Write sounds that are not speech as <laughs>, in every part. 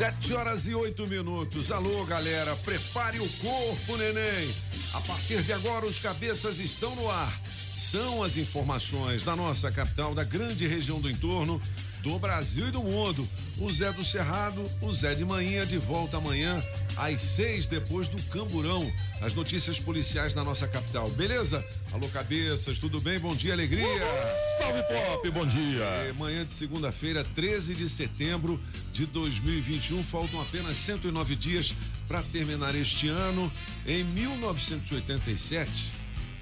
Sete horas e oito minutos. Alô, galera, prepare o corpo, neném. A partir de agora, os cabeças estão no ar. São as informações da nossa capital, da grande região do entorno, do Brasil e do mundo. O Zé do Cerrado, o Zé de Manhã, de volta amanhã, às seis, depois do Camburão. As notícias policiais da nossa capital, beleza? Alô, cabeças, tudo bem? Bom dia, alegria. Salve, Pop, bom dia. É, manhã de segunda-feira, 13 de setembro de 2021. Faltam apenas 109 dias para terminar este ano. Em 1987,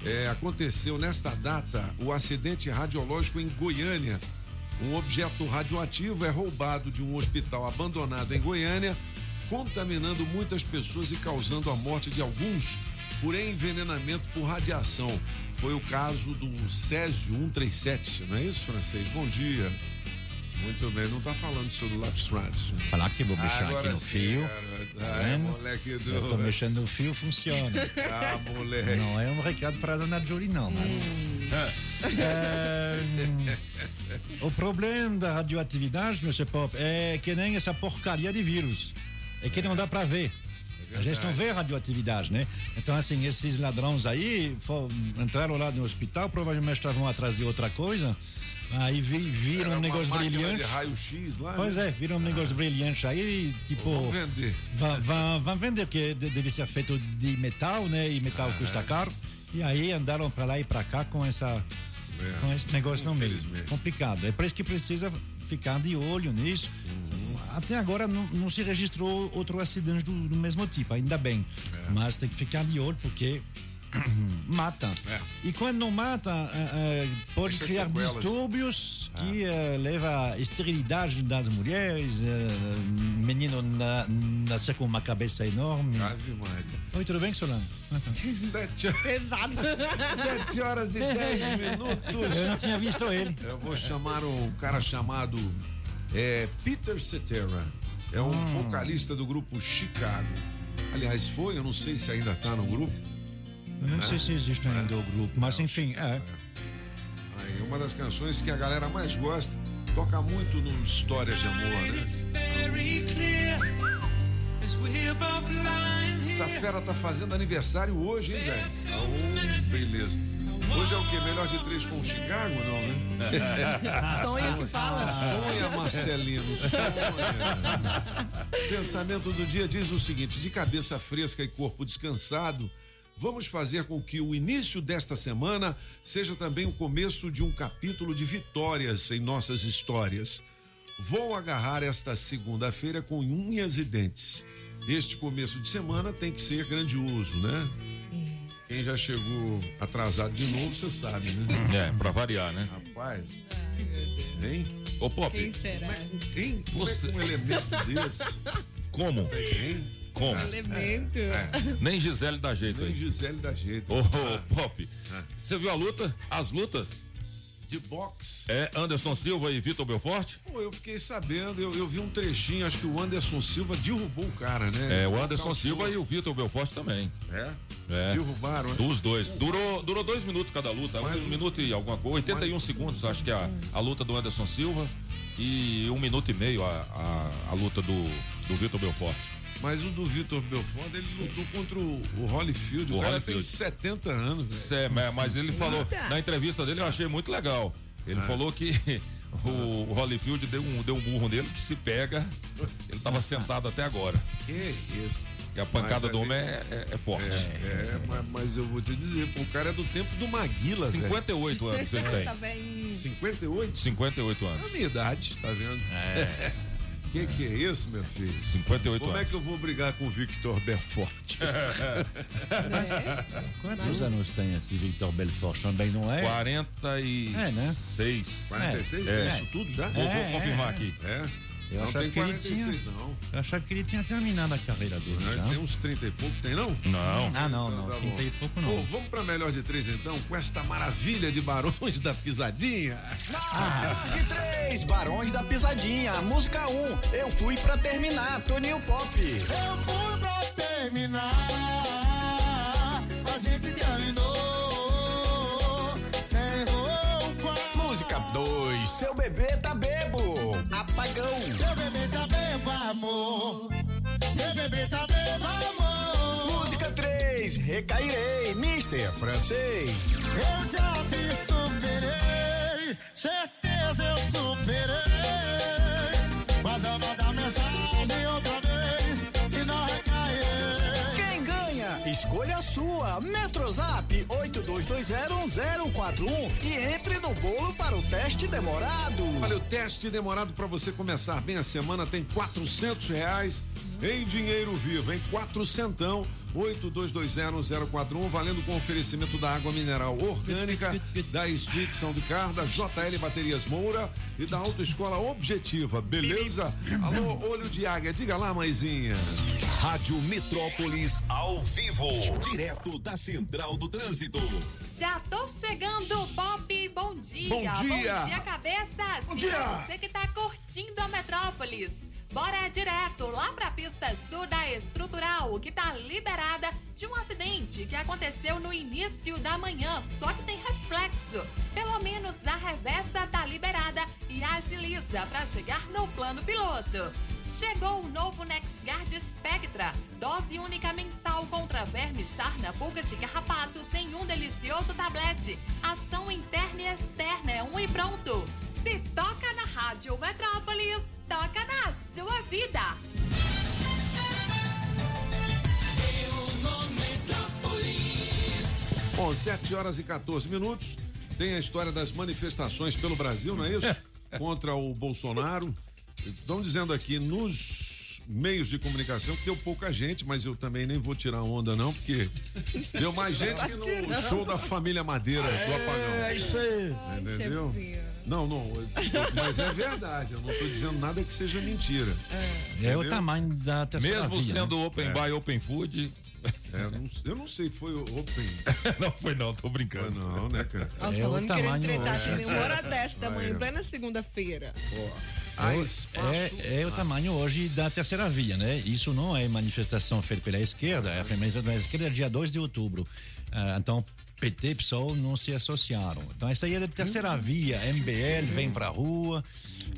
é, aconteceu nesta data o acidente radiológico em Goiânia. Um objeto radioativo é roubado de um hospital abandonado em Goiânia, contaminando muitas pessoas e causando a morte de alguns por envenenamento por radiação. Foi o caso do Césio 137, não é isso, francês? Bom dia. Muito bem, não tá falando sobre o Lapstrad. Falar que vou mexer aqui no sim, fio. cara. Tá Ah, é, moleque do. Eu tô mexendo no fio, funciona. <laughs> Ah, moleque. Não é um recado para a dona Julie, não, mas. É, o problema da radioatividade, meu Pop, é que nem essa porcaria de vírus. É que não dá para ver. A gente não vê a radioatividade, né? Então, assim, esses ladrões aí for- entraram lá no hospital, provavelmente estavam atrás de outra coisa. Aí vi, viram um negócio brilhante. raio-x lá. Pois né? é, viram um negócio brilhante aí, tipo. Vamos vender. Vão, vão, vão vender, porque de- deve ser feito de metal, né? E metal custa caro. E aí andaram pra lá e pra cá com essa. É, Com esse negócio no meio. Complicado. É por isso que precisa ficar de olho nisso. Até agora não, não se registrou outro acidente do, do mesmo tipo, ainda bem. É. Mas tem que ficar de olho porque <coughs> mata. É. E quando não mata, eh, eh, pode Deixa criar sequelas. distúrbios que eh, leva à esterilidade das mulheres. menino na, nascer com uma cabeça enorme. Ave Maria. Oi, tudo bem, Solano? Sete, Pesado. sete horas e dez minutos. Eu não tinha visto ele. Eu vou chamar um cara chamado é, Peter Cetera. É um vocalista do grupo Chicago. Aliás, foi, eu não sei se ainda tá no grupo. Não sei se existe ainda o grupo, mas enfim, é. Aí, uma das canções que a galera mais gosta. Toca muito no Histórias de Amor, né? Essa fera tá fazendo aniversário hoje, hein, velho? Ah, ô, beleza. Hoje é o quê? Melhor de três com o Chicago, não, né? <laughs> Sonho que fala. Sonha, Marcelino, sonha. <laughs> Pensamento do dia diz o seguinte: de cabeça fresca e corpo descansado, vamos fazer com que o início desta semana seja também o começo de um capítulo de vitórias em nossas histórias. Vou agarrar esta segunda-feira com unhas e dentes. Este começo de semana tem que ser grandioso, né? Quem já chegou atrasado de novo, você sabe, né? É, pra variar, né? Rapaz, hein? Ô, Pop, Quem será? Hein? Como é Você- que um elemento desse? <laughs> como? Hein? Como? Elemento. Nem Gisele dá jeito Nem aí. Gisele dá jeito. Ô, Pop, você viu a luta? As lutas? De boxe. É Anderson Silva e Vitor Belfort? Pô, eu fiquei sabendo, eu, eu vi um trechinho, acho que o Anderson Silva derrubou o cara, né? É, o Anderson Silva e o Vitor Belfort também. É? É. Derrubaram, né? Dos dois. Durou, durou dois minutos cada luta. Mais um um- minuto e alguma coisa. 81 segundos, acho que é a, a luta do Anderson Silva. E um minuto e meio a, a, a luta do, do Vitor Belfort. Mas o do Vitor Belfort, ele lutou contra o, o Holyfield. O, O cara Holyfield. tem 70 anos, velho. Cê, mas- ele falou, na entrevista dele eu achei muito legal. Ah. Ele falou que <laughs> o, o Holyfield deu um, deu um burro nele que se pega, ele estava sentado até agora. Que isso? E a pancada Mas do homem é, é- é forte. É, mas, mas eu vou te dizer, pô, o cara é do tempo do Maguila, velho. 58 anos ele <laughs> Tá tem. bem. 58? 58 É a anos. minha idade, tá vendo? <laughs> Que que é isso, meu filho? 58 Como é anos. que eu vou brigar com o Victor Belfort? <laughs> Quantos anos tem esse Victor Belfort? Também não é? 46. É, né? 46? É. Tem isso tudo já? Vou, vou É, confirmar é. aqui. É? Eu não achava tem que ele 46, tinha- não. Eu achava que ele tinha terminado a carreira dele Né? já. Tem uns 30 e pouco, tem não? Não. Ah, não, Então não. tá 30 bom. e pouco Pô, não. vamos pra melhor de três então, com esta maravilha de barões da pisadinha. Melhor de três, Barões da Pisadinha. Música 1, um, eu fui pra terminar, Toninho Pop. Eu fui pra terminar, a gente terminou sem roupa. Música 2, seu bebê tá bebo. Seu bebê tá bebo, amor. Música 3, recairei, Mister Francês. Eu já te superei, certeza eu superei. Mas eu vou dar mensagem outra vez, Escolha a sua. Metrozap 82201041 e entre no bolo para o teste demorado. Olha, o teste demorado para você começar bem a semana tem quatrocentos reais em dinheiro vivo, em quatrocentão. 82201041, valendo com oferecimento da água mineral orgânica, da Street São do Car, da JL Baterias Moura e da Autoescola Objetiva, beleza? Alô, olho de águia, diga lá, mãezinha. Rádio Metrópolis ao vivo, direto da Central do Trânsito. Já tô chegando, Bob. Bom dia. Bom dia. Bom dia, cabeça. Bom dia. Você que tá curtindo a Metrópolis. Bora direto lá pra pista sul da estrutural, que tá liberada de um acidente que aconteceu no início da manhã, só que tem reflexo. Pelo menos a reversa tá liberada e agiliza pra chegar no plano piloto. Chegou o novo NexGuard Spectra, dose única mensal contra vermes, sarna, pulgas e carrapatos em um delicioso tablete. Ação interna e externa é um e pronto. Se toca na Rádio Metrópolis, toca na sua vida. Bom, 7 horas e 14 minutos. Tem a história das manifestações pelo Brasil, não é isso? <laughs> Contra o Bolsonaro. Estão dizendo aqui nos meios de comunicação que deu pouca gente, mas eu também nem vou tirar onda, não, porque deu mais <laughs> gente que no show da família Madeira do Apagão. É isso aí. Entendeu? Não, não, mas é verdade. Eu não estou dizendo nada que seja mentira. É o Entendeu? tamanho da terceira Mesmo via, sendo né? open bar e open food. É, eu não- eu não sei, foi o Open. <laughs> não foi não, tô Foi brincando. não, né, cara? Nossa, É o Solano querendo tamanho, tretar é. também uma hora dessa da manhã, plena segunda-feira. Espaço. É, é o tamanho hoje da terceira via, né? Isso não é manifestação feita pela esquerda, é a manifestação da esquerda é dia 2 de outubro. Ah, então, PT e PSOL não se associaram. Então, essa aí é a terceira via, MBL vem pra rua.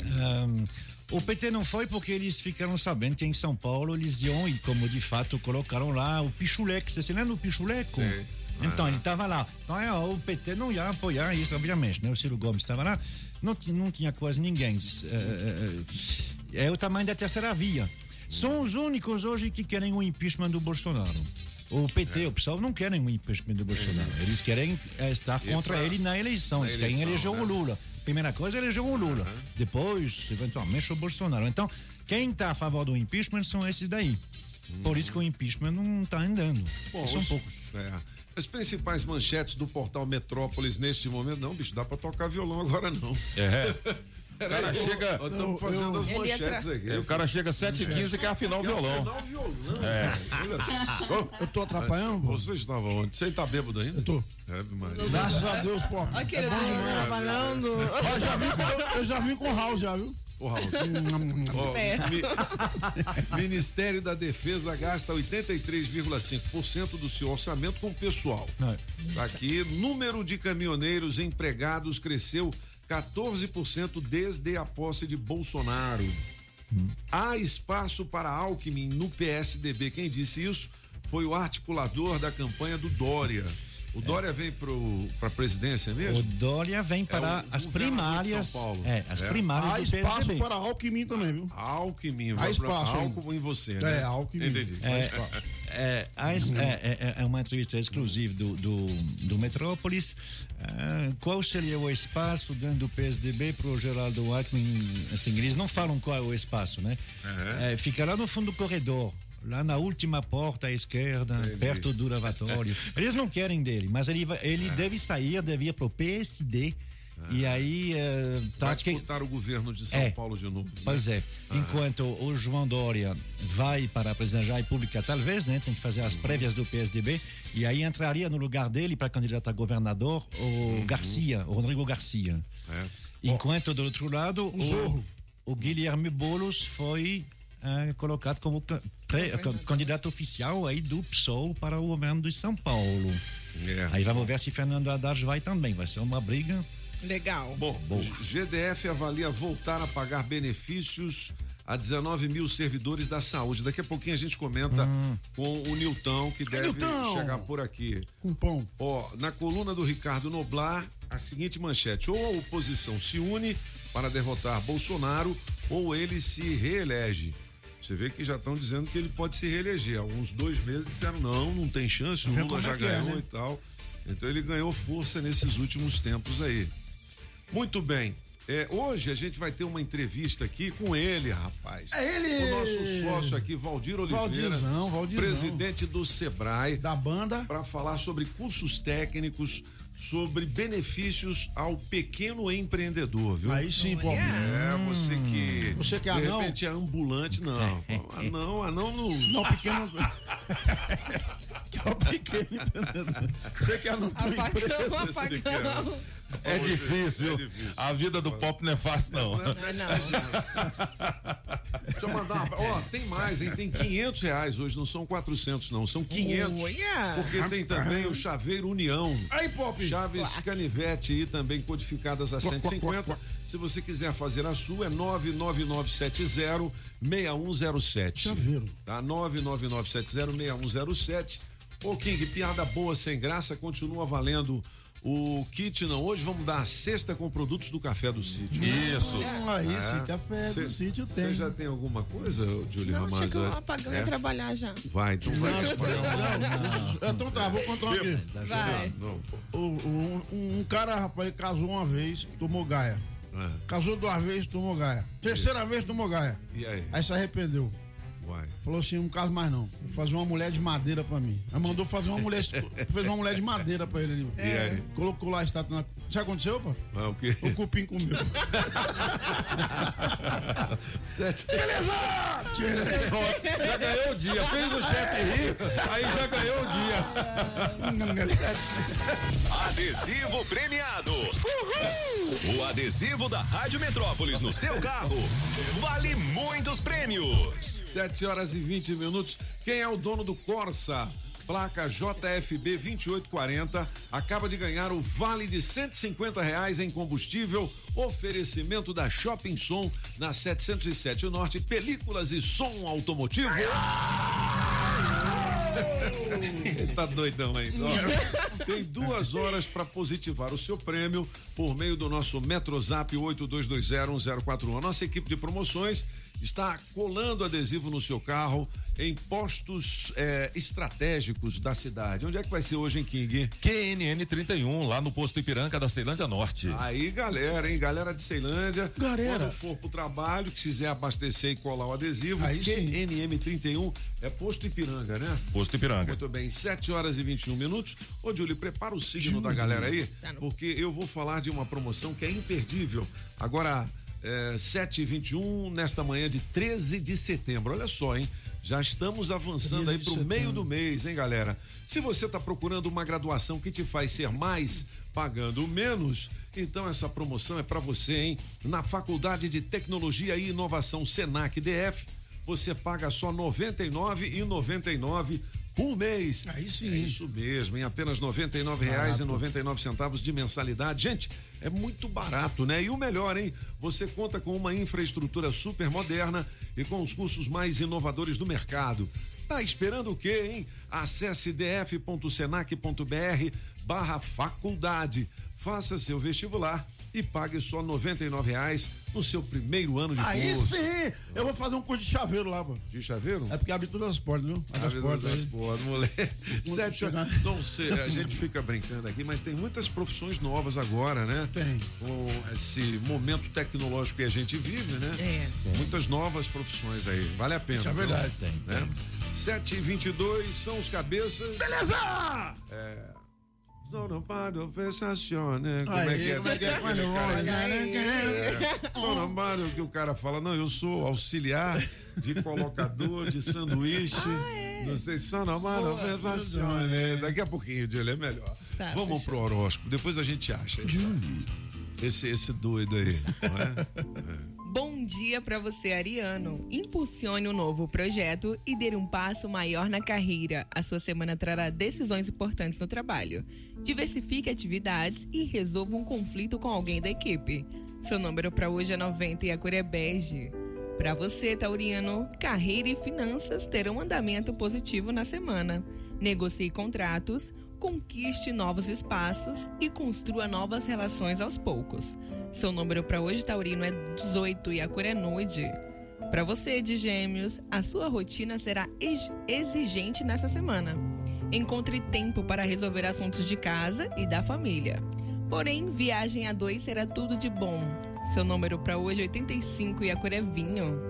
Ahm, o PT não foi porque eles ficaram sabendo que em São Paulo eles iam, e como de fato colocaram lá o Pichuleco. Você se lembra do Pichuleco? Sei. Então, ele estava lá. Então, é, o PT não ia apoiar isso, obviamente, né? O Ciro Gomes estava lá, não, não tinha quase ninguém. É, é, é o tamanho da terceira via. São os únicos hoje que querem o impeachment do Bolsonaro. O PT, o PSOL não querem o impeachment do Bolsonaro. Eles querem é, estar contra pra- ele na eleição. na Eles querem eleição, eleger né? o Lula. Primeira coisa, eleger o Lula. Depois, eventualmente, o Bolsonaro. Então, quem está a favor do impeachment são esses daí. Por isso que o impeachment não está andando. Bom, são os- poucos. é. As principais manchetes do portal Metrópolis neste momento. Não, bicho, dá pra tocar violão agora não. É. <laughs> Pera cara aí, chega- estamos fazendo as Ele manchetes entra- aqui. É, o cara chega 7h15 e quer afinar o violão. Afinal, violão. É. Olha só. Eu tô atrapalhando? Você estava onde? Você tá bêbado ainda? Eu tô. É, mas... Graças a Deus, pô. É bom demais. trabalhando. Ó, já vi, eu, eu já vim com o House, já, viu? Raul, mi- <laughs> Ministério da Defesa gasta 83,5% do seu orçamento com pessoal. Não, Tá Aqui, número de caminhoneiros empregados cresceu 14% desde a posse de Bolsonaro. Há espaço para Alckmin no PSDB. Quem disse isso foi o articulador da campanha do Dória. O Dória vem pro, pra presidência O mesmo? Dória vem para o as primárias. São Paulo. É, as É. primárias Há espaço PSDB. para Alckmin também, viu? Alckmin. Há espaço. Alckmin em você, né? É, Alckmin. Entendi. Há espaço. É, a es- é, é- é uma entrevista exclusiva do, do, do Metrópolis. Ah, qual seria o espaço dentro do PSDB para o Geraldo Alckmin? Assim, eles não falam qual é o espaço, né? É, fica lá no fundo do corredor. Lá na última porta à esquerda, perto do lavatório. <laughs> Eles não querem dele, mas ele, ele deve sair, deve ir para o PSD. E aí eh, tá Vai que- disputar o governo de São É. Paulo de novo. né? Pois é. Enquanto o João Dória vai para a presidência da República, talvez, né? Tem que fazer as prévias do PSDB. E aí entraria no lugar dele para candidato a governador o Garcia, o Rodrigo Garcia. É. Enquanto do outro lado, o, Zorro. o Guilherme Boulos foi eh, colocado como candidato oficial aí do PSOL para o governo de São Paulo. É. Aí vamos ver se Fernando Haddad vai também. Vai ser uma briga. Legal. Bom, GDF avalia voltar a pagar benefícios a 19 mil servidores da saúde. Daqui a pouquinho a gente comenta com o Nilton, que deve Nilton! chegar por aqui. Com pão. Ó, na coluna do Ricardo Noblar, a seguinte manchete: ou a oposição se une para derrotar Bolsonaro, ou ele se reelege. Você vê que já estão dizendo que ele pode se reeleger. Alguns dois meses disseram não, não tem chance, o Lula é já que é, ganhou né? e tal. Então ele ganhou força nesses últimos tempos aí. Muito bem. É, hoje a gente vai ter uma entrevista aqui com ele, rapaz. É ele! O nosso sócio aqui, Valdir Oliveira. Valdirzão, Valdirzão. Presidente do Sebrae Da banda. para falar sobre cursos técnicos, sobre benefícios ao pequeno empreendedor, viu? Aí sim, pô. É, você que. Você que é de anão? repente é ambulante, não. Anão, anão não. Não, pequeno. <laughs> que é o pequeno empreendedor. Você que é não tem empresa. Apagão, Você que é apagão. É difícil. É difícil. A vida do pop não é fácil, não. Ah, Deixa eu mandar. uma- Ó, tem mais, hein? Tem 500 reais hoje, não são 400, não. São 500. Olha! Porque tem também o Chaveiro União. Aí, Pop. Chaves Canivete aí também codificadas a 150. Se você quiser fazer a sua, é 99970 6107. Chaveiro. Tá? 99970 6107. Ô, King, piada boa sem graça, continua valendo o kit, não. Hoje vamos dar a cesta com produtos do Café do Sítio. Isso. Aí sim, café Cê- do sítio Você tem. já tem alguma coisa, Julie Não, chegou o apagão É? e trabalhar já. Vai, então vai. Não, não, Então tá, vou contar um aqui. Vai. Não, O- o- um, um cara, rapaz, casou uma vez, tomou gaia. é. Casou duas vezes, tomou gaia. Terceira vez, tomou gaia. E aí? Aí se arrependeu. Vai. Falou assim, não caso mais não. Vou fazer uma mulher de madeira pra mim. Aí mandou fazer uma mulher, <laughs> fez uma mulher de madeira pra ele ali. E aí? Colocou lá a estátua na... Isso aconteceu, pô? Ah, o quê? O cupim comeu. <laughs> Sete. Já ganhou o dia. Fez o chefe rir, aí já ganhou o dia. <laughs> Adesivo premiado. O adesivo da Rádio Metrópolis no seu carro vale muitos prêmios. 7 horas e 20 minutos. Quem é o dono do Corsa? Placa JFB 2840 acaba de ganhar o vale de 150 reais em combustível. Oferecimento da Shopping Som na 707 Norte, películas e som automotivo. <laughs> tá doidão aí. Ó, <laughs> Tem duas horas para positivar o seu prêmio por meio do nosso Metrozap 82201041. A nossa equipe de promoções está colando adesivo no seu carro em postos eh, estratégicos da cidade. Onde é que vai ser hoje, em King? QNN 31, lá no posto Ipiranga da Ceilândia Norte. Aí, galera, hein? Galera de Ceilândia. Galera. Quando for pro trabalho, quiser abastecer e colar o adesivo, Aí sim. QNM31 é posto Ipiranga, né? Posto Ipiranga. Muito bem, 7 horas e 21 minutos. Ô, Júlio, prepara o signo da galera aí, Tá porque eu vou falar de uma promoção que é imperdível. Agora, é, 7 e 21 nesta manhã de 13 de setembro. Olha só, hein? Já estamos avançando 13 aí pro setembro. meio do mês, hein, galera? Se você está procurando uma graduação que te faz ser mais pagando menos, então essa promoção é para você, hein? Na Faculdade de Tecnologia e Inovação Senac DF, você paga só R$ 99,99 por mês. Aí sim. É isso mesmo, em apenas R$ 99,99 de mensalidade. Gente, é muito barato, né? E o melhor, hein? Você conta com uma infraestrutura super moderna e com os cursos mais inovadores do mercado. Tá esperando o quê, hein? Acesse df.senac.br barra faculdade. Faça seu vestibular e pague só 99 reais no seu primeiro ano de Aí curso. sim! Eu vou fazer um curso de chaveiro lá, pô. De chaveiro? É porque abre todas as portas, viu? Abre as Abre portas. das aí. portas, moleque. <laughs> Sete, chegar. não sei, a gente fica brincando aqui, mas tem muitas profissões novas agora, né? Tem. Com esse momento tecnológico que a gente vive, né? É. Muitas novas profissões aí. Vale a pena. Isso é verdade. Tem, Né? 7 e 22 são os cabeças. Beleza! Sono paro fechazione. Como Aí, é que é? como é que é? Quando eu olho, É. Sono paro que o cara fala, não, eu sou auxiliar de colocador de sanduíche. Não sei, sono paro fechazione. Daqui a pouquinho, Júlio, é melhor. Tá, Vamos pro horóscopo, depois a gente acha. Esse, esse, esse doido aí, não é? <laughs> Bom dia para você, Ariano. Impulsione um novo projeto e dê um passo maior na carreira. A sua semana trará decisões importantes no trabalho. Diversifique atividades e resolva um conflito com alguém da equipe. Seu número para hoje é 90 e a cor é bege. Para você, Tauriano, carreira e finanças terão andamento positivo na semana. Negocie contratos, conquiste novos espaços e construa novas relações aos poucos. Seu número para hoje, Taurino, é 18 e a cor é nude. Para você, de Gêmeos, a sua rotina será ex- exigente nessa semana. Encontre tempo para resolver assuntos de casa e da família. Porém, viagem a dois será tudo de bom. Seu número para hoje é 85 e a cor é vinho.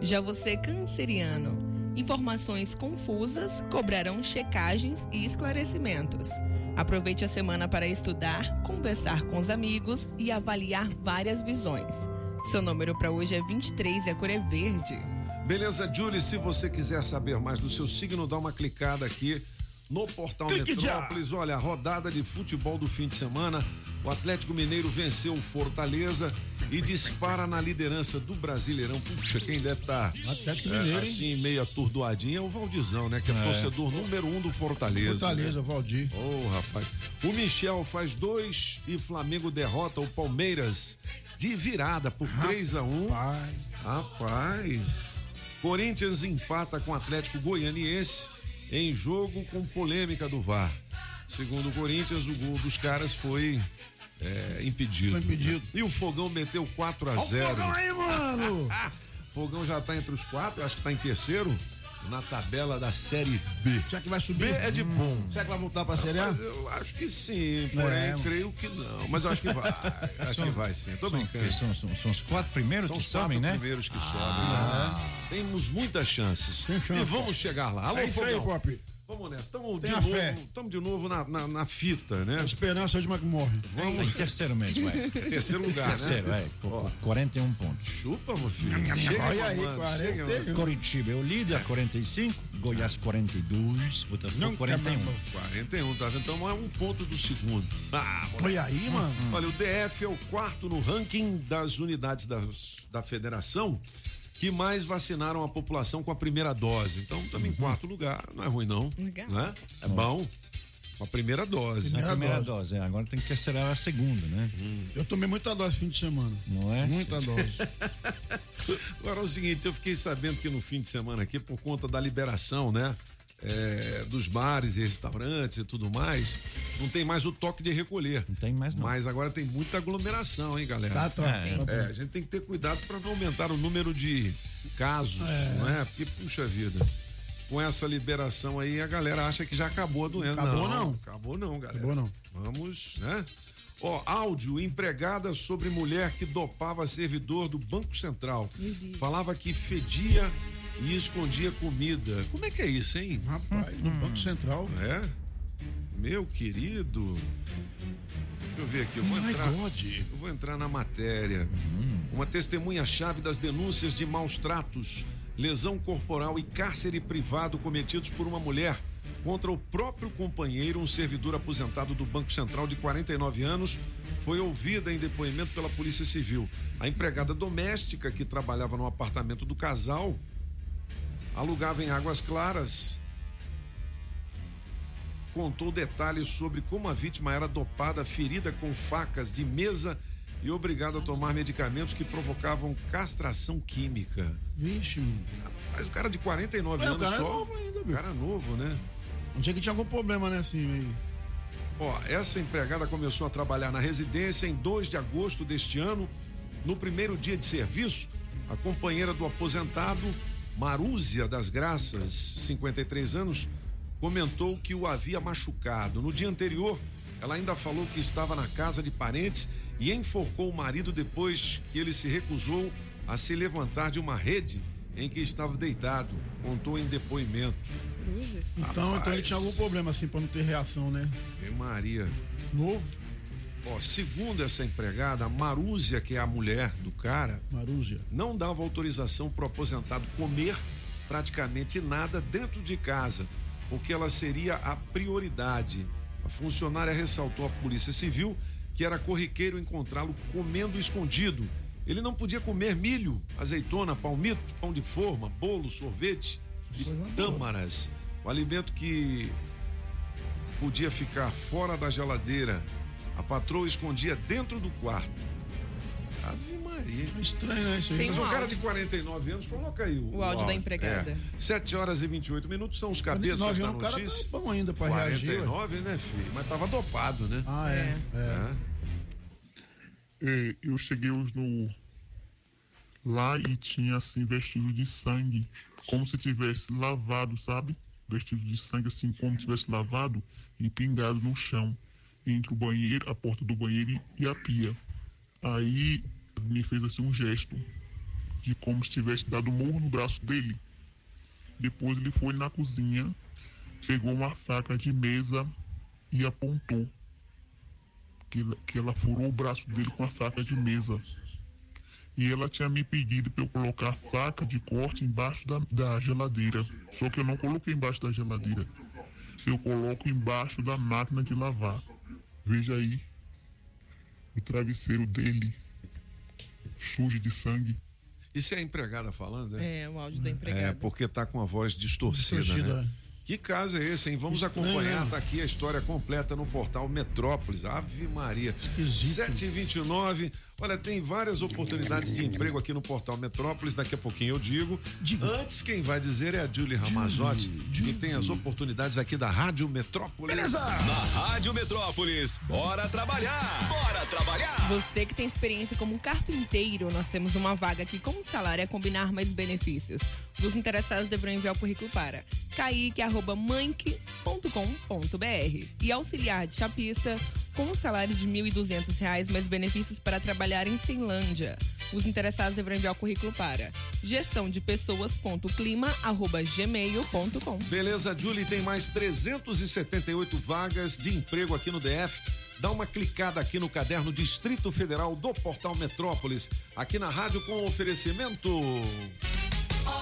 Já você, canceriano, informações confusas cobrarão checagens e esclarecimentos. Aproveite a semana para estudar, conversar com os amigos e avaliar várias visões. Seu número para hoje é 23 e a cor é verde. Beleza, Julie, se você quiser saber mais do seu signo, dá uma clicada aqui no portal Clique já. Metrópolis. Olha, a rodada de futebol do fim de semana. O Atlético Mineiro venceu o Fortaleza e dispara na liderança do Brasileirão. Puxa, quem deve estar Atlético Mineiro, hein? assim, meio atordoadinho é o Valdizão, né? Que é, torcedor número um do Fortaleza. Fortaleza, né? Valdir. Ô, rapaz. O Michel faz dois e Flamengo derrota o Palmeiras de virada por 3 a 1 Pai. Rapaz. Corinthians empata com o Atlético Goianiense em jogo com polêmica do VAR. Segundo o Corinthians, o gol dos caras foi é, impedido. Foi impedido. E o Fogão meteu 4 a Olha o 0 fogão aí, mano! <laughs> Fogão já tá entre os quatro, acho que tá em terceiro na tabela da Série B. Será que vai subir? B é de bom. Será que vai voltar pra Série A? Eu acho que sim, porém É. creio que não. Mas eu acho que vai. <laughs> Acho que vai sim. Tô São, brincando. são, são- são os quatro primeiros São que os quatro sobem, né? primeiros que sobem. né? Temos muitas chances. Tem chance. E vamos chegar lá. Alô, É isso aí. Pop. Vamos nessa. Estamos de, novo- fé. tamo de novo na, na, na fita, né? A esperança é de uma que morre. Tá em terceiro mesmo, <laughs> é. Terceiro lugar, Terceiro, né? é. com 41 pontos. Chupa, meu filho. Chega, Olha aí, mamando, 40. chega, mamando. Curitiba é o líder, 45. Goiás, 42. Botafogo, Nunca 41. mais. 41, tá vendo? Então é um ponto do segundo. Ah. Olha aí, mano. Olha, o DF é o quarto no ranking das unidades das- da federação que mais vacinaram a população com a primeira dose. Então, estamos em quarto lugar. Não é ruim, não. Legal. Né? É bom. Com a primeira dose. Na Primeira primeira dose. dose, é. agora tem que acelerar a segunda, né? Eu tomei muita dose fim de semana. Não é? Muita dose. <laughs> Agora é o seguinte, eu fiquei sabendo que no fim de semana aqui, por conta da liberação, né? É, dos bares e restaurantes e tudo mais, não tem mais o toque de recolher. Não tem mais, não. Mas agora tem muita aglomeração, hein, galera? Tá, tá. É, tá bom. É, a gente tem que ter cuidado para não aumentar o número de casos, não é? Porque, puxa vida, com essa liberação aí, a galera acha que já acabou a doença. Acabou, não. Acabou não, galera. Acabou, não. Vamos, né? Ó, áudio, empregada sobre mulher que dopava servidor do Banco Central. Falava que fedia e escondia comida. Como é que é isso, hein? Rapaz, no Banco Central. É? Meu querido. Deixa eu ver aqui, eu vou entrar. Eu vou entrar na matéria. Uma testemunha-chave das denúncias de maus tratos, lesão corporal e cárcere privado cometidos por uma mulher contra o próprio companheiro, um servidor aposentado do Banco Central de 49 anos, foi ouvida em depoimento pela Polícia Civil. A empregada doméstica que trabalhava no apartamento do casal alugava em Águas Claras contou detalhes sobre como a vítima era dopada, ferida com facas de mesa e obrigado a tomar medicamentos que provocavam castração química. Vixe. Mas o cara de 49 É, o anos cara é só. novo ainda, o bicho. cara novo, né? Não sei que tinha algum problema, né, assim, meio. Ó, essa empregada começou a trabalhar na residência em 2 de agosto deste ano. No primeiro dia de serviço, a companheira do aposentado, Marúzia das Graças, 53 anos, comentou que o havia machucado. No dia anterior, ela ainda falou que estava na casa de parentes e enforcou o marido depois que ele se recusou a se levantar de uma rede em que estava deitado, contou em depoimento. Então, então ele tinha algum problema, assim, pra não ter reação, né? Ave Maria. Novo, Ó, segundo essa empregada, a Marúzia, que é a mulher do cara, Marúzia. não dava autorização para o aposentado comer praticamente nada dentro de casa, porque ela seria a prioridade. A funcionária ressaltou à Polícia Civil que era corriqueiro encontrá-lo comendo escondido. Ele não podia comer milho, azeitona, palmito, pão de forma, bolo, sorvete e tâmaras. O alimento que podia ficar fora da geladeira, a patroa escondia dentro do quarto. Ave Maria. É estranho, né? Isso aí. Tem Mas um um cara áudio. de 49 anos, coloca aí o, O áudio da empregada. É. 7 horas e 28 minutos são os cabeças 49 da anos, o cara notícia. tá bom ainda pra reagir. ué. 49, né, filho? Mas tava dopado, né? Ah, é. é. É. É, eu cheguei hoje no lá e tinha assim vestido de sangue, como se tivesse lavado, sabe? Vestido de sangue assim como se tivesse lavado e pingado no chão entre o banheiro, a porta do banheiro e- a pia. Aí me fez assim um gesto de como se tivesse dado um no braço dele. Depois ele foi na cozinha, pegou uma faca de mesa e apontou que que ela furou o braço dele com a faca de mesa. E ela tinha me pedido para eu colocar a faca de corte embaixo da, da geladeira. Só que eu não coloquei embaixo da geladeira. Eu coloco embaixo da máquina de lavar. Veja aí. O travesseiro dele. Sujo de sangue. Isso é a empregada falando, né? É, o áudio da É, empregada. porque tá com a voz distorcida, Distorcida, né? Que caso é esse, hein? Vamos Estranho, acompanhar, né? tá aqui a história completa no portal Metrópolis. Ave Maria. Esquisito. 729. Olha, tem várias oportunidades de emprego aqui no portal Metrópolis. Daqui a pouquinho eu digo. Antes, quem vai dizer é a Julie Ramazotti, que tem as oportunidades aqui da Rádio Metrópolis. Na Rádio Metrópolis, bora trabalhar! Bora trabalhar! Você que tem experiência como carpinteiro, nós temos uma vaga aqui com um salário a combinar mais benefícios. Os interessados deverão enviar o currículo para kaique.manque.com.br e auxiliar de chapista com um salário de R$ 1.200 mais benefícios para trabalhar em Ceilândia. Os interessados deverão enviar o currículo para gestão de pessoas.clima@gmail.com. Beleza, Julie, tem mais 378 vagas de emprego aqui no DF. Dá uma clicada aqui no caderno Distrito Federal do Portal Metrópolis, aqui na rádio com oferecimento.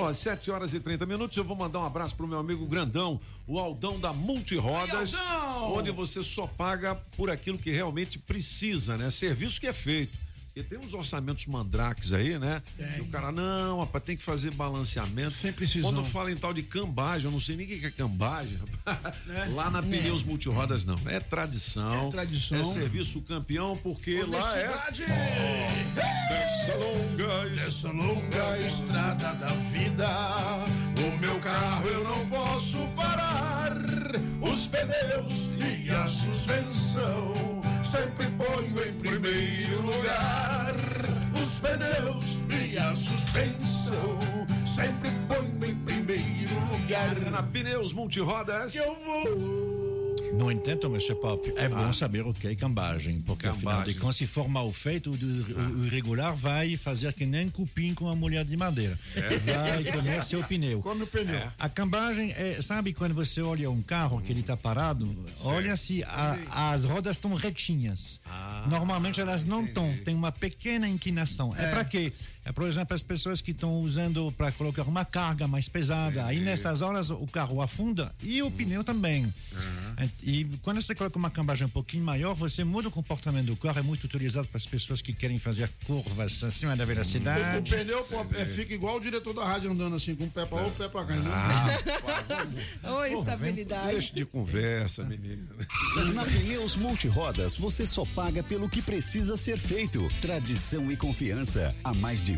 Ó, 7 horas e 30 minutos. Eu vou mandar um abraço pro meu amigo Grandão, o Aldão da Multirodas, Ai, Aldão! onde você só paga por aquilo que realmente precisa, né? Serviço que é feito. Porque tem uns orçamentos mandrakes aí, né? E o cara, não, rapaz, tem que fazer balanceamento. Sem precisão. Quando fala em tal de cambagem, eu não sei nem o que é cambagem. <laughs> Lá na Pneus Multirodas, não. É tradição. É tradição. É serviço campeão, porque lá é. Honestidade. Dessa longa Essa longa estrada da vida, o meu carro eu não posso parar. Os pneus e a suspensão sempre ponho em primeiro lugar. Os pneus e a suspensão sempre ponho em primeiro lugar. É na Pneus Multirodas. Que eu vou No entanto, Mr. Pop, é bom saber o que é cambagem, porque afinal de Cambagem. contas, se for mal feito, o, o irregular vai fazer que nem cupim com a mulher de madeira. Vai comer seu pneu. Come o pneu. A cambagem é, sabe quando você olha um carro que ele está parado, olha se a- as rodas estão retinhas. Normalmente elas não estão, tem uma pequena inclinação. É, para quê? É, por exemplo, as pessoas que estão usando para colocar uma carga mais pesada. Aí nessas horas o carro afunda e o pneu também. É, E quando você coloca uma cambagem um pouquinho maior, você muda o comportamento do carro. É muito utilizado para as pessoas que querem fazer curvas acima da O, o velocidade. pneu pô, é, fica igual o diretor da rádio andando assim, com o pé pra lá, o pé pra cá. entendeu? <laughs> Oi, estabilidade. Deixa de conversa, menina. Na Pneus Multirodas, você só paga pelo que precisa ser feito. Tradição e confiança. Há mais de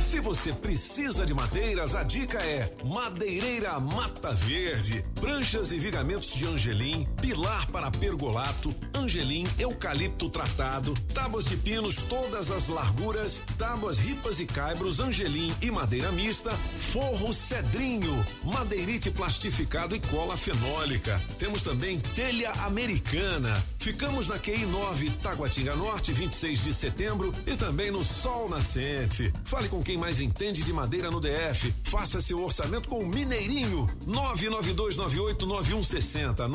Se você precisa de madeiras, a dica é Madeireira Mata Verde. Pranchas e vigamentos de angelim, pilar para pergolato, angelim, eucalipto tratado, tábuas de pinos todas as larguras, tábuas ripas e caibros, angelim e madeira mista, forro cedrinho, madeirite plastificado e cola fenólica. Temos também telha americana. Ficamos na QI 9, Taguatinga Norte, 26 de setembro e também no Sol Nascente. Fale com quem mais entende de madeira no DF. Faça seu orçamento com o Mineirinho. 992989160.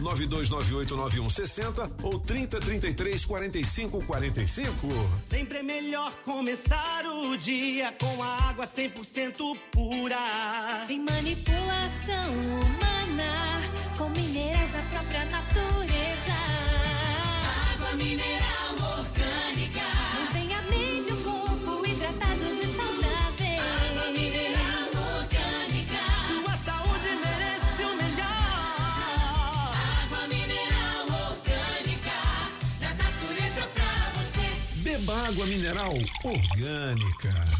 992989160 ou 3033 4545. Sempre é melhor começar o dia com a água 100% pura. Sem manipulação humana, com minerais mineral orgânica. Mantém a mente e o corpo hidratados e saudáveis. Água mineral orgânica. Sua saúde merece o melhor. Água mineral orgânica. Da natureza pra você. Beba água mineral orgânica.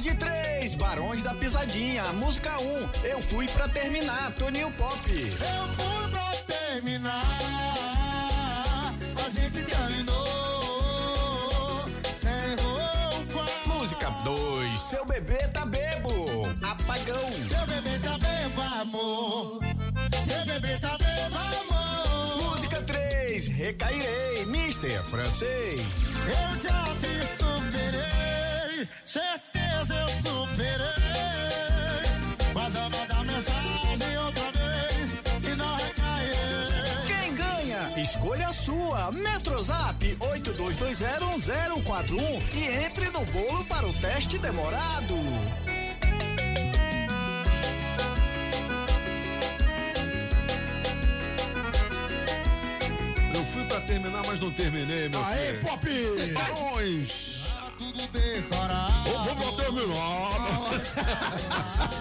De três, Barões da Pisadinha, música 1. Um, eu fui pra terminar, Toninho Pop. Eu fui pra terminar, a gente terminou sem roupa. Música 2, seu bebê tá bebo, apagão. Seu bebê tá bebo, amor. Seu bebê tá bebo, amor. Música 3, recairei, Mister Francês. Eu já te superei, certeza eu superei. Mas eu vou dar mensagem outra vez, se não recair. Quem ganha? Escolha a sua. Metrozap 82201041 e entre no bolo para o teste demorado. Eu fui pra terminar, mas não terminei, meu Aê, filho. Pop! Barões! Tudo decorado. Vamos pra terminar. <laughs>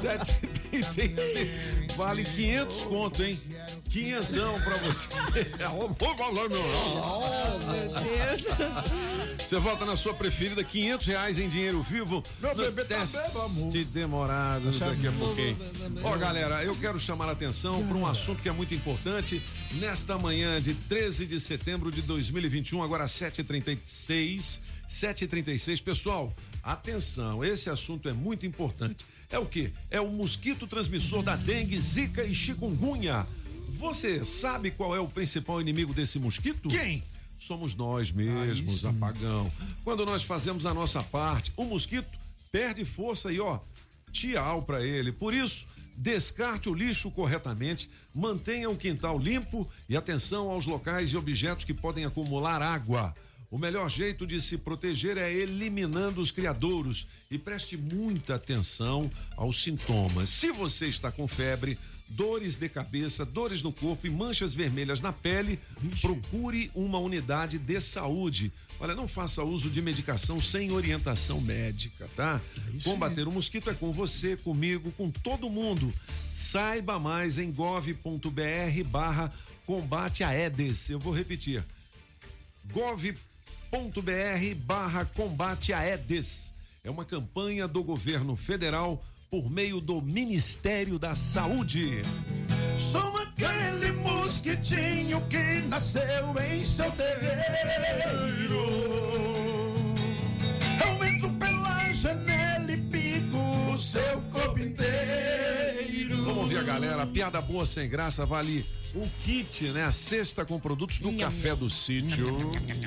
7,35. Vale 500 conto, hein? Quinhentão pra você. Vamos pra terminar. Meu Deus. Você volta na sua preferida, 500 reais em dinheiro vivo. Meu no bebê tá teste demorado daqui a pouquinho. Ó, galera, eu quero chamar a atenção para um assunto que é muito importante. Nesta manhã de 13 de setembro de 2021, agora 7h36. 7h36. Pessoal, atenção, esse assunto é muito importante. É o que? É o mosquito transmissor da dengue, zika e chikungunya. Você sabe qual é o principal inimigo desse mosquito? Quem? Somos nós mesmos, apagão. Quando nós fazemos a nossa parte, o mosquito perde força e ó, tchau pra ele. Por isso, Descarte o lixo corretamente, mantenha o quintal limpo e atenção aos locais e objetos que podem acumular água. O melhor jeito de se proteger é eliminando os criadouros e preste muita atenção aos sintomas. Se você está com febre, dores de cabeça, dores no corpo e manchas vermelhas na pele, procure uma unidade de saúde. Olha, não faça uso de medicação sem orientação médica, tá? Combater o mosquito é com você, comigo, com todo mundo. Saiba mais em gov.br barra combate a Aedes. Eu vou repetir gov.br barra combate a Aedes. É uma campanha do governo federal por meio do Ministério da Saúde. Sou aquele mosquitinho que nasceu em seu terreiro. Eu entro pela janela e pico o seu corpo inteiro. Vamos ouvir a galera, piada boa sem graça vale um kit, né? A cesta com produtos do Café do Sítio.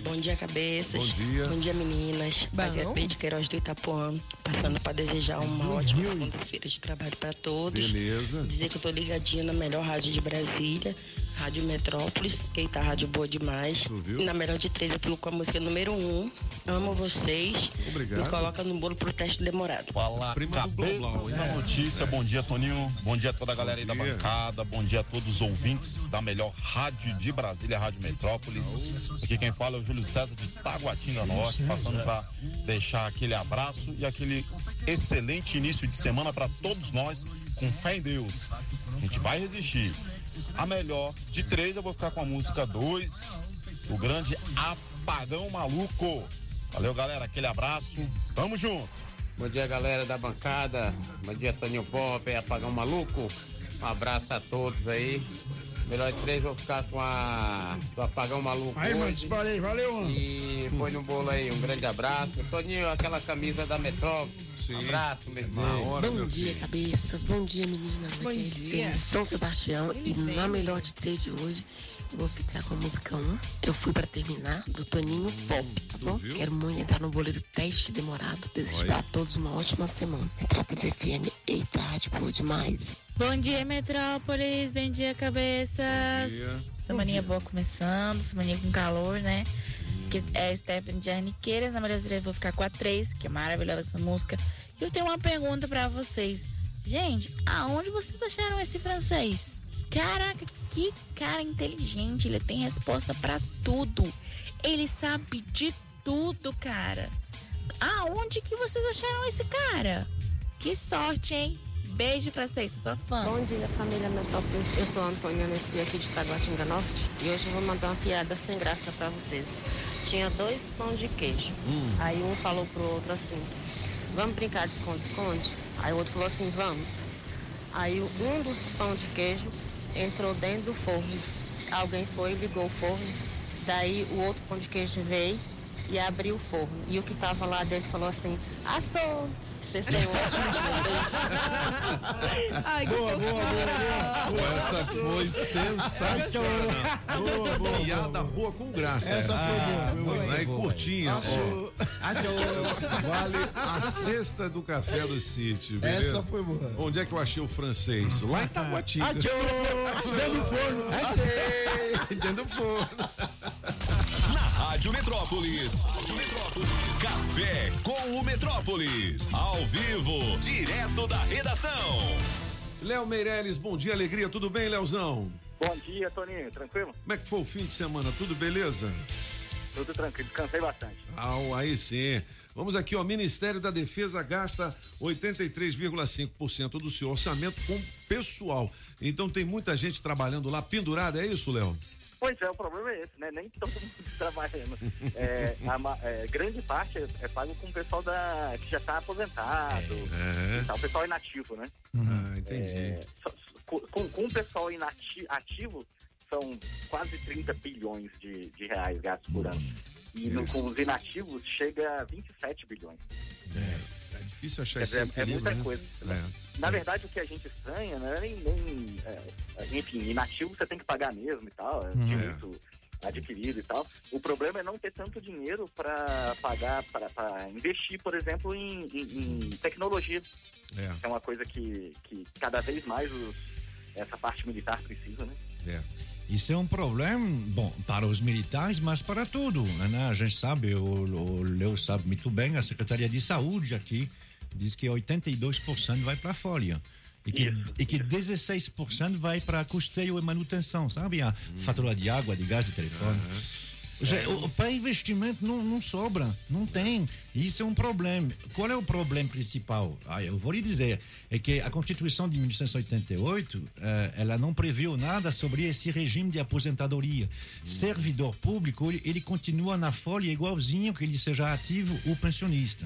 Bom dia, cabeças. Bom dia. Bom dia, meninas. Bom. Aqui é Pedro Queiroz do Itapuã, passando para desejar uma ótima segunda-feira de trabalho para todos. Beleza. Dizer que eu tô ligadinha na melhor rádio de Brasília, Rádio Metrópolis, que tá rádio boa demais. viu? E na melhor de três eu pulo com a música número um. Amo vocês. Obrigado. Me coloca no bolo pro teste demorado. Fala, cabeça da notícia. Bom dia, Toninho. Bom dia a toda a galera aí da bancada. Bom dia a todos os ouvintes da melhor rádio de Brasília, Rádio Metrópolis. Aqui quem fala é o Júlio César de Taguatinga Norte, passando para deixar aquele abraço e aquele excelente início de semana para todos nós, com fé em Deus. A gente vai resistir. A melhor de três, eu vou ficar com a música 2, o grande Apagão Maluco. Valeu, galera. Aquele abraço. Tamo junto. Bom dia, galera da bancada. Bom dia, Toninho Pop, Apagão Maluco. Um abraço a todos aí. Melhor de três, vou ficar com a do Apagão Maluco. Aí, mano, hoje. disparei, valeu, mano. E põe no bolo aí, um grande abraço. Toninho, aquela camisa da Metrópole. Um abraço, meu irmão. Bom dia, cabeças. Bom dia, meninas. Bom Aqui é dia. São Sebastião. E na melhor de três de hoje, eu vou ficar com a música 1. Eu fui pra terminar, do Toninho Pop, tá bom? viu? Quero muito entrar no boleiro teste demorado. Desejo a todos uma ótima semana. Metrópolis FM, eita, rádio boa demais. Bom dia, Metrópolis. Bom dia, cabeças. dia. Semaninha boa começando, semaninha com calor, né? Que é Stephanie de Arniqueiras. Na maioria das vezes vou ficar com a 3, que é maravilhosa essa música. E eu tenho uma pergunta pra vocês. Gente, aonde vocês acharam esse francês? Caraca, que cara inteligente. Ele tem resposta pra tudo. Ele sabe de tudo, cara. Aonde que vocês acharam esse cara? Que sorte, hein? Beijo pra vocês, sou sua fã. Bom dia, família Metrópolis. Eu sou a Antônia Nessi aqui de Taguatinga Norte e hoje eu vou mandar uma piada sem graça pra vocês. Tinha dois pão de queijo. Hum. Aí um falou pro outro assim: Vamos brincar de esconde-esconde? Aí o outro falou assim: Vamos. Aí um dos pão de queijo entrou dentro do forno. Alguém foi e ligou o forno. Daí o outro pão de queijo veio e abriu o forno. E o que tava lá dentro falou assim: Assou! Vocês têm um ótimo dia. Ai, que Boa, boa, boa, boa. Essa foi sensacional. Boa, boa, Piada boa com graça. Essa foi boa. Né? E curtinha. Achou. ó. Vale a cesta do café do sítio. beleza? Essa foi boa. Onde é que eu achei o francês? Lá em Taguatinga. Dentro do forno. Achei. Dentro do forno. Rádio Metrópolis. Café com o Metrópolis. Ao vivo, direto da redação. Léo Meirelles, bom dia, alegria. Tudo bem, Leozão? Bom dia, Toninho. Tranquilo? Como é que foi o fim de semana? Tudo beleza? Tudo tranquilo. Descansei bastante. Ah, aí sim. Vamos aqui, ó. Ministério da Defesa gasta 83,5% do seu orçamento com pessoal. Então tem muita gente trabalhando lá pendurada, é isso, Léo? Pois é, o problema é esse, né? Nem todo mundo trabalhando. É, a é, grande parte é, é pago com o pessoal da, que já está aposentado. É. tal, o pessoal inativo, né? Ah, entendi. É, com, com, o pessoal inati- ativo, são quase 30 bilhões de, de reais gastos por ano. E no- com os inativos chega a 27 bilhões. É, é difícil achar Quer esse dizer, é muita né? coisa. É. Na verdade, o que a gente estranha, né? Nem, nem, é, enfim, inativo você tem que pagar mesmo e tal. Eu Hum. É. isso adquirido e tal. O problema é não ter tanto dinheiro para pagar, para investir, por exemplo, em, em- em tecnologia. É. É uma coisa que, que cada vez mais os- essa parte militar precisa, né? É. Isso é um problema, bom, para os militares, mas para tudo. Né? A gente sabe, o, o Leo sabe muito bem, a Secretaria de Saúde aqui diz que 82% vai para a folha. E que, e que 16% vai para custeio e manutenção, sabe? A fatura de água, de gás, de telefone. O- Para investimento não, não sobra, não tem. Isso é um problema. Qual é o problema principal? Ah, eu vou lhe dizer, é que a Constituição de 1988, eh, ela não previu nada sobre esse regime de aposentadoria. Servidor público, ele, ele continua na folha igualzinho que ele seja ativo ou pensionista.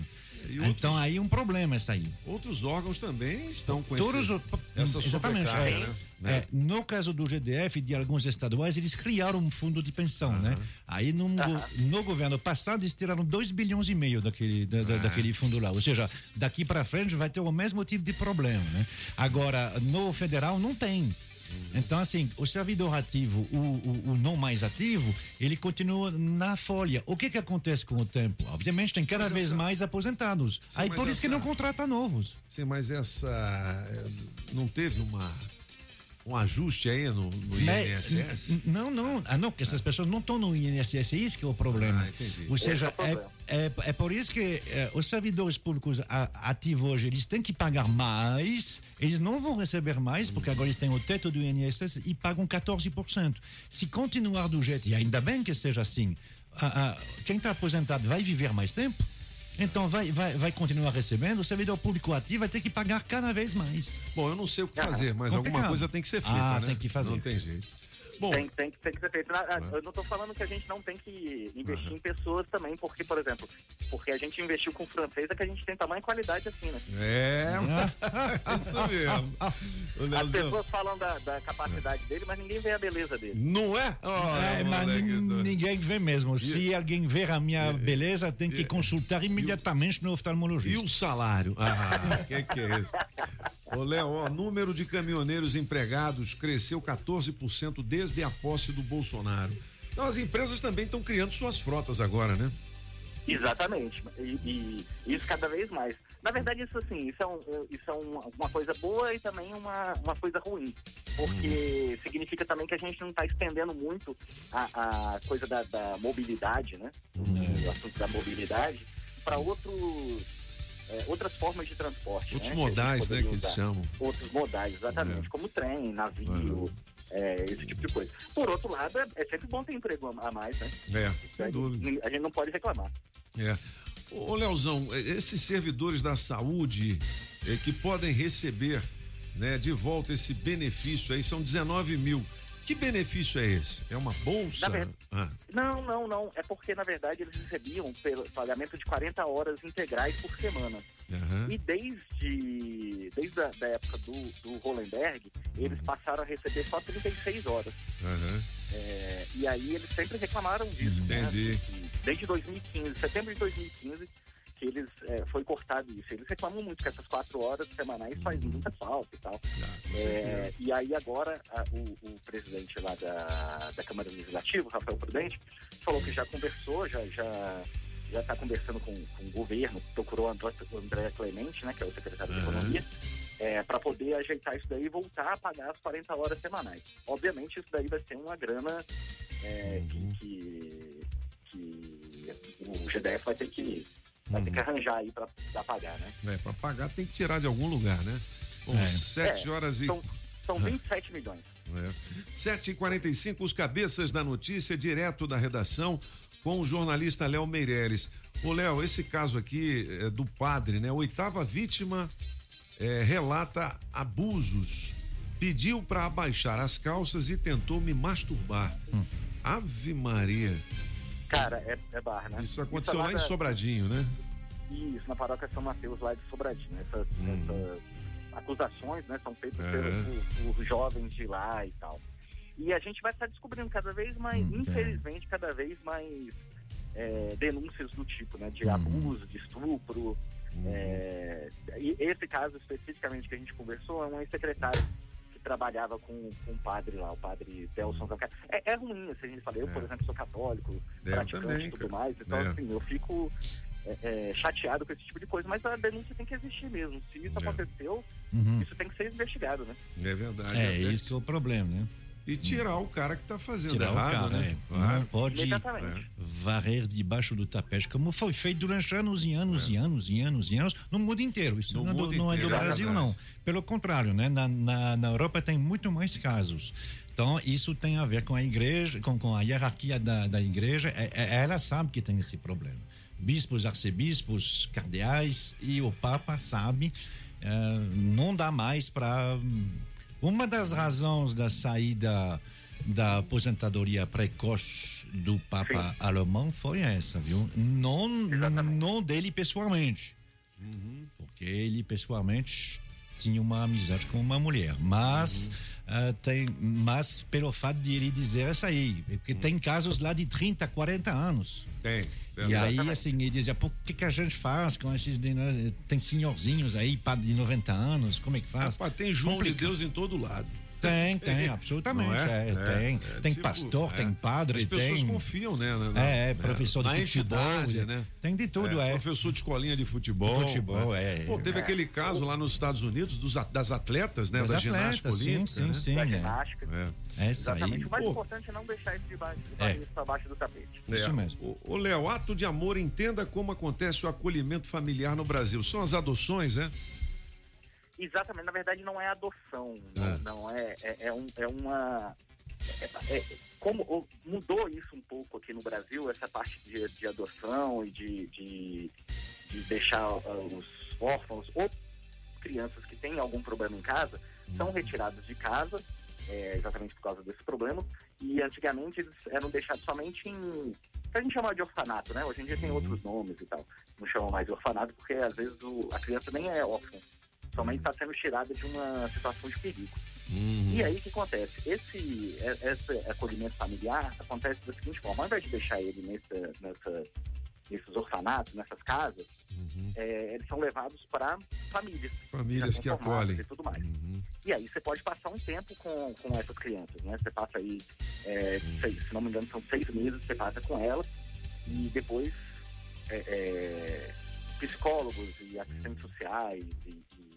Então outros- aí é um problema essa aí. Outros órgãos também estão com Todos esse, essa exatamente. sobrecarga, é. né? É, no caso do GDF e de alguns estaduais, eles criaram um fundo de pensão, né? Aí no, no governo passado eles tiraram 2 bilhões e meio daquele, da- Ah. daquele fundo lá. Ou seja, daqui para frente vai ter o mesmo tipo de problema, né? Agora, no federal não tem. Então, assim, o servidor ativo, o, o- o não mais ativo, ele continua na folha. O que que acontece com o tempo? Obviamente, tem cada Mas vez essa- mais aposentados. Sim, Aí por isso que essa- não contrata novos. Sim, mas essa. eh, Não teve uma. Um ajuste aí no, no Né? INSS? Não, não. Ah, não, porque essas pessoas não estão no INSS, é isso que é o problema. Ah, entendi. Ou seja, é é, é, é por isso que eh, os servidores públicos a- ativos hoje, eles têm que pagar mais, eles não vão receber mais, porque agora eles têm o teto do INSS e pagam 14%. Se continuar do jeito, e ainda bem que seja assim, ah, ah, quem está aposentado vai viver mais tempo, então vai, vai, vai continuar recebendo, o servidor público ativo vai ter que pagar cada vez mais. Bom, eu não sei o que fazer, mas alguma Complicado. coisa tem que ser feita, Ah, né? tem que fazer. Não tem jeito. Bom, Tem, tem, que- tem que ser feito. Na- ah, Eu não estou falando que a gente não tem que investir em pessoas também, porque, por exemplo, porque a gente investiu com francês é que a gente tem tamanho e qualidade assim, né? É, <laughs> isso mesmo. As pessoas falam da, da capacidade dele, mas ninguém vê a beleza dele. Não é? É, mas nin- ninguém vê mesmo. Se alguém ver a minha beleza, tem que consultar imediatamente no oftalmologista. E o salário? Ah, o que, que é isso? <laughs> Ô, Léo, ó, número de caminhoneiros empregados cresceu 14% desde a posse do Bolsonaro. Então as empresas também estão criando suas frotas agora, né? Exatamente. E, e isso cada vez mais. Na verdade, isso assim, isso é, um- isso é uma, uma coisa boa e também uma, uma coisa ruim. Porque significa também que a gente não está estendendo muito a, a coisa da, da mobilidade, né? O assunto da mobilidade para outros. É, outras formas de transporte. Outros né, que a modais, né, poderia que eles chamam. Outros modais, exatamente, como trem, navio, é, esse tipo de coisa. Por outro lado, é, é sempre bom ter emprego a a mais, né? É, sem dúvida. A gente não pode reclamar. É. Ô, Leozão, esses servidores da saúde que podem receber né, de volta esse benefício aí, são 19 mil. Que benefício é esse? É uma bolsa? Ver- Ah, Não, não, não. É porque, na verdade, eles recebiam pelo pagamento de 40 horas integrais por semana. aham. E desde, desde a da época do, do Hollenberg, eles passaram a receber só 36 horas. aham. É, e aí eles sempre reclamaram disso. né? Entendi. Que Desde 2015, setembro de 2015, que eles é, foi cortado isso. Eles reclamam muito que essas quatro horas semanais faz muita falta e tal. É, e aí agora a- o, o presidente lá da, da Câmara Legislativa, Rafael Prudente, falou que já conversou, já já já está conversando com, com o governo, procurou o André, André Clemente, né, que é o secretário de Economia, para poder ajeitar isso daí e voltar a pagar as 40 horas semanais. Obviamente isso daí vai ser uma grana é, que, que, que o GDF vai ter que, vai ter que arranjar aí para pagar, né? É, para pagar tem que tirar de algum lugar, né? Bom, É. 7 É, horas e. São, são Ah. 27 milhões. É. 7h45, os cabeças da notícia, direto da redação, com o jornalista Léo Meireles. Ô, Léo, esse caso aqui é do padre, né? Oitava vítima é, relata abusos. Pediu para abaixar as calças e tentou me masturbar. Ave Maria. Cara, é, é barra, né? Isso aconteceu é lá em da- Sobradinho, né? Isso, na paróquia São Mateus, lá de Sobradinho. Essas, essas acusações, né, são feitas É. pelos, por, jovens de lá e tal. E a gente vai estar descobrindo cada vez mais, infelizmente, cada vez mais é, denúncias do tipo, né, de abuso, de estupro. É, e esse caso especificamente que a gente conversou é um ex-secretário que trabalhava com, com o padre lá, o padre Delson Zancar. É, é ruim, assim, a gente fala, eu, por exemplo, sou católico, É, praticante também, e tudo cara. mais, então É. assim, eu fico é, é, chateado com esse tipo de coisa, mas a denúncia tem que existir mesmo. Se isso aconteceu, Uhum. isso tem que ser investigado, né? É verdade. É, isso que é o problema, né? E tirar o cara que tá fazendo Tirar o errado, cara, né? é. Claro. Não pode Exatamente. varrer debaixo do tapete, como foi feito durante anos e anos e anos e anos e anos no mundo inteiro. Isso No não, é do- mundo não é do inteiro, é Brasil, não. Pelo contrário, né? Na, na, na Europa tem muito mais casos. Então, isso tem a ver com a igreja, com, com a hierarquia da, da igreja. É- é- ela sabe que tem esse problema. Bispos, arcebispos, cardeais e o Papa sabe. eh, não dá mais para. Uma das razões da saída da aposentadoria precoce do Papa alemão foi essa, viu? Não, não dele pessoalmente. Porque ele pessoalmente tinha uma amizade com uma mulher. Mas, ah, tem, mas pelo fato de ele dizer isso aí. Porque tem casos lá de 30, 40 anos. Tem. E aí, assim, ele dizia, por que, que a gente faz com esses... de- né, Tem senhorzinhos aí, padre de 90 anos, como é que faz? Rapaz, tem João de Deus em todo lado. Tem, <laughs> tem, absolutamente. Não é, tem. É, tem tipo, pastor, é. tem padre, As pessoas tem. confiam, né? na- na- É, é, professor de na futebol, entidade, é. né? Tem de tudo, é. Professor de escolinha de futebol. Futebol, é. Pô, teve É. aquele caso lá nos Estados Unidos dos, das atletas, né? Das da ginástica atletas, sim, olímpica. sim, né? sim, Da é. ginástica. É. É isso aí. Exatamente. O mais Pô. importante é não deixar isso debaixo, É. isso para baixo do tapete. É. Ô, Ô, Léo, ato de amor, entenda como acontece o acolhimento familiar no Brasil. São as adoções, né? Exatamente, na verdade não é adoção, É. não, é, é, é um- é uma. é- é- como o- mudou isso um pouco aqui no Brasil, essa parte de, de adoção e de, de, de deixar ah, os órfãos ou crianças que têm algum problema em casa são retirados de casa, é, exatamente por causa desse problema, e antigamente eles eram deixados somente em. a gente chama de orfanato, né? Hoje em dia tem outros nomes e tal. Não chama mais de orfanato porque às vezes o- a criança nem é órfã somente está sendo tirada de uma situação de perigo. Uhum. E aí o que acontece? Esse, é- esse acolhimento familiar acontece da seguinte forma, ao invés de deixar ele nessa, nessa, nesses orfanatos, nessas casas, é, eles são levados para famílias. Uhum. Famílias que acolhem. Uhum. E, tudo mais. e aí você pode passar um tempo com, com essas crianças, né? Você passa aí, é, seis- se não me engano, são seis meses você passa com elas e depois é, é, psicólogos e assistentes sociais e, e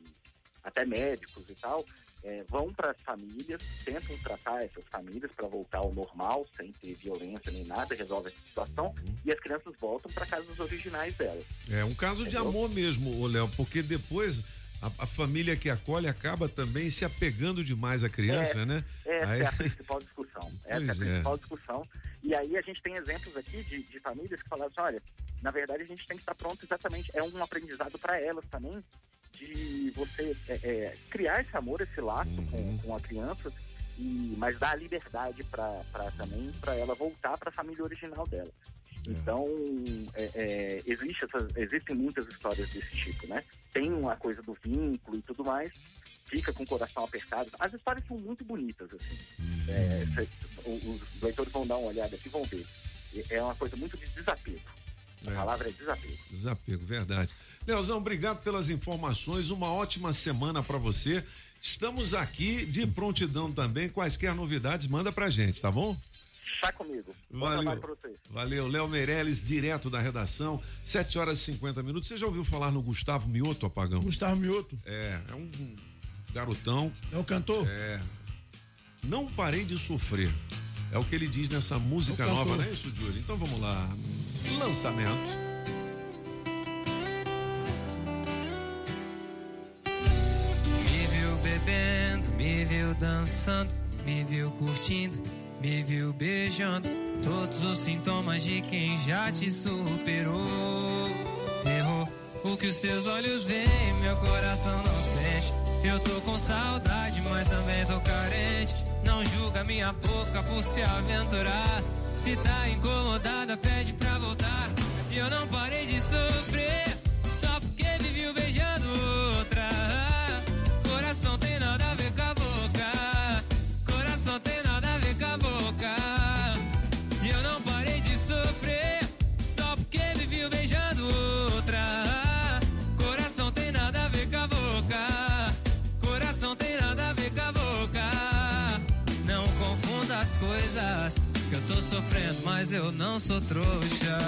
até médicos e tal é, vão para as famílias, tentam tratar essas famílias para voltar ao normal, sem ter violência nem nada, resolve essa situação e as crianças voltam para casas originais delas. É um caso de amor mesmo, ô Léo, porque depois a, a família que acolhe acaba também se apegando demais à criança, É, né? Essa Aí- é a principal discussão. Essa é a Pois é. principal discussão. E aí a gente tem exemplos aqui de, de famílias que falaram assim, olha, na verdade a gente tem que estar pronto exatamente, é um aprendizado para elas também, de você é, é, criar esse amor, esse laço Uhum. com, com a criança, e, mas dar a liberdade para também para ela voltar para a família original dela. Então, é, é, existe essas- existem muitas histórias desse tipo, né? Tem uma coisa do vínculo e tudo mais, fica com o coração apertado. As histórias são muito bonitas, assim. É, cê- os leitores vão dar uma olhada aqui e vão ver. É- É uma coisa muito de desapego. A É. palavra é desapego. Desapego, verdade. Leozão, obrigado pelas informações. Uma ótima semana para você. Estamos aqui de prontidão também. Quaisquer novidades, manda pra gente, tá bom? Chá comigo. Valeu. Valeu, Léo Meirelles, direto da redação, 7 horas e 50 minutos. Você já ouviu falar no Gustavo Mioto, Apagão? Gustavo Mioto. É, é um garotão. É o cantor? É. Não parei de sofrer. É o que ele diz nessa música É nova, não é isso, Júlio? Então vamos lá. Lançamento. Me viu bebendo, me viu dançando, me viu curtindo, me viu beijando. Todos os sintomas de quem já te superou. Errou o que os teus olhos veem, meu coração não sente. Eu tô com saudade, mas também tô carente. Não julga minha boca por se aventurar. Se tá incomodada, pede pra voltar. E eu não parei de sofrer, só porque me viu beijando outra. Coração tem mas eu não sou trouxa.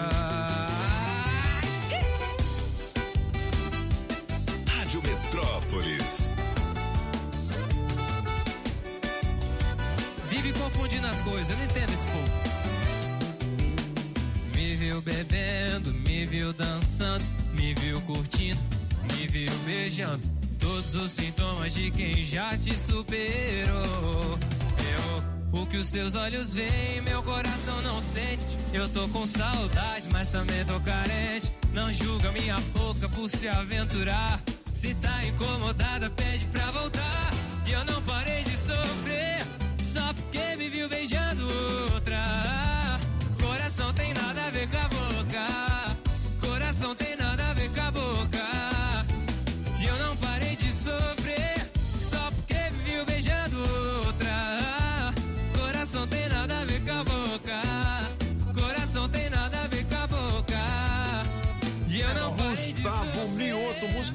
Rádio Metrópolis. Vive confundindo as coisas, eu não entendo esse povo. Me viu bebendo, me viu dançando, me viu curtindo, me viu beijando. Todos os sintomas de quem já te superou. O que os teus olhos veem, meu coração não sente. Eu tô com saudade, mas também tô carente. Não julga minha boca por se aventurar. Se tá incomodada, pede pra voltar. E eu não parei de sofrer, só porque me viu beijando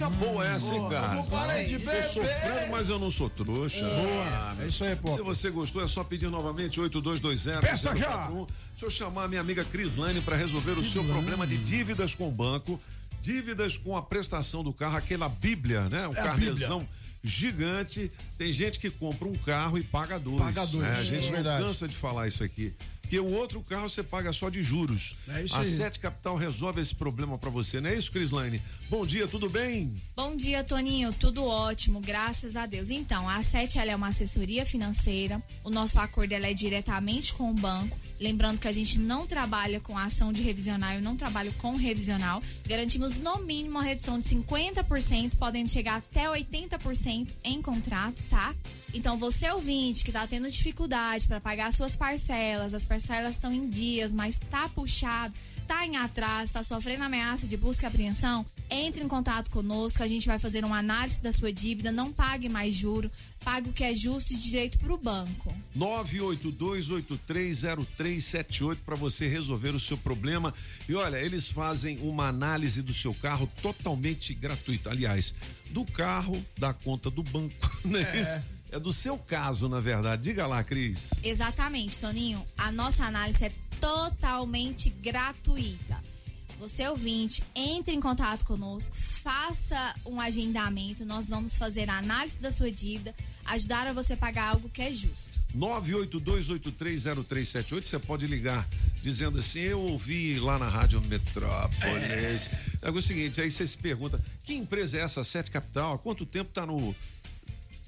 música boa essa, hein, cara? não de Tô beber. sofrendo, mas eu não sou trouxa. Boa. É isso aí, pô. Se você gostou, é só pedir novamente 8220. Peça já. 041. Deixa eu chamar a minha amiga Crislane para resolver o seu problema de dívidas com o banco, dívidas com a prestação do carro, aquela bíblia, né? Um É carnezão gigante. Tem gente que compra um carro e paga dois. Paga dois, né? A é gente não verdade. cansa de falar isso aqui. Porque o outro carro você paga só de juros. É isso a aí. Sete Capital resolve esse problema para você, não é isso, Crislane? Bom dia, tudo bem? Bom dia, Toninho. Tudo ótimo, graças a Deus. Então, a Sete ela é uma assessoria financeira. O nosso acordo ela é diretamente com o banco. Lembrando que a gente não trabalha com ação de revisional, eu não trabalho com revisional. Garantimos no mínimo uma redução de 50%, podendo chegar até 80% em contrato, tá? Então, você ouvinte que tá tendo dificuldade para pagar suas parcelas, as parcelas estão em dias, mas tá puxado, tá em atraso, tá sofrendo ameaça de busca e apreensão, entre em contato conosco, a gente vai fazer uma análise da sua dívida, não pague mais juro, pague o que é justo e direito pro banco. 982830378 para você resolver o seu problema. E olha, eles fazem uma análise do seu carro totalmente gratuita. Aliás, do carro, da conta do banco, <laughs> não é, isso? É do seu caso, na verdade. Diga lá, Cris. Exatamente, Toninho. A nossa análise é totalmente gratuita. Você ouvinte, entre em contato conosco, faça um agendamento, nós vamos fazer a análise da sua dívida, ajudar a você pagar algo que é justo. 982830378, você pode ligar dizendo assim: Eu ouvi lá na Rádio Metrópolis. É, o seguinte, aí você se pergunta: que empresa é essa, Sete Capital? Há quanto tempo tá no,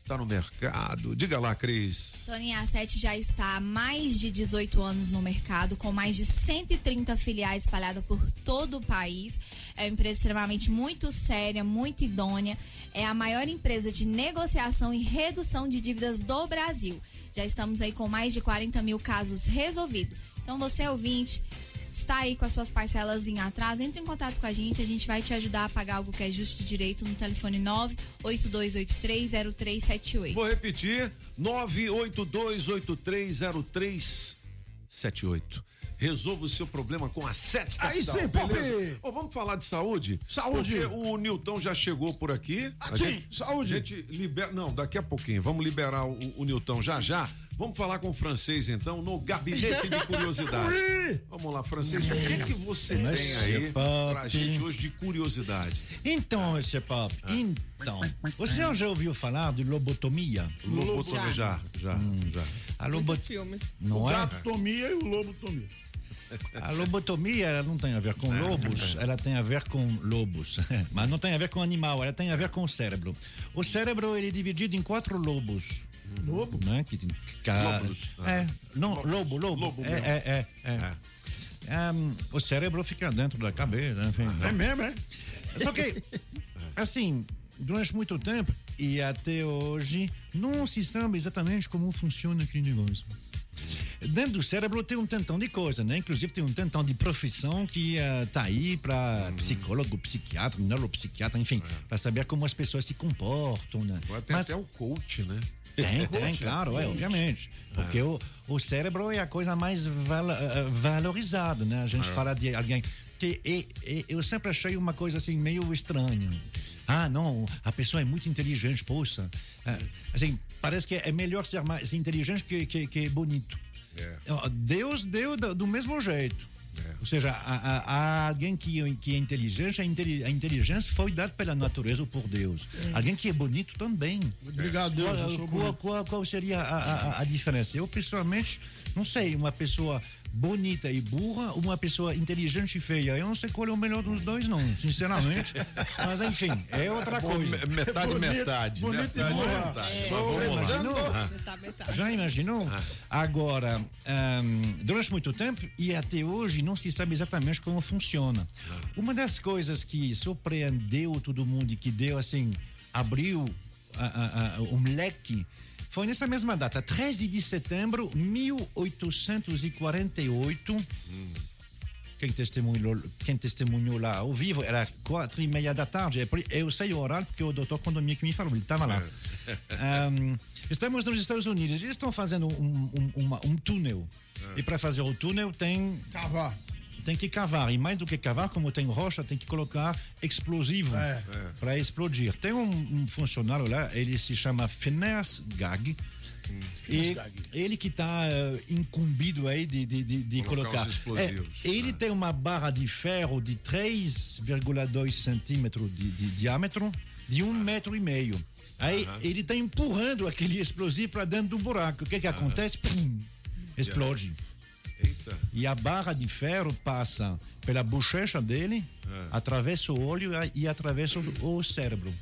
tá no mercado? Diga lá, Cris. Toninho, a Sete já está há mais de 18 anos no mercado, com mais de 130 filiais espalhadas por todo o país. É uma empresa extremamente muito séria, muito idônea. É a maior empresa de negociação e redução de dívidas do Brasil. Já estamos aí com mais de 40 mil casos resolvidos. Então, você ouvinte, está aí com as suas parcelas em atraso, entre em contato com a gente, a gente vai te ajudar a pagar algo que é justo de direito no telefone 982830378. Vou repetir: 982830378. Resolva o seu problema com a Sete Capital. Aí sim, beleza? Ô, vamos falar de saúde? Saúde. Porque o Nilton já chegou por aqui. A sim, gente- saúde. A gente libera. Não, daqui a pouquinho. Vamos liberar o, o Nilton já já. Vamos falar com o francês, então, no gabinete de curiosidade. <laughs> Vamos lá, francês, o que, que você Mas, tem aí pra gente hoje de curiosidade? Então, esse Pop, então, você já ouviu falar de lobotomia? Lobotomia, já, já, já. A Muitos lobot... filmes. Não o é? gatomia e o lobotomia. A lobotomia ela não tem a ver com lobos, ela tem a ver com lobos. <laughs> Mas não tem a ver com animal, ela tem a ver com o cérebro. O cérebro ele é dividido em quatro lobos. Lobo? Né? Que tem ca- Lóbulos. É, não, lobo, lobo. Lobo é, mesmo. é, é, é. Um, o cérebro fica dentro da cabeça. Enfim, É mesmo, é? Só que, <laughs> <laughs> assim, durante muito tempo e até hoje, não se sabe exatamente como funciona aquele negócio. Dentro do cérebro tem um tantão de coisa, né? Inclusive tem um tantão de profissão que uh, tá aí para psicólogo, psiquiatra, neuropsiquiatra, enfim, para saber como as pessoas se comportam, né? Agora tem Mas- até o coach, né? tem, <laughs> tem, Coach, claro, é, obviamente. Porque o, o cérebro é a coisa mais val- eh, valorizada, né? A gente É. fala de alguém que eu sempre achei uma coisa assim meio estranha. Ah, não, a pessoa é muito inteligente, poxa. Ah, assim, parece que é melhor ser mais inteligente que, que, que bonito. Ó, Deus deu do, mesmo jeito. Ou seja, há, alguém que, que é inteligente, a, inteli- a inteligência foi dada pela natureza ou por Deus. Alguém que é bonito também. Obrigado, Deus, Qual, qual, qual- qual seria a, a- a diferença? Eu, pessoalmente, não sei, uma pessoa bonita e burra, uma pessoa inteligente e feia. Eu não sei qual é o melhor dos dois, não, sinceramente. Mas, enfim, é outra coisa. me- metade, Bonito- metade, bonito e burra. metade. É, vamos lá. imaginou? Já imaginou? Agora, ahm, durante muito tempo e até hoje não se sabe exatamente como funciona. Uma das coisas que surpreendeu todo mundo e que deu assim, abriu a- a- a- um leque foi nessa mesma data, 13 de setembro de 1848. Quem testemunhou, quem testemunhou lá ao vivo era quatro e meia da tarde. É Eu sei o horário porque o doutor Condomínio que me falou, ele estava lá. <laughs> Um, estamos nos Estados Unidos. Eles estão fazendo um, um, uma- um túnel. E para fazer o túnel tem. Cavar. Tem que cavar. E mais do que cavar, como tem rocha, tem que colocar explosivo É. para explodir. Tem um, um funcionário lá, ele se chama Phineas Gag. Phineas E Gag. ele que está incumbido aí de, de, de, de Colocar colocar. os explosivos. É, ele tem uma barra de ferro de 3,2 centímetros de, de diâmetro, de um metro e meio. Aí ele está empurrando aquele explosivo para dentro do buraco. O que que acontece? Pum, explode. Eita. E a barra de ferro passa pela bochecha dele, É. atravessa o olho e atravessa o, cérebro.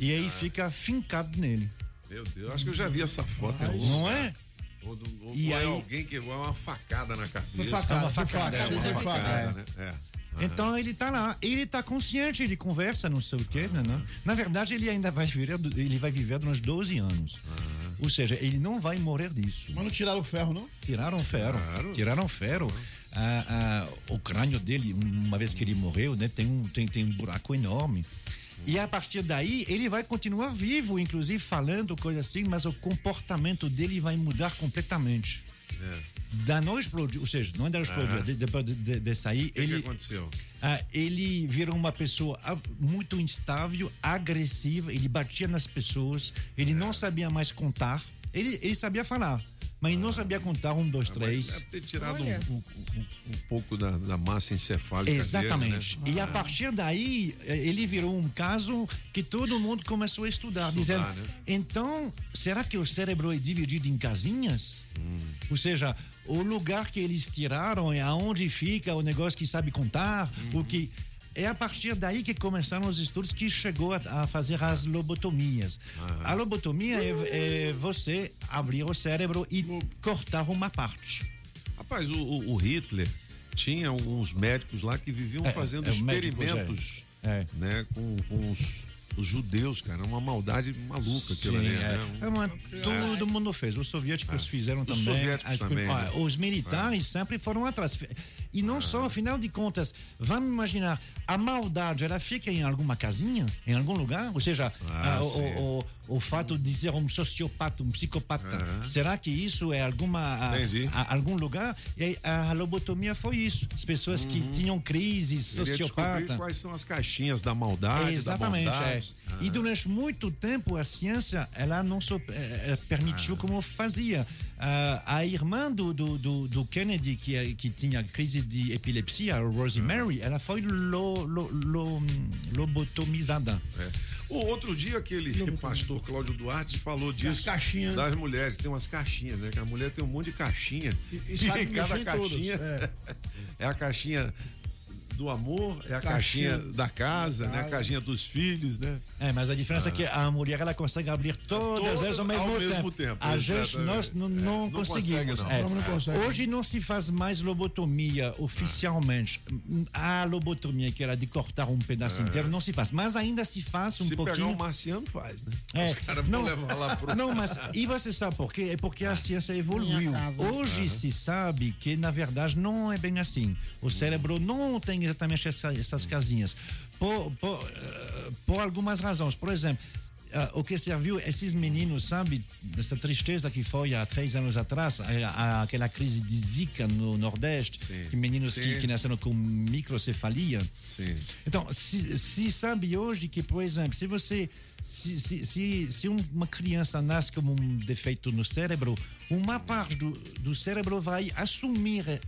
e aí fica fincado nele. Meu Deus, acho que eu já vi essa foto. Não é? Ou, do- ou E é aí- alguém que vai uma facada na cabeça. Facada, uma foi facada. facada, É, uma facada, facada. né? É. Então ele tá lá, ele tá consciente, ele conversa, não sei o quê, né, né? Na verdade, ele ainda vai viver, ele vai viver durante 12 anos. Ou seja, ele não vai morrer disso. Mas não tiraram o ferro, não? Tiraram ferro. Tiraram ferro. Ah, ah, o crânio dele, uma vez que ele morreu, né, tem, um, tem, tem um buraco enorme. E a partir daí, ele vai continuar vivo, inclusive falando coisas assim, mas o comportamento dele vai mudar completamente. Da não explodir, ou seja, não ainda explodiu, Ah. de- depois de, de, de sair, O que, ele, que aconteceu? ah, ele virou uma pessoa muito instável, agressiva, ele batia nas pessoas, ele É. não sabia mais contar, ele, ele sabia falar, mas não sabia contar um, dois, três. Deve ter tirado um, um- um- um pouco da, da massa encefálica Exatamente. dele, né? E a partir daí, eh, ele virou um caso que todo mundo começou a estudar, dizendo: né? então, será que o cérebro é dividido em casinhas? Hum. Ou seja, o lugar que eles tiraram é aonde fica o negócio que sabe contar, Uhum. o que. É a partir daí que começaram os estudos que chegou a, a fazer as lobotomias. A lobotomia é, é você abrir o cérebro e cortar uma parte. Rapaz, o, o- Hitler tinha uns médicos lá que viviam É, fazendo é, médicos, experimentos é. né, com, com os, os judeus, cara. Uma maldade maluca aquilo ali, né? é. É uma- todo mundo fez. Os soviéticos É. fizeram Os também. soviéticos As- também, né? Os militares sempre foram atrás. E não só, afinal de contas, vamos imaginar, a maldade, ela fica em alguma casinha, em algum lugar? Ou seja, Ah, ah, o, o, o, fato de ser um sociopata, um psicopata, será que isso é alguma, a- Entendi. a- algum lugar? E a lobotomia foi isso. As pessoas que tinham crises, sociopata. quais são as caixinhas da maldade, Exatamente, da é. E durante muito tempo a ciência ela não só eh, eh, permitiu como fazia. Ah, a irmã do, do, do, do Kennedy que, que tinha crise de epilepsia, a Rosemary, ela foi lo, lo, lo- lobotomizada. É. O outro dia aquele pastor Cláudio Duarte falou disso. caixinhas. Das mulheres, tem umas caixinhas, né? Que a mulher tem um monte de caixinha. e sabe <laughs> cada mexer em todas, caixinha é. <laughs> é. a caixinha do amor, é a Caixinha caixinha, da casa, né? A caixinha dos filhos, né? É, mas a diferença é que a mulher ela consegue abrir todas, Todas elas ao mesmo, ao tempo. mesmo tempo, A gente nós não, É, não não conseguimos. consegue, não. É. Não, não consegue. Hoje não se faz mais lobotomia oficialmente. A lobotomia que era de cortar um pedaço É. inteiro não se faz, mas ainda se faz um Se pouquinho. pegar um marciano, faz, né? É, Os caras vão levar lá pro. Não, mas e você sabe por quê? É porque a ciência evoluiu. Hoje se sabe que, na verdade, não é bem assim. O cérebro não tem exatamente essa- essas casinhas. Por, por, eh, por algumas razões. Por exemplo, ah, o que serviu esses meninos, sabe, dessa tristeza que foi há três anos atrás, a- a- aquela crise de Zika no Nordeste, que meninos que, Sim. que nasceram com microcefalia. Sim. Então, se, se sabe hoje que, por exemplo, se você. Se, se, se, se um- uma criança nasce com um defeito no cérebro, uma parte do, do cérebro vai assumir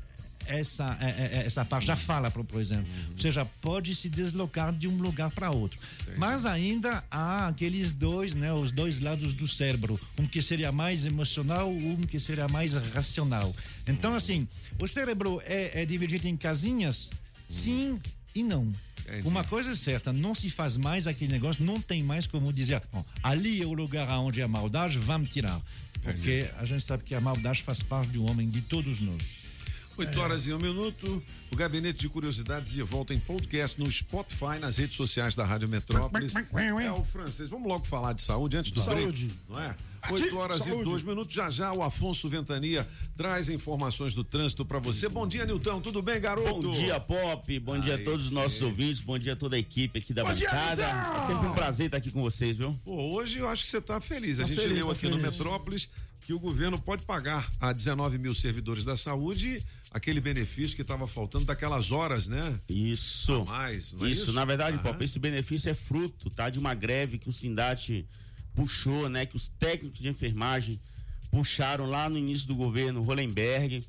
essa, eh, eh, essa parte, já fala, por, exemplo. Ou seja, pode se deslocar de um lugar para outro. Mas ainda há aqueles dois, né, os dois lados do cérebro. Um que seria mais emocional, um que seria mais racional. Então, assim, o cérebro é, é dividido em casinhas, sim e não. Uma coisa é certa, não se faz mais aquele negócio, não tem mais como dizer, "Bom, ali é o lugar onde a maldade, vamos tirar. Porque a gente sabe que a maldade faz parte do homem, de todos nós. 8 horas e um minuto. O Gabinete de Curiosidades de volta em podcast no Spotify, nas redes sociais da Rádio Metrópolis. É o francês. Vamos logo falar de saúde antes do Saúde. break, não é? 8 horas e Saúde. 2 minutos. Já já o Afonso Ventania traz informações do trânsito para você. Bom dia, Nilton. Tudo bem, garoto? Bom dia, Pop. Bom dia a todos os nossos ouvintes. Bom dia a toda a equipe aqui da Bom dia, bancada. Nilton! É sempre um prazer estar aqui com vocês, viu? Pô, hoje eu acho que você está feliz. A Tô gente feliz, leu tô aqui no feliz. Metrópolis que o governo pode pagar a 19 mil servidores da saúde aquele benefício que estava faltando daquelas horas, né? Isso. A mais, é isso, isso? na verdade. Pop, esse benefício é fruto, tá? De uma greve que o Sindate puxou, né? Que os técnicos de enfermagem puxaram lá no início do governo Hollenberg,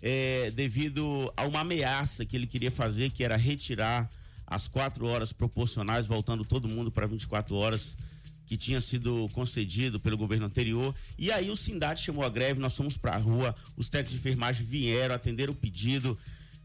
é, devido a uma ameaça que ele queria fazer, que era retirar as quatro horas proporcionais, voltando todo mundo para 24 horas que tinha sido concedido pelo governo anterior. E aí o Sindate chamou a greve, nós fomos para a rua, os técnicos de enfermagem vieram atender o pedido.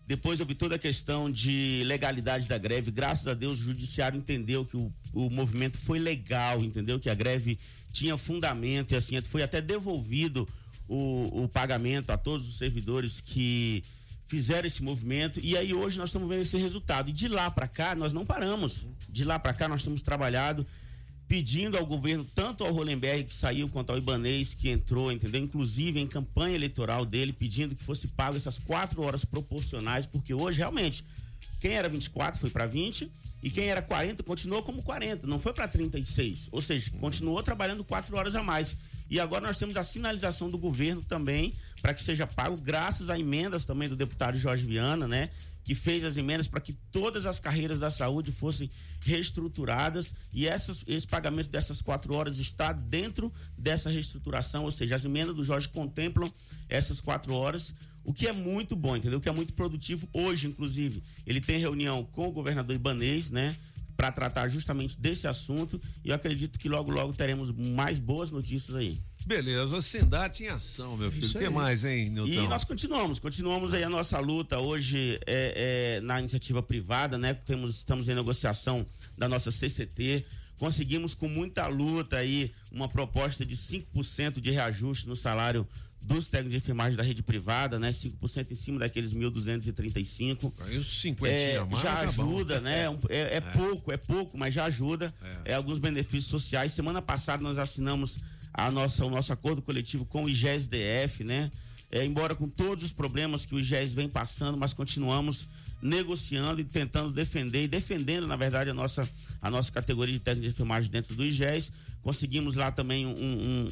Depois houve toda a questão de legalidade da greve. Graças a Deus o judiciário entendeu que o, o movimento foi legal, entendeu? Que a greve tinha fundamento e assim foi até devolvido o, o pagamento a todos os servidores que fizeram esse movimento e aí hoje nós estamos vendo esse resultado. E de lá para cá nós não paramos. De lá para cá nós temos trabalhado pedindo ao governo, tanto ao Rolenberg que saiu, quanto ao Ibanês que entrou, entendeu? Inclusive em campanha eleitoral dele, pedindo que fosse pago essas quatro horas proporcionais, porque hoje realmente quem era 24 foi para 20 e quem era 40 continuou como 40, não foi para 36. Ou seja, continuou trabalhando quatro horas a mais. E agora nós temos a sinalização do governo também para que seja pago, graças a emendas também do deputado Jorge Viana, né? Que fez as emendas para que todas as carreiras da saúde fossem reestruturadas e essas, esse pagamento dessas quatro horas está dentro dessa reestruturação, ou seja, as emendas do Jorge contemplam essas quatro horas, o que é muito bom, entendeu? O que é muito produtivo hoje, inclusive. Ele tem reunião com o governador Ibanês, né? Para tratar justamente desse assunto e eu acredito que logo, logo teremos mais boas notícias aí. Beleza, Sindate em ação, meu filho. O que mais, hein, Nilton? E nós continuamos, continuamos aí a nossa luta hoje é, é, na iniciativa privada, né? Temos, estamos em negociação da nossa CCT. Conseguimos com muita luta aí uma proposta de 5% de reajuste no salário dos técnicos de enfermagem da rede privada, né? 5% em cima daqueles 1.235. Aí os 50 É, mais, já tá ajuda, né? Um- É, é pouco, é pouco, mas já ajuda. É. alguns benefícios sociais. Semana passada nós assinamos a nossa, o nosso acordo coletivo com o IGES-DF, né? É, embora com todos os problemas que o IGES vem passando, mas continuamos negociando e tentando defender e defendendo, na verdade, a nossa, a nossa categoria de técnico de enfermagem dentro do IGES. Conseguimos lá também um, um-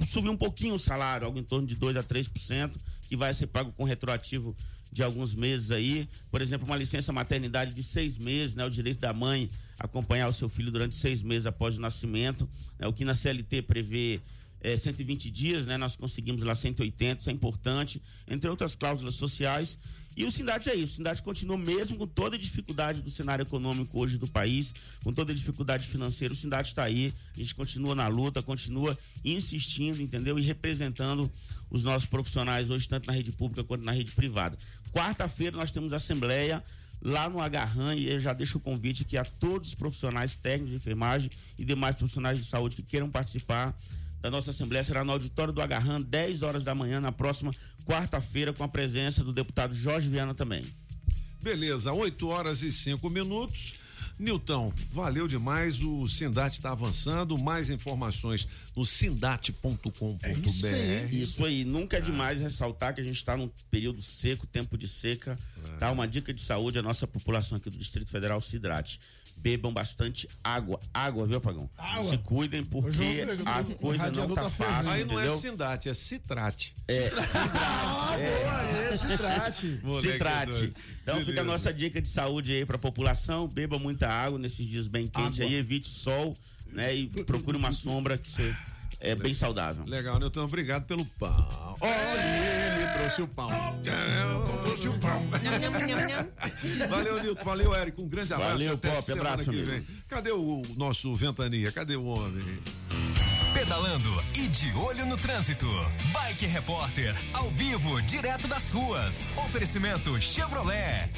um- subir um pouquinho o salário, algo em torno de 2 a 3%, que vai ser pago com retroativo de alguns meses aí. Por exemplo, uma licença maternidade de seis meses, né? O direito da mãe acompanhar o seu filho durante seis meses após o nascimento. né? O que na CLT prevê é, 120 dias, né? Nós conseguimos lá 180, isso é importante, entre outras cláusulas sociais. E o Sindate é isso, o Sindate continua mesmo com toda a dificuldade do cenário econômico hoje do país, com toda a dificuldade financeira, o Sindate está aí, a gente continua na luta, continua insistindo, entendeu? E representando os nossos profissionais hoje, tanto na rede pública quanto na rede privada. Quarta-feira nós temos assembleia lá no Agarran e eu já deixo o convite aqui a todos os profissionais técnicos de enfermagem e demais profissionais de saúde que queiram participar da nossa assembleia será no auditório do Agarran, 10 horas da manhã, na próxima quarta-feira, com a presença do deputado Jorge Viana também. Beleza, 8 horas e 5 minutos. Nilton, valeu demais. O Sindate está avançando. Mais informações no sindate.com.br. Isso aí, nunca é demais ressaltar que a gente está num período seco, tempo de seca. Tá? Uma dica de saúde, a nossa população aqui do Distrito Federal se hidrate. Bebam bastante água. Água, viu, Pagão? Água. Se cuidem porque a coisa não tá fácil, Aí não é? Sindate, é Citrate. É, <laughs> Ah, boa, é Citrate. <laughs> Citrate. Então fica a Beleza. nossa dica de saúde aí pra população. Beba muita água nesses dias bem quentes aí, evite o sol, né? E procure uma sombra que isso é bem saudável. Legal, Nilton, obrigado pelo pão. Olha, ele trouxe o pão. Valeu, Nilton. Valeu, Érico. Um grande abraço. Valeu, Até Pop. Abraço, que amigo. vem. Cadê o nosso Ventania? Cadê o homem? Pedalando e de olho no trânsito. Bike Repórter, ao vivo, direto das ruas. Oferecimento Chevrolet.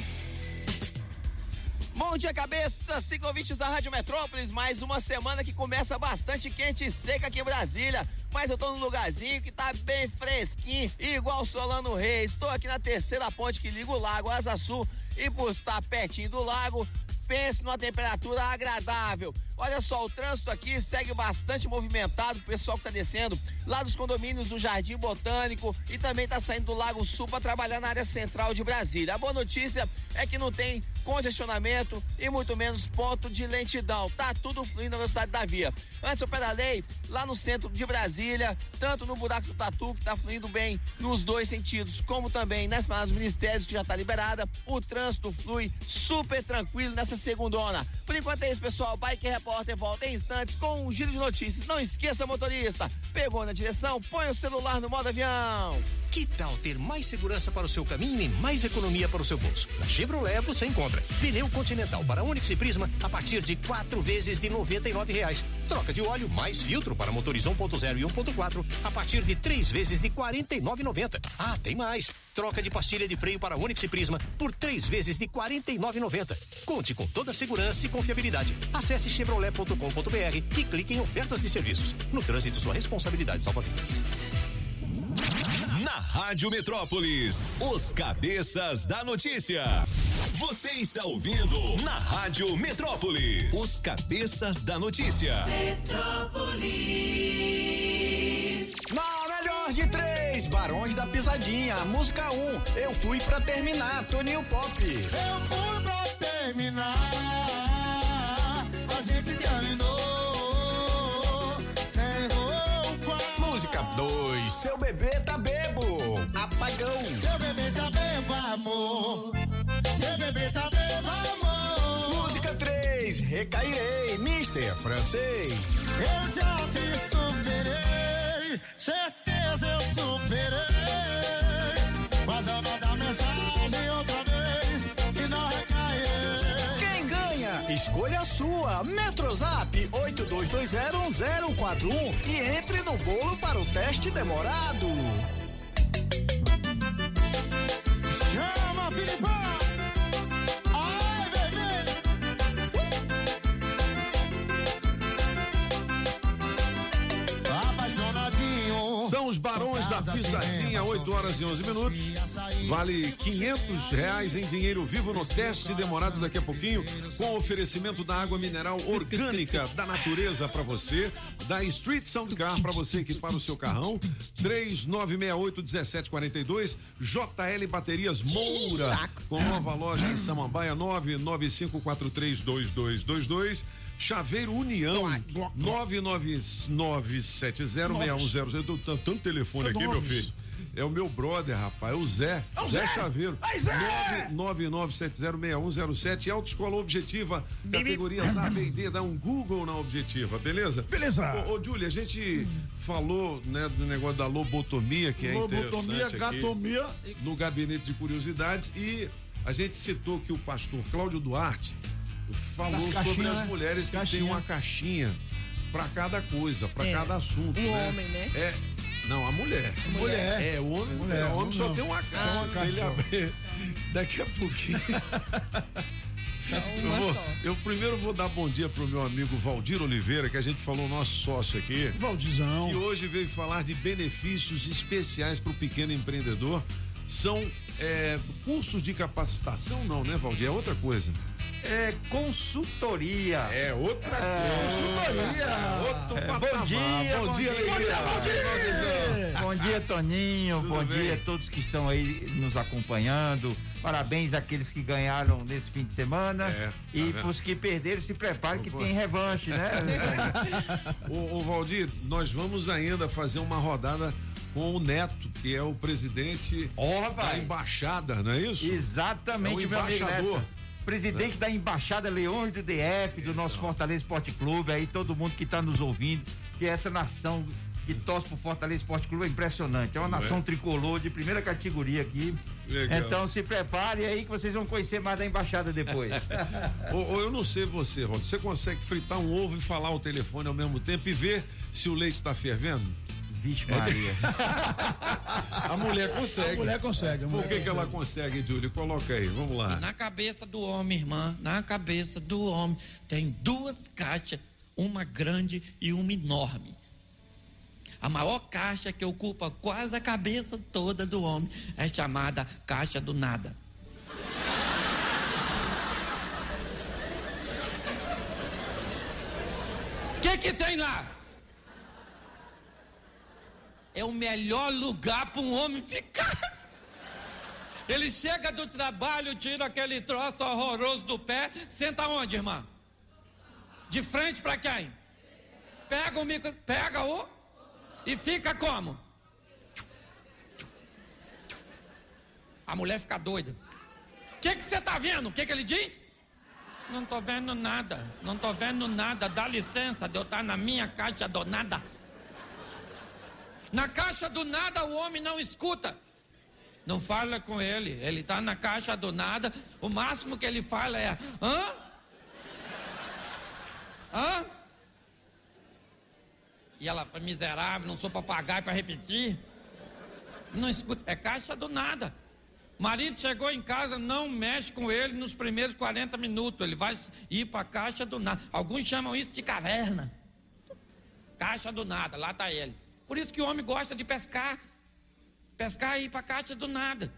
Bom dia, cabeça! Cinco ouvintes da Rádio Metrópolis. Mais uma semana que começa bastante quente e seca aqui em Brasília. Mas eu tô num lugarzinho que tá bem fresquinho, igual Solano Reis. Estou aqui na terceira ponte que liga o Lago Asa Sul. E por estar pertinho do lago, pense numa temperatura agradável. Olha só, o trânsito aqui segue bastante movimentado, o pessoal que tá descendo lá dos condomínios do Jardim Botânico e também tá saindo do Lago Sul para trabalhar na área central de Brasília. A boa notícia é que não tem congestionamento e muito menos ponto de lentidão. Tá tudo fluindo na velocidade da via. Antes eu pedalei lá no centro de Brasília, tanto no buraco do Tatu, que tá fluindo bem nos dois sentidos, como também na Esplanada dos Ministérios, que já tá liberada. O trânsito flui super tranquilo nessa segundona. Por enquanto é isso, pessoal. Bike Repórter volta em instantes com um giro de notícias. Não esqueça, motorista, pegou na direção, põe o celular no modo avião. Que tal ter mais segurança para o seu caminho e mais economia para o seu bolso? Na Chevrolet você encontra pneu Continental para Onix e Prisma a partir de quatro vezes de 99 reais. Troca de óleo mais filtro para motores 1.0 e 1.4 a partir de três vezes de R$ 49,90. Ah, tem mais! Troca de pastilha de freio para Onix e Prisma por três vezes de R$ 49,90. Conte com toda a segurança e confiabilidade. Acesse chevrolet.com.br e clique em ofertas de serviços. No trânsito, sua responsabilidade salva vidas. Na Rádio Metrópolis, os cabeças da notícia. Você está ouvindo na Rádio Metrópolis, os cabeças da notícia. Metrópolis. Na melhor de três, Barões da Pisadinha, música 1. Um, eu fui pra terminar, Toninho Pop. Eu fui pra terminar, a gente terminou sem roupa. Música 2, seu bebê tá bebo, apagão. Seu bebê tá bebo, amor. Seu bebê tá bebo, amor. Música 3, recairei, Mister Francês. Eu já te superei, certeza eu superei. Mas eu vou dar mensagem Escolha sua. Metrozap 82201041 e entre no bolo para o teste demorado. Chama, Filipão! São os Barões da Pisadinha, cinema, 8 horas e 11 minutos. Vale 500 reais em dinheiro vivo no teste demorado daqui a pouquinho, com oferecimento da água mineral orgânica <laughs> da natureza para você, da Street Sound Car para você equipar o seu carrão, 3968-1742, JL Baterias Moura, com nova loja em Samambaia, 995432222. Chaveiro União, 999706100. Eu dou tan- tanto telefone aqui, meu filho. É o meu brother, rapaz, é o Zé. É o Zé Zé! Chaveiro. Ai, Zé! 999706107. E Autoescola Objetiva, categorias A, B e D. Dá um Google na Objetiva, beleza? Beleza. Ô, ô Júlia, a gente falou né, do negócio da lobotomia, que é Lobotomia, interessante. aqui, gatomia. No gabinete de curiosidades. E a gente citou que o pastor Cláudio Duarte falou sobre as né? mulheres que têm uma caixinha para cada coisa, para É. cada assunto. O né? homem, né? É. Não, a mulher. Mulher. É, o homem, Mulher, o homem só não. tem uma Só caixa. uma Se ele abrir, <laughs> daqui a pouquinho. <laughs> Eu, uma vou- só. eu primeiro vou dar bom dia pro meu amigo Valdir Oliveira, que a gente falou nosso sócio aqui. Valdizão. Que hoje veio falar de benefícios especiais para o pequeno empreendedor. São é, cursos de capacitação, não, né, Valdir? É outra coisa. É consultoria. É outra coisa. Consultoria. Outro É, patamar. bom dia, Bom dia, Alegria. Bom dia, Bom dia, Toninho. Tudo bom bem? dia a todos que estão aí nos acompanhando. Parabéns àqueles que ganharam nesse fim de semana. É, e tá vendo? pros que perderam, se preparem que tem revanche, né? <laughs> ô, Valdir, nós vamos ainda fazer uma rodada com o Neto, que é o presidente da embaixada, não é isso? Exatamente, é o meu amigo embaixador. Presidente da Embaixada Leões do DF, do nosso Fortaleza Esporte Clube, aí todo mundo que está nos ouvindo, que essa nação que torce pro Fortaleza Esporte Clube é impressionante. É uma Não é? nação tricolor de primeira categoria aqui. Legal. Então se prepare aí que vocês vão conhecer mais da Embaixada depois. <laughs> Ô, ô, eu não sei você, Rod, você consegue fritar um ovo e falar o telefone ao mesmo tempo e ver se o leite está fervendo? Vixe, Maria. a mulher consegue. A mulher consegue, a Por mulher que, que ela consegue, Júlio? Coloca aí, vamos lá. Na cabeça do homem, irmã, na cabeça do homem tem duas caixas, uma grande e uma enorme. A maior caixa que ocupa quase a cabeça toda do homem é chamada caixa do nada. O que que tem lá? É o melhor lugar para um homem ficar. Ele chega do trabalho, tira aquele troço horroroso do pé, senta onde, irmã? De frente para quem? Pega o micro, pega o e fica como? A mulher fica doida. O que que você tá vendo? O que que ele diz? Não tô vendo nada, não tô vendo nada. Dá licença de eu estar na minha caixa do nada. Na caixa do nada o homem não escuta. Não fala com ele. Ele está na caixa do nada. O máximo que ele fala é: hã? Hã? E ela foi miserável, não sou papagaio para repetir. Não escuta, é caixa do nada. Marido chegou em casa, não mexe com ele nos primeiros 40 minutos. Ele vai ir para a caixa do nada. Alguns chamam isso de caverna. Caixa do nada, lá está ele. Por isso que o homem gosta de pescar. Pescar e ir para a caixa do nada.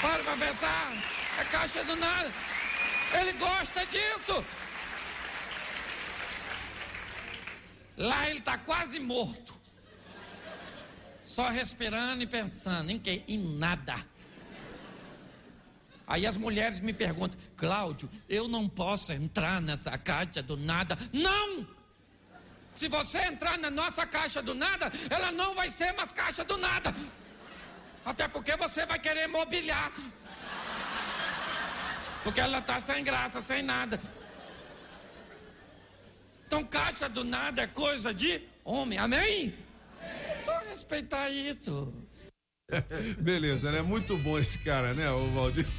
Para pra pensar. É caixa do nada. Ele gosta disso. Lá ele está quase morto. Só respirando e pensando em quê? Em nada. Aí as mulheres me perguntam, Cláudio, eu não posso entrar nessa caixa do nada. Não! Se você entrar na nossa caixa do nada, ela não vai ser mais caixa do nada. Até porque você vai querer mobiliar. Porque ela está sem graça, sem nada. Então, caixa do nada é coisa de homem, amém? Respeitar isso. <laughs> Beleza, né? Muito bom esse cara, né, o Valdir? <laughs>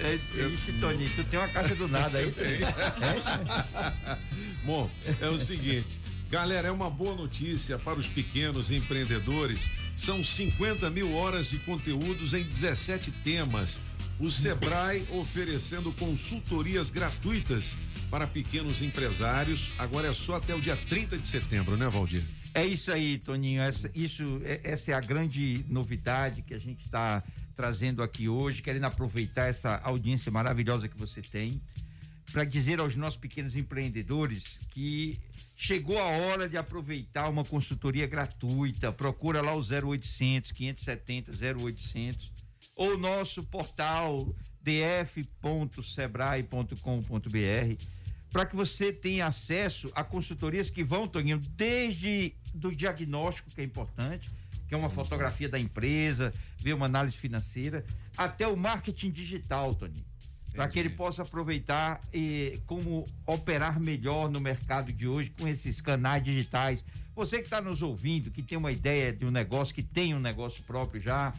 É, ixi, Toninho, tu tem uma caixa do nada aí. <laughs> Bom, é o seguinte. Galera, é uma boa notícia para os pequenos empreendedores. São 50 mil horas de conteúdos em 17 temas. O Sebrae oferecendo consultorias gratuitas para pequenos empresários. Agora é só até o dia 30 de setembro, né, Valdir? É isso aí, Toninho. Essa, isso, é- essa é a grande novidade que a gente está trazendo aqui hoje, querendo aproveitar essa audiência maravilhosa que você tem, para dizer aos nossos pequenos empreendedores que chegou a hora de aproveitar uma consultoria gratuita. Procura lá o 0800 570 0800 ou nosso portal df.sebrae.com.br para que você tenha acesso a consultorias que vão, Toninho, desde do diagnóstico, que é importante, que é uma fotografia da empresa, ver uma análise financeira, até o marketing digital, Toninho. Para que ele possa aproveitar eh, como operar melhor no mercado de hoje com esses canais digitais. Você que está nos ouvindo, que tem uma ideia de um negócio, que tem um negócio próprio já,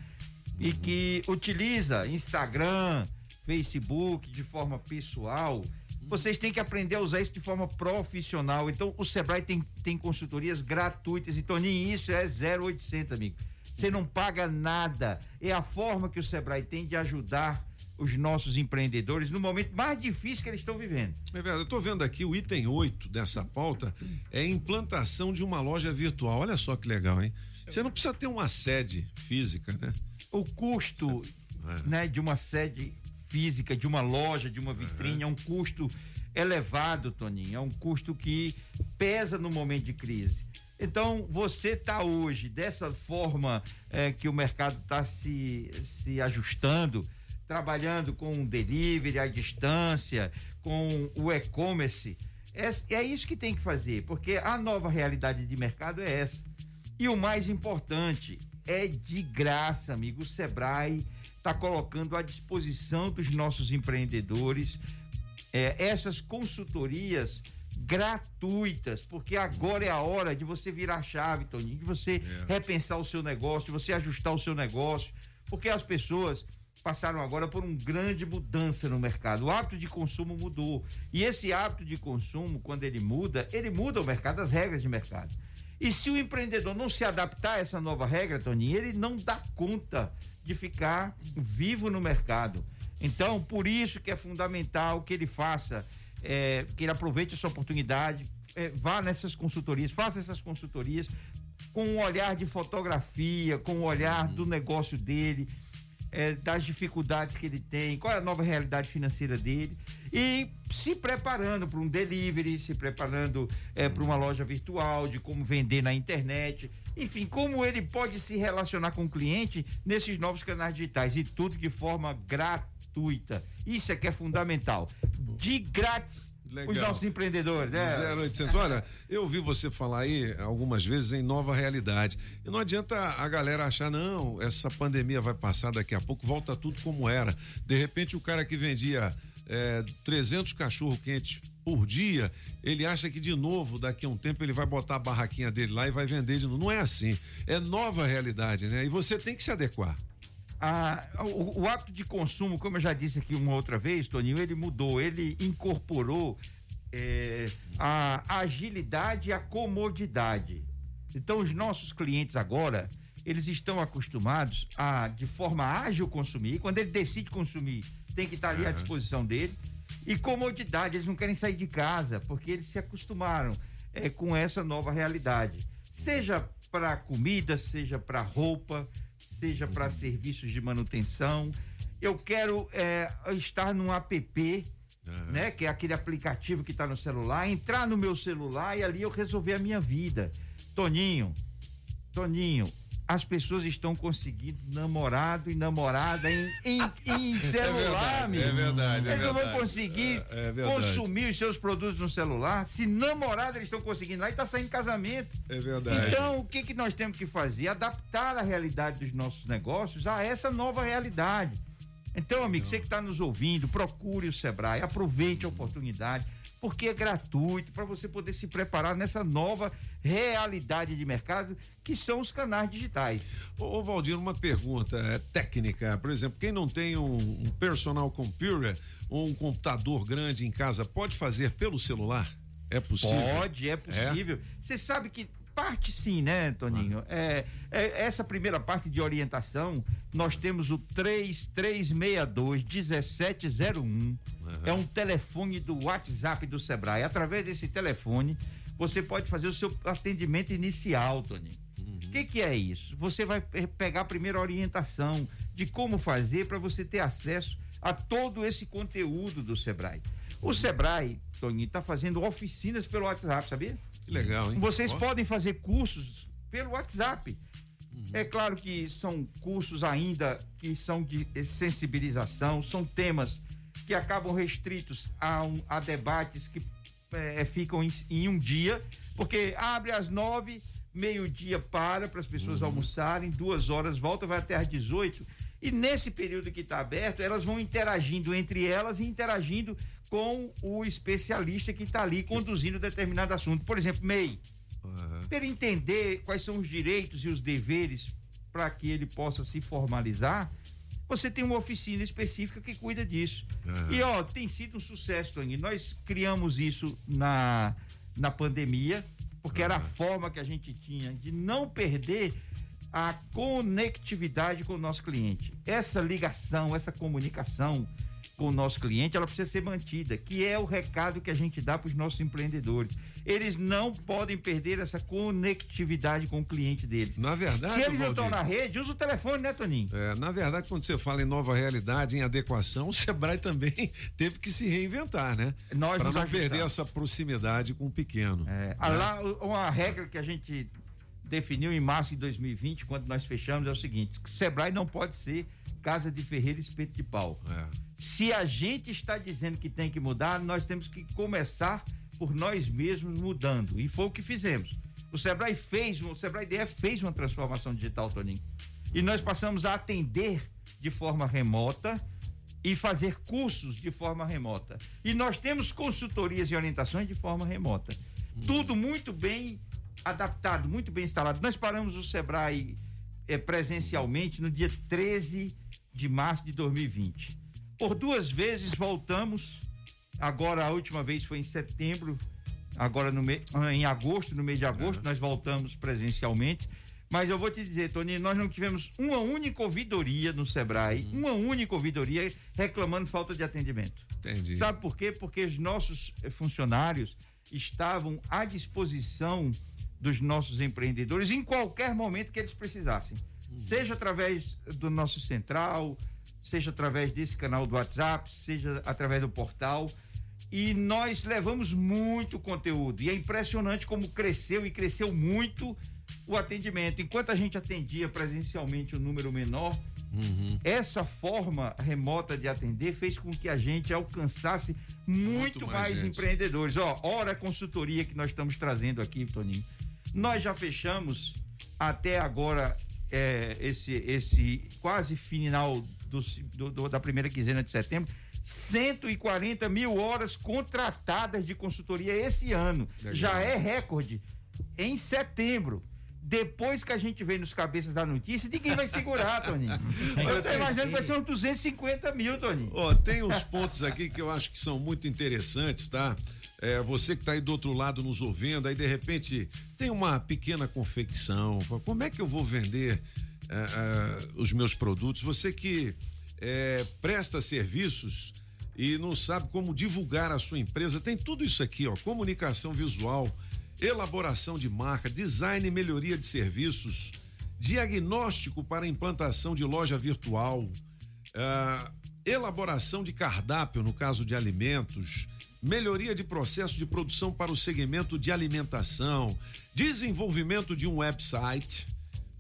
e que utiliza Instagram, Facebook de forma pessoal, vocês têm que aprender a usar isso de forma profissional. Então, o Sebrae tem, tem consultorias gratuitas. E, Toninho, isso é 0800, amigo. Você não paga nada. É a forma que o Sebrae tem de ajudar os nossos empreendedores no momento mais difícil que eles estão vivendo. É verdade, eu tô vendo aqui o item 8 dessa pauta é a implantação de uma loja virtual. Olha só que legal, hein? Você não precisa ter uma sede física, né? O custo É. né, de uma sede física de uma loja, de uma vitrine, é um custo elevado, Toninho. É um custo que pesa no momento de crise. Então, você está hoje, dessa forma eh, que o mercado está se, se ajustando, trabalhando com o delivery à distância, com o e-commerce, é, é isso que tem que fazer, porque a nova realidade de mercado é essa. E o mais importante, é de graça, amigo. O Sebrae está colocando à disposição dos nossos empreendedores é, essas consultorias gratuitas, porque agora é a hora de você virar a chave, Toninho, de você repensar o seu negócio, de você ajustar o seu negócio, porque as pessoas passaram agora por uma grande mudança no mercado. O hábito de consumo mudou. E esse hábito de consumo, quando ele muda, ele muda o mercado, as regras de mercado. E se o empreendedor não se adaptar a essa nova regra, Toninho, ele não dá conta de ficar vivo no mercado. Então, por isso que é fundamental que ele faça, é, que ele aproveite essa oportunidade, é, vá nessas consultorias, faça essas consultorias com um olhar de fotografia, com o olhar do negócio dele, é, das dificuldades que ele tem, qual é a nova realidade financeira dele e se preparando para um delivery, se preparando é, para uma loja virtual, de como vender na internet, enfim, como ele pode se relacionar com o cliente nesses novos canais digitais e tudo de forma gratuita. Isso é que é fundamental. De grátis os nossos empreendedores. É. 0800. Olha, eu ouvi você falar aí algumas vezes em nova realidade. E não adianta a galera achar, não, essa pandemia vai passar daqui a pouco, volta tudo como era. De repente, o cara que vendia é, 300 cachorro quentes por dia, ele acha que de novo, daqui a um tempo, ele vai botar a barraquinha dele lá e vai vender de novo. Não é assim. É nova realidade, né? E você tem que se adequar. Ah, o, o, hábito de consumo, como eu já disse aqui uma outra vez, Toninho, ele mudou, ele incorporou é, a agilidade e a comodidade. Então, os nossos clientes agora, eles estão acostumados a, de forma ágil, consumir. Quando ele decide consumir, tem que estar ali à disposição dele. E comodidade, eles não querem sair de casa, porque eles se acostumaram é, com essa nova realidade. Seja para comida, seja para roupa, seja para serviços de manutenção. Eu quero é, estar num app, uhum. né? Que é aquele aplicativo que está no celular, entrar no meu celular e ali eu resolver a minha vida. Toninho, Toninho, as pessoas estão conseguindo namorado e namorada em, em, <laughs> em celular, é amigo. É verdade, é Eles não verdade. vão conseguir É, é verdade. consumir os seus produtos no celular. Se namorado eles estão conseguindo lá e está saindo casamento. É verdade. Então, o que, que nós temos que fazer? Adaptar a realidade dos nossos negócios a essa nova realidade. Então, amigo, você que está nos ouvindo, procure o Sebrae, aproveite a oportunidade, porque é gratuito para você poder se preparar nessa nova realidade de mercado que são os canais digitais. Ô, Valdir, uma pergunta é, técnica. Por exemplo, quem não tem um, um personal computer ou um computador grande em casa, pode fazer pelo celular? É possível? Pode, é possível. Você sabe que parte sim, né, Toninho? É, é, essa primeira parte de orientação, nós temos o 3362 1701. É um telefone do WhatsApp do Sebrae. Através desse telefone, você pode fazer o seu atendimento inicial, Toninho. O que, que é isso? Você vai pe- pegar a primeira orientação de como fazer para você ter acesso a todo esse conteúdo do Sebrae. O Sebrae, Toninho, está fazendo oficinas pelo WhatsApp, sabia? Que legal, hein? Vocês podem fazer cursos pelo WhatsApp. É claro que são cursos ainda que são de sensibilização, são temas que acabam restritos a, um- a debates que eh, ficam em, em um dia, porque abre às nove, meio-dia para para as pessoas almoçarem, duas horas volta, vai até às 18 e nesse período que está aberto, elas vão interagindo entre elas e interagindo com o especialista que está ali conduzindo determinado assunto. Por exemplo, MEI. Para ele entender quais são os direitos e os deveres para que ele possa se formalizar, você tem uma oficina específica que cuida disso. Aham. E ó, tem sido um sucesso, Toninho. Nós criamos isso na, na pandemia, porque era a forma que a gente tinha de não perder a conectividade com o nosso cliente. Essa ligação, essa comunicação com o nosso cliente, ela precisa ser mantida, que é o recado que a gente dá para os nossos empreendedores. Eles não podem perder essa conectividade com o cliente deles. Na verdade, Se eles Valdir- estão na rede, usa o telefone, né, Toninho? É, na verdade, quando você fala em nova realidade, em adequação, o Sebrae também <laughs> teve que se reinventar, né? Nós Para não ajustamos. perder essa proximidade com o pequeno. É, Ah, lá, uma regra que a gente definiu em março de 2020, quando nós fechamos, é o seguinte: Sebrae não pode ser casa de ferreiro e espeto de pau. Se a gente está dizendo que tem que mudar, nós temos que começar por nós mesmos mudando. E foi o que fizemos. O Sebrae fez, o Sebrae DF fez uma transformação digital, Toninho. E nós passamos a atender de forma remota e fazer cursos de forma remota. E nós temos consultorias e orientações de forma remota. Tudo muito bem adaptado, muito bem instalado. Nós paramos o Sebrae eh, presencialmente no dia 13 de março de 2020. Por duas vezes voltamos. Agora a última vez foi em setembro, agora no me, ah, em agosto, no mês de agosto, nós voltamos presencialmente. Mas eu vou te dizer, Tony, nós não tivemos uma única ouvidoria no Sebrae, uma única ouvidoria reclamando falta de atendimento. Entendi. Sabe por quê? Porque os nossos funcionários estavam à disposição dos nossos empreendedores em qualquer momento que eles precisassem. Seja através do nosso central, seja através desse canal do WhatsApp, seja através do portal. E nós levamos muito conteúdo. E é impressionante como cresceu e cresceu muito o atendimento. Enquanto a gente atendia presencialmente um número menor, essa forma remota de atender fez com que a gente alcançasse muito, Muito mais mais, empreendedores. Ó, ora a consultoria que nós estamos trazendo aqui, Toninho. Nós já fechamos até agora é, esse, esse quase final do, do- da primeira quinzena de setembro. 140 mil horas contratadas de consultoria esse ano. Legal. Já é recorde em setembro. Depois que a gente vem nos cabeças da notícia, ninguém vai segurar, <laughs> Toninho. Eu tô imaginando que vai ser uns 250 mil, Toninho. Ó, tem uns pontos aqui que eu acho que são muito interessantes, tá? É, você que tá aí do outro lado nos ouvindo, aí de repente tem uma pequena confecção. Como é que eu vou vender é, os meus produtos? Você que é, presta serviços e não sabe como divulgar a sua empresa, tem tudo isso aqui, ó: comunicação visual, elaboração de marca, design e melhoria de serviços, diagnóstico para implantação de loja virtual, elaboração de cardápio no caso de alimentos, melhoria de processo de produção para o segmento de alimentação, desenvolvimento de um website,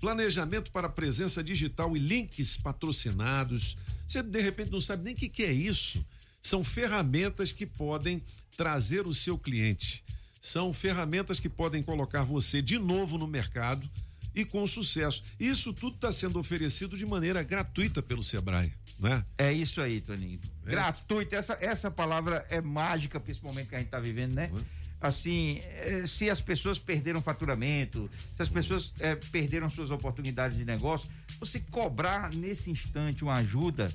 planejamento para presença digital e links patrocinados. Você de repente não sabe nem o que, que é isso. São ferramentas que podem trazer o seu cliente. São ferramentas que podem colocar você de novo no mercado e com sucesso. Isso tudo está sendo oferecido de maneira gratuita pelo Sebrae, né? É isso aí, Toninho. Gratuito. Essa, essa palavra é mágica para esse momento que a gente está vivendo, né? Assim, eh, se as pessoas perderam faturamento, se as pessoas eh, perderam suas oportunidades de negócio, você cobrar nesse instante uma ajuda,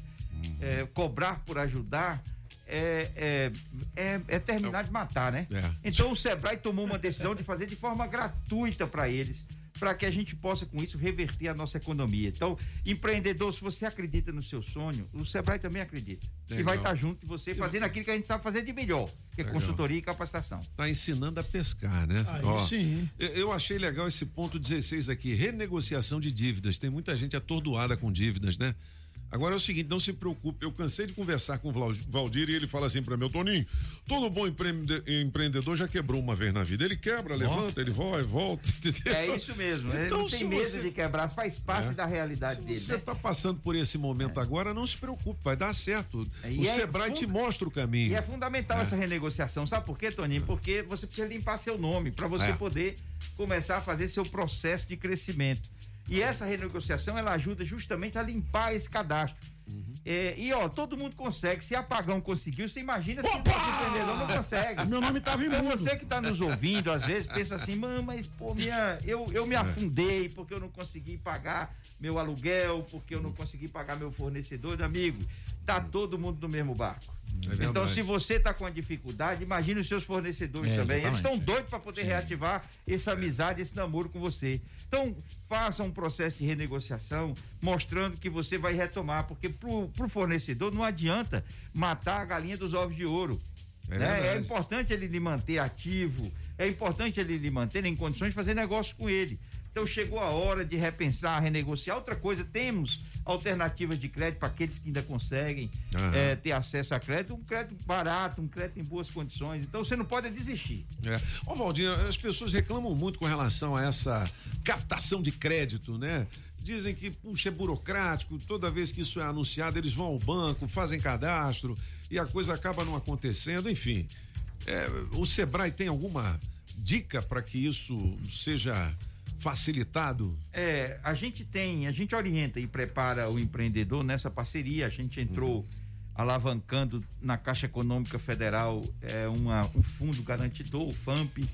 eh, cobrar por ajudar, é, é, é, é terminar de matar, né? É. Então o Sebrae tomou uma decisão de fazer de forma gratuita para eles, para que a gente possa com isso reverter a nossa economia. Então, empreendedor, se você acredita no seu sonho, o Sebrae também acredita. E Legal. vai estar junto de você fazendo aquilo que a gente sabe fazer de melhor, que é Legal. consultoria e capacitação. Tá ensinando a pescar, né? Aí sim. Eu, eu achei legal esse ponto 16 aqui, renegociação de dívidas. Tem muita gente atordoada com dívidas, né? Agora é o seguinte, não se preocupe, eu cansei de conversar com o Valdir e ele fala assim pra mim, "Ô, Toninho, todo bom empreende- empreendedor já quebrou uma vez na vida. Ele quebra, levanta, ele vai, volta, <laughs> entendeu? É isso mesmo. Ele Então, não tem se medo você- de quebrar, faz parte É. da realidade Se dele. você né? está passando por esse momento agora, não se preocupe, vai dar certo. E o é Sebrae te mostra o caminho. E é fundamental É. essa renegociação, sabe por quê, Toninho? Porque você precisa limpar seu nome para você É. poder começar a fazer seu processo de crescimento. E essa renegociação ela ajuda justamente a limpar esse cadastro. Uhum. É, e ó, todo mundo consegue. Se apagão conseguiu, você imagina se o empreendedor não consegue. Meu nome tava Então imundo. você que está nos ouvindo, às vezes pensa assim, "Mano, mas pô, minha, eu, eu É. me afundei porque eu não consegui pagar meu aluguel, porque eu não consegui pagar meu fornecedor, amigo. Tá todo mundo no mesmo barco. É então, se você está com a dificuldade, imagine os seus fornecedores É, também. Eles estão doidos para poder Sim. reativar essa amizade, esse namoro com você. Então, faça um processo de renegociação mostrando que você vai retomar, porque pro, pro fornecedor não adianta matar a galinha dos ovos de ouro. É né? É, importante ele lhe manter ativo, é importante ele lhe manter em condições de fazer negócio com ele. Então chegou a hora de repensar, renegociar. Outra coisa, temos alternativas de crédito para aqueles que ainda conseguem Aham. eh, ter acesso a crédito, um crédito barato, um crédito em boas condições. Então você não pode desistir. É. Ô, Valdir, as pessoas reclamam muito com relação a essa captação de crédito, né? Dizem que, puxa, é burocrático, toda vez que isso é anunciado, eles vão ao banco, fazem cadastro e a coisa acaba não acontecendo, enfim. É, o Sebrae tem alguma dica para que isso seja facilitado? É, a gente tem, a gente orienta e prepara o empreendedor nessa parceria. A gente entrou alavancando na Caixa Econômica Federal é, uma, um fundo garantidor, o FAMP.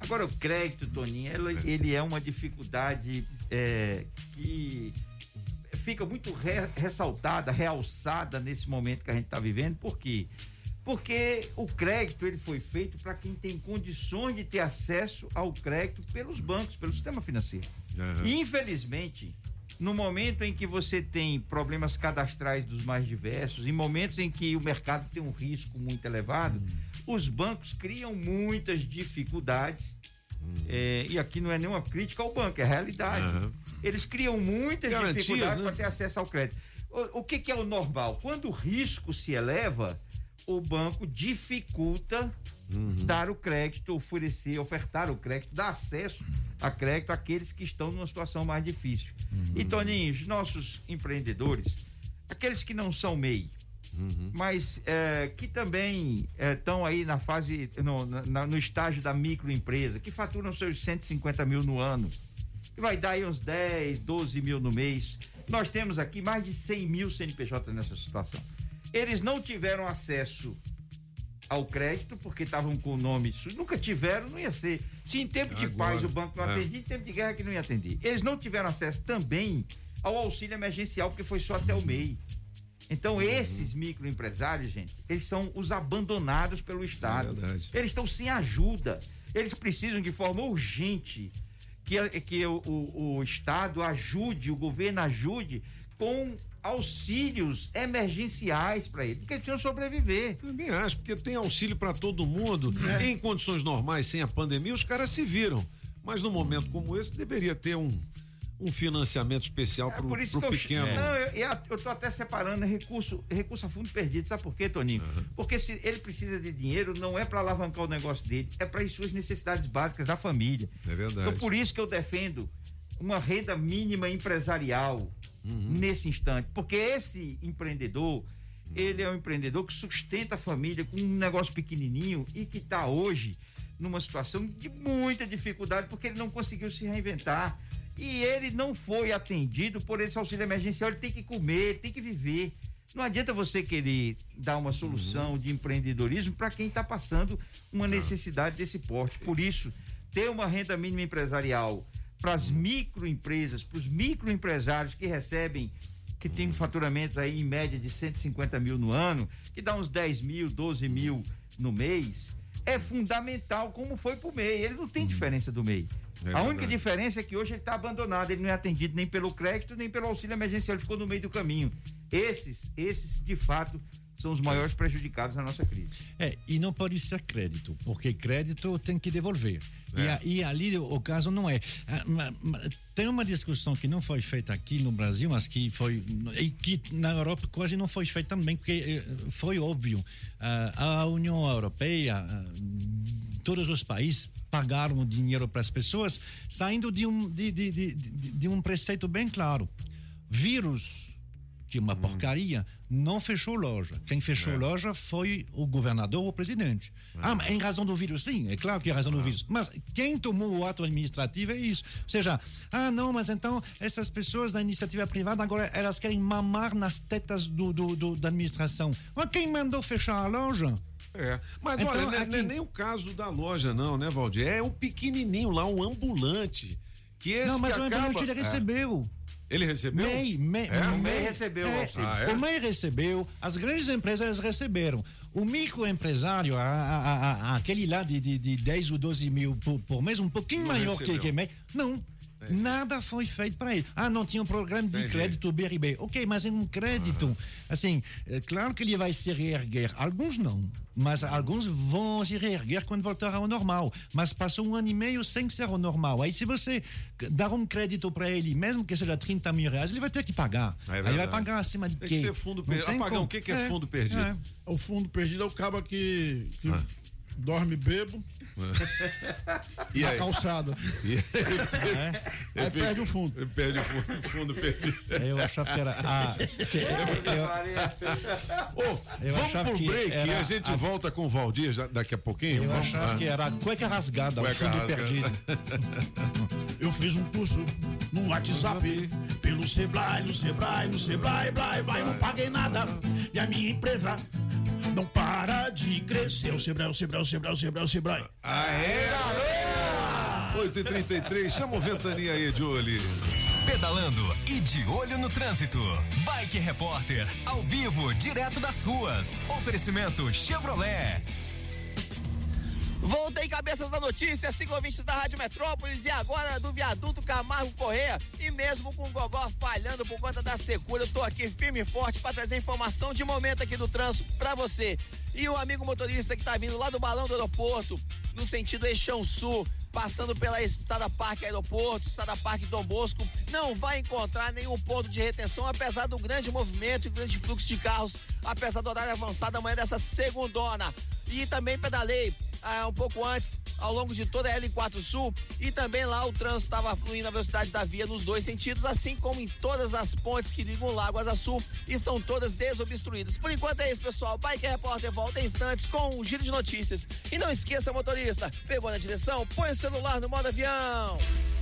Agora, o crédito, Toninho, ele, ele é uma dificuldade é, que fica muito re- ressaltada, realçada nesse momento que a gente está vivendo. Por quê? Porque o crédito ele foi feito para quem tem condições de ter acesso ao crédito pelos bancos, pelo sistema financeiro. E, infelizmente, no momento em que você tem problemas cadastrais dos mais diversos, em momentos em que o mercado tem um risco muito elevado, os bancos criam muitas dificuldades. É, e aqui não é nenhuma crítica ao banco, é realidade. Aham. Eles criam muitas Garantias, dificuldades né? para ter acesso ao crédito. O, o que, que é o normal? Quando o risco se eleva, o banco dificulta dar o crédito, oferecer, ofertar o crédito, dar acesso a crédito àqueles que estão numa situação mais difícil. E, Toninho, os nossos empreendedores, aqueles que não são MEI, mas é, que também estão aí na fase, no, na- no estágio da microempresa, que faturam seus 150 mil no ano, que vai dar aí uns 10, 12 mil no mês. Nós temos aqui mais de 100 mil CNPJ nessa situação. Eles não tiveram acesso ao crédito porque estavam com o nome. Nunca tiveram, não ia ser. Se em tempo de Agora, paz o banco não é. atendia, em tempo de guerra que não ia atender. Eles não tiveram acesso também ao auxílio emergencial porque foi só até o MEI. Então, esses microempresários, gente, eles são os abandonados pelo Estado. eles estão sem ajuda. Eles precisam de forma urgente que, que o, o- o Estado ajude, o governo ajude com auxílios emergenciais para eles, porque eles precisam sobreviver. Também acho, porque tem auxílio para todo mundo. Em condições normais, sem a pandemia, os caras se viram. Mas num momento como esse, deveria ter um, um financiamento especial para É o que eu, pequeno. Não, eu, eu, tô até separando recurso, recurso a fundo perdido. Sabe por quê, Toninho? Porque se ele precisa de dinheiro, não é para alavancar o negócio dele, é para as suas necessidades básicas da família. É verdade. Então, por isso que eu defendo uma renda mínima empresarial nesse instante. Porque esse empreendedor, ele é um empreendedor que sustenta a família com um negócio pequenininho e que está hoje numa situação de muita dificuldade porque ele não conseguiu se reinventar. E ele não foi atendido por esse auxílio emergencial. Ele tem que comer, ele tem que viver. Não adianta você querer dar uma solução de empreendedorismo para quem está passando uma necessidade desse porte. Por isso, ter uma renda mínima empresarial para as microempresas, para os microempresários que recebem, que tem faturamentos aí em média de 150 mil no ano, que dá uns 10 mil, 12 mil no mês, é fundamental, como foi para o MEI. Ele não tem diferença do MEI. É a única diferença é que hoje ele está abandonado, ele não é atendido nem pelo crédito, nem pelo auxílio emergencial, ele ficou no meio do caminho. Esses, esses, de fato, são os maiores prejudicados na nossa crise. É, e não pode ser crédito, porque crédito tem que devolver. E, a- E, ali o caso não é. Ah, Tem uma discussão que não foi feita aqui no Brasil, mas que foi. e que na Europa quase não foi feita também, porque eh, foi óbvio. Ah, a União Europeia, ah, todos os países pagaram dinheiro para as pessoas, saindo de um, de, de, de, de- de um preceito bem claro. Vírus que é uma porcaria, não fechou loja. Quem fechou loja foi o governador ou o presidente. Ah, mas em razão do vírus, sim, é claro que é em razão do vírus. Mas quem tomou o ato administrativo é isso. Ou seja, ah, não, mas então essas pessoas da iniciativa privada agora elas querem mamar nas tetas do, do, do- da administração. Mas quem mandou fechar a loja? É, mas Então, olha, não é- aqui- é nem o caso da loja, não, né, Valdir? É o pequenininho lá, um ambulante. Que esse não, mas que o acaba... ambulante ele É. recebeu. Ele recebeu? MEI, MEI, É? o MEI recebeu o é. Ah, é? O MEI recebeu, as grandes empresas receberam. o microempresário, a- a- a- aquele lá de, de, de 10 ou 12 mil por, por mês, um pouquinho Não maior que, recebeu. que mês, não. Nada foi feito para ele. Ah, não tinha um programa de Entendi. crédito BRB. Ok, mas é um crédito. Assim, é claro que ele vai se reerguer. Alguns não, mas alguns vão se reerguer quando voltar ao normal. Mas passou um ano e meio sem ser o normal. Aí, se você dar um crédito para ele, mesmo que seja 30 mil reais, ele vai ter que pagar. É ele vai pagar acima de Tem quê? que ser fundo perdido. tem Apagão, o que que é fundo perdido? O fundo perdido é o cabo que, que dorme bebo E na aí? calçada. E É? Aí perde o fundo. <laughs> Perde o fundo, o fundo perdido. Eu achava que era. Ah, <laughs> Ô, Eu vamos achava pro que break era e a gente a- volta com o Valdir já- daqui a pouquinho. eu Vamos? achava Ah. que era cueca rasgada, o Cueca fundo rasgada. perdido. <laughs> Eu fiz um curso no WhatsApp, pelo Sebrae, no Sebrae, no Sebrae, Brae, Brae, não paguei nada. E a minha empresa não para de crescer. O Sebrae, o Sebrae, o Sebrae, o Sebrae, o Sebrae. Aê, 8h33, chama o Ventania aí, Julie. Pedalando e de olho no trânsito. Bike Repórter, ao vivo, direto das ruas. Oferecimento Chevrolet. Voltei cabeças da notícia, cinco ouvintes da Rádio Metrópolis e agora do viaduto Camargo Correia. E mesmo com o Gogó falhando por conta da secura, eu tô aqui firme e forte para trazer informação de momento aqui do trânsito para você. E o amigo motorista que tá vindo lá do balão do aeroporto, no sentido Eixão Sul, passando pela Estrada Parque Aeroporto, Estrada Parque Dom Bosco, não vai encontrar nenhum ponto de retenção, apesar do grande movimento e grande fluxo de carros, apesar do horário avançado amanhã dessa segundona. E também pedalei ah, um pouco antes, ao longo de toda a L4 Sul, e também lá o trânsito estava fluindo a velocidade da via nos dois sentidos, assim como em todas as pontes que ligam o Lago Sul, estão todas desobstruídas. Por enquanto é isso, pessoal. Bike Repórter volta em instantes com um giro de notícias. E não esqueça, motorista, pegou na direção, põe o celular no modo avião.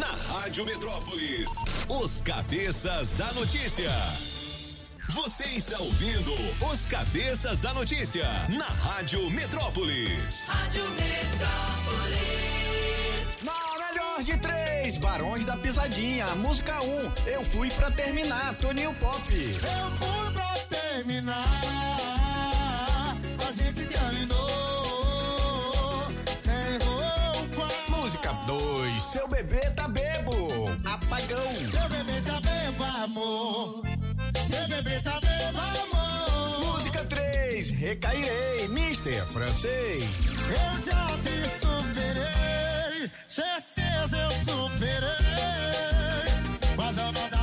Na Rádio Metrópolis, os cabeças da notícia. Você está ouvindo os cabeças da notícia na Rádio Metrópolis. Rádio Metrópolis. Na melhor de três, Barões da Pisadinha. Música 1, um, eu fui pra terminar, Toninho Pop. Eu fui pra terminar, a gente terminou. Seu bebê tá bebo. Apagão. Seu bebê tá bebo, amor. Seu bebê tá bebo, amor. Música 3, recairei, Mister Francês. Eu já te superei, certeza eu superei. Mas eu vou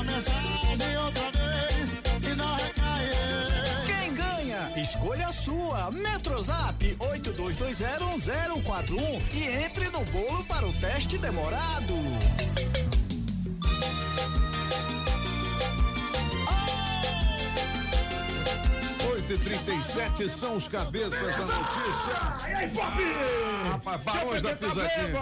Escolha sua. Metrozap 82201041 e entre no bolo para o teste demorado. 8h37 são os cabeças da notícia. E aí, Pop? Rapaz, Barões da Pisadinha.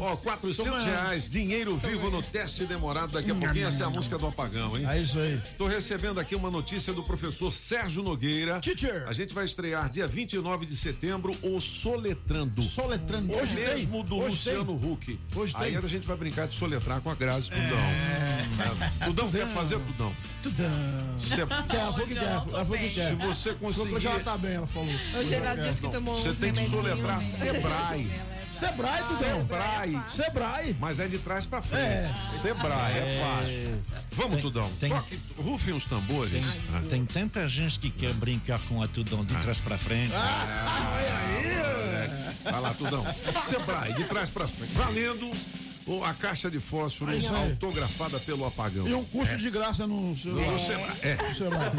Ó, 400 Toma. reais, dinheiro vivo no teste demorado. Daqui a pouquinho essa é a música do apagão, hein? É isso aí. Tô recebendo aqui uma notícia do professor Sérgio Nogueira. Teacher. A gente vai estrear dia 29 de setembro o Soletrando. Soletrando. O Hoje tem. mesmo do Hoje Luciano Huck. Hoje Aí tem. a gente vai brincar de soletrar com a Grazi Tudão. É. Tudão quer fazer Tudão? Tudão. Se, quer. se você conseguir. Ela tá bem, ela falou. Hoje ela disse que tomou Você tem que soletrar né? Sebrae. Sebrae, Tudão. Sebrae. Sebrae. Mas é de trás pra frente. É. Sebrae, é, É. fácil. Vamos, Tudão. tem- Toque, rufem os tambores. Ah. Tem tanta gente que quer brincar com a Tudão de trás pra frente. Vai lá, Tudão. Sebrae, de trás pra frente. Valendo o- a caixa de fósforo É aí. autografada pelo apagão. E um curso É. de graça no seu. No Sebrae. É. No Sebrae.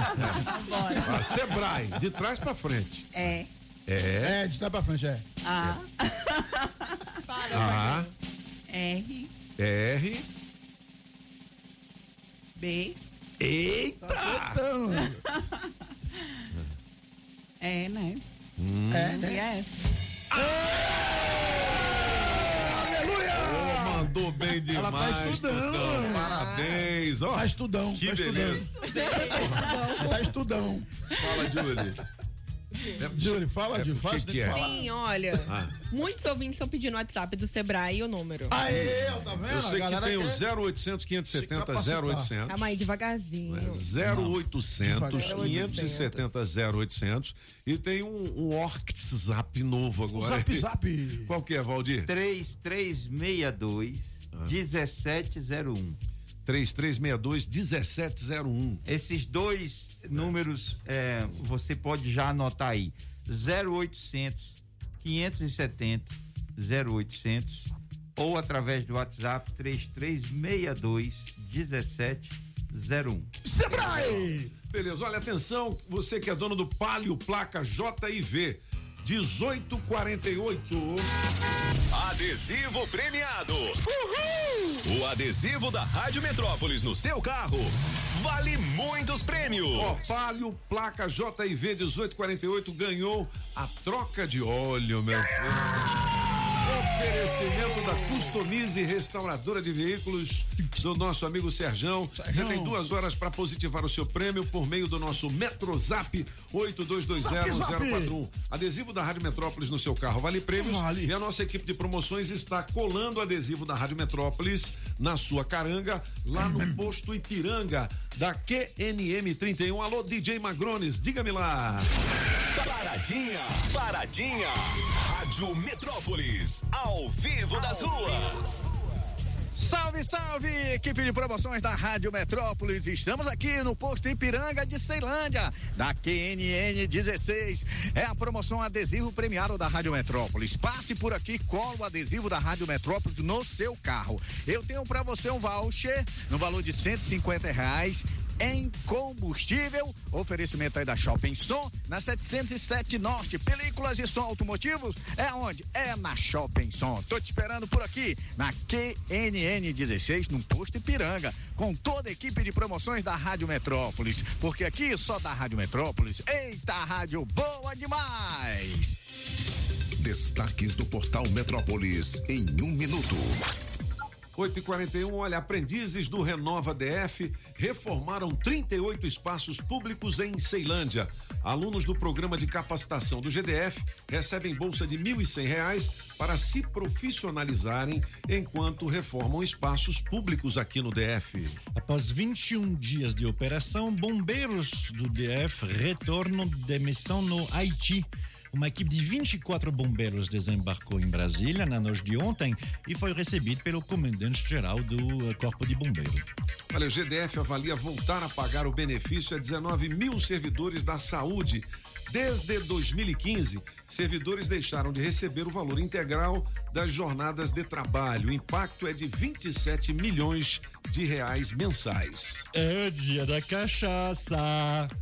Ah, Sebrae, de trás pra frente. É. É. É, de trás pra frente, é. A. A, R. R. B. Eita! Então, É, né? Hum. É, E né? Mandou bem demais. Ela tá estudando. Tudão. Parabéns, ó. Tá estudão, Que tá estudando. beleza. Tá estudão. Fala, Júlio. Júlio, fala, É, Júlio. o Fala que que é? Sim, olha. Ah. Muitos ouvintes estão pedindo o WhatsApp do Sebrae e o número. Aê, tá vendo? Eu sei que tem o quer 0800 570 capacitar. 0800. Calma aí, devagarzinho. 0800 Devagar. 570 0800 e tem um, um WhatsApp novo agora. Zap, <laughs> zap. Qual que é, Valdir? 3362 1701. 3362 1701. Esses dois números é, você pode já anotar aí: 0800 570 0800 ou através do WhatsApp 3362 1701. Sebrae! Beleza, olha, atenção, você que é dono do Palio Placa JIV 1848. Adesivo premiado. O adesivo da Rádio Metrópolis no seu carro vale muitos prêmios. Ó, Palio Placa JIV 1848 ganhou a troca de óleo, meu filho. Oferecimento da Customize Restauradora de Veículos do nosso amigo Serjão. Você tem duas horas para positivar o seu prêmio por meio do nosso Metrozap 82201041. Adesivo da Rádio Metrópolis no seu carro vale prêmios. E a nossa equipe de promoções está colando o adesivo da Rádio Metrópolis na sua caranga, lá no <clears throat> posto Ipiranga da QNM 31. Alô, DJ Magrones, diga-me lá. Paradinha, paradinha. Rádio Metrópolis, ao vivo das ruas. Salve, salve, equipe de promoções da Rádio Metrópolis. Estamos aqui no posto Ipiranga de Ceilândia, da QNN 16. É a promoção adesivo premiado da Rádio Metrópolis. Passe por aqui, cola o adesivo da Rádio Metrópolis no seu carro. Eu tenho para você um voucher no valor de 150 reais em combustível. Oferecimento aí da Shopping Som, na 707 Norte. Películas e som automotivos é onde? É na Shopping Som. Tô te esperando por aqui, na QNN 16, no posto Ipiranga, com toda a equipe de promoções da Rádio Metrópolis. Porque aqui só da Rádio Metrópolis. Eita, rádio boa demais! Destaques do portal Metrópolis em um minuto. 8 e 41 olha, aprendizes do Renova DF reformaram 38 espaços públicos em Ceilândia. Alunos do programa de capacitação do GDF recebem bolsa de R$ 1.100 para se profissionalizarem enquanto reformam espaços públicos aqui no DF. Após 21 dias de operação, bombeiros do DF retornam de missão no Haiti. Uma equipe de 24 bombeiros desembarcou em Brasília na noite de ontem e foi recebido pelo comandante-geral do eh, Corpo de Bombeiro. Olha, o GDF avalia voltar a pagar o benefício a 19 mil servidores da saúde. Desde 2015, servidores deixaram de receber o valor integral das jornadas de trabalho. O impacto é de 27 milhões de reais mensais. É dia da cachaça.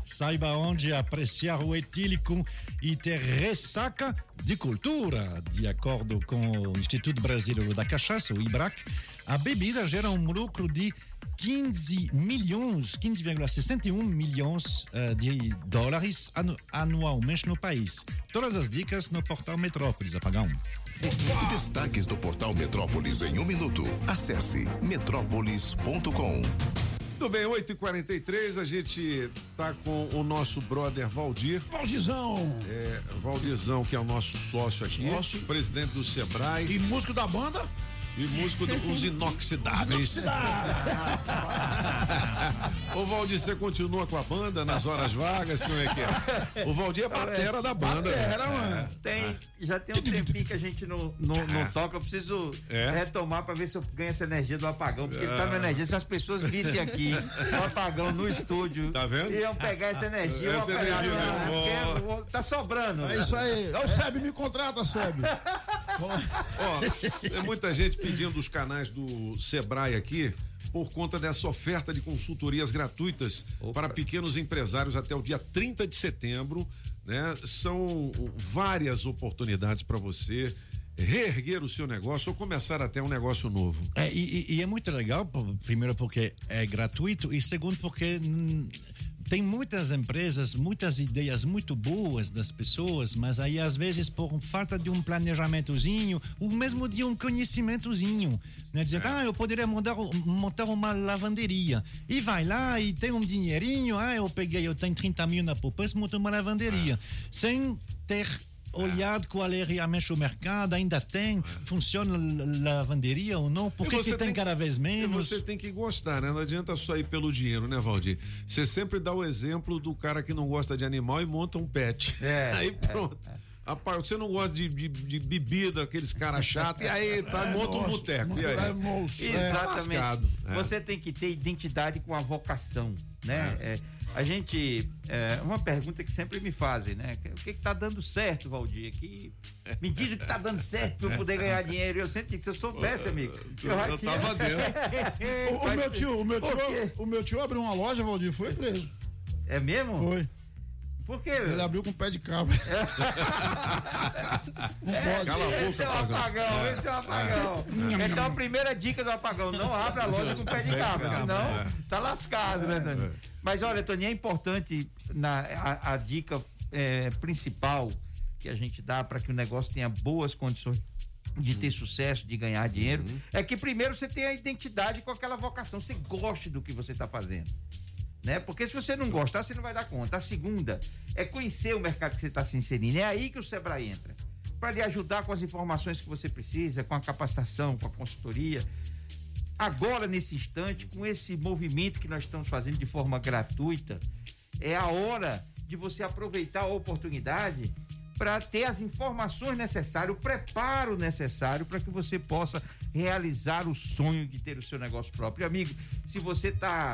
Saiba onde apreciar o etílico e ter ressaca de cultura. De acordo com o Instituto Brasileiro da Cachaça, o IBRAC, a bebida gera um lucro de 15 milhões, 15,61 milhões eh, de dólares anu anualmente no país. Todas as dicas no portal Metrópolis, apagão. Destaques do portal Metrópolis em um minuto. Acesse metrópolis.com. Tudo bem, 8h43, a gente tá com o nosso brother Valdir. Valdizão! É, Valdizão, que é o nosso sócio aqui. Sócio. Presidente do Sebrae. E músico da banda? E músico dos inoxidáveis. Ô Valdir, você continua com a banda nas horas vagas? Como é que é? O Valdir é batera da banda. Batera, né? mano. É. Tem, já tem um tempinho que a gente não, não, não É. toca. Eu preciso É? retomar pra ver se eu ganho essa energia do apagão. Porque É. tá na energia. Se as pessoas vissem aqui o apagão no estúdio, Tá vendo? iam pegar essa energia. Essa energia, né? né? Tá sobrando. É isso aí. É o Seb, me contrata, Seb. <laughs> Ó, tem muita gente pedindo os canais do Sebrae aqui por conta dessa oferta de consultorias gratuitas para pequenos empresários até o dia 30 de setembro, né? São várias oportunidades para você reerguer o seu negócio ou começar até um negócio novo. É, e, e- é muito legal, primeiro porque é gratuito e segundo porque tem muitas empresas, muitas ideias muito boas das pessoas, mas aí às vezes por falta de um planejamentozinho, ou mesmo de um conhecimentozinho, né? Dizer, ah, eu poderia montar, montar uma lavanderia. E vai lá e tem um dinheirinho, ah, eu peguei, eu tenho 30 mil na poupança, monto uma lavanderia. Sem ter olhado qual é realmente o mercado, ainda tem, funciona a lavanderia ou não, por que, tem, tem- cada vez E menos? você tem que gostar, né? Não adianta só ir pelo dinheiro, né, Valdir? Você sempre dá o exemplo do cara que não gosta de animal e monta um pet. É, <laughs> aí pronto. Rapaz, você não gosta de, de- de bebida, aqueles caras chatos, e aí, tá, É, monta um boteco. E aí? é, É Exatamente. lascado, é. Você tem que ter identidade com a vocação, né? É, a gente, é, uma pergunta que sempre me fazem, né? O que que tá dando certo, Valdir? Que me diz o que tá dando certo para eu poder ganhar dinheiro. Eu sempre digo, se eu soubesse, amigo, eu, já Eu tinha- tava dentro. <laughs> o, o meu tio, o meu tio, o meu tio abriu uma loja, Valdir, foi preso. É mesmo? Foi. Por quê? Ele abriu com pé de cabra. Não pode. Cala a boca, esse é um apagão, esse é. Um apagão. Então a primeira dica do apagão, não abra a loja com pé de cabra, senão tá lascado, né, Dani? Mas olha, Tony, é importante na, a, a dica é, principal que a gente dá para que o negócio tenha boas condições de ter sucesso, de ganhar dinheiro, é que primeiro você tenha a identidade com aquela vocação, você goste do que você está fazendo. Né? Porque se você não gostar, você não vai dar conta. A segunda é conhecer o mercado que você está se inserindo. É aí que o Sebrae entra. Para lhe ajudar com as informações que você precisa, com a capacitação, com a consultoria. Agora, nesse instante, com esse movimento que nós estamos fazendo de forma gratuita, é a hora de você aproveitar a oportunidade para ter as informações necessárias, o preparo necessário para que você possa realizar o sonho de ter o seu negócio próprio. Amigo, se você está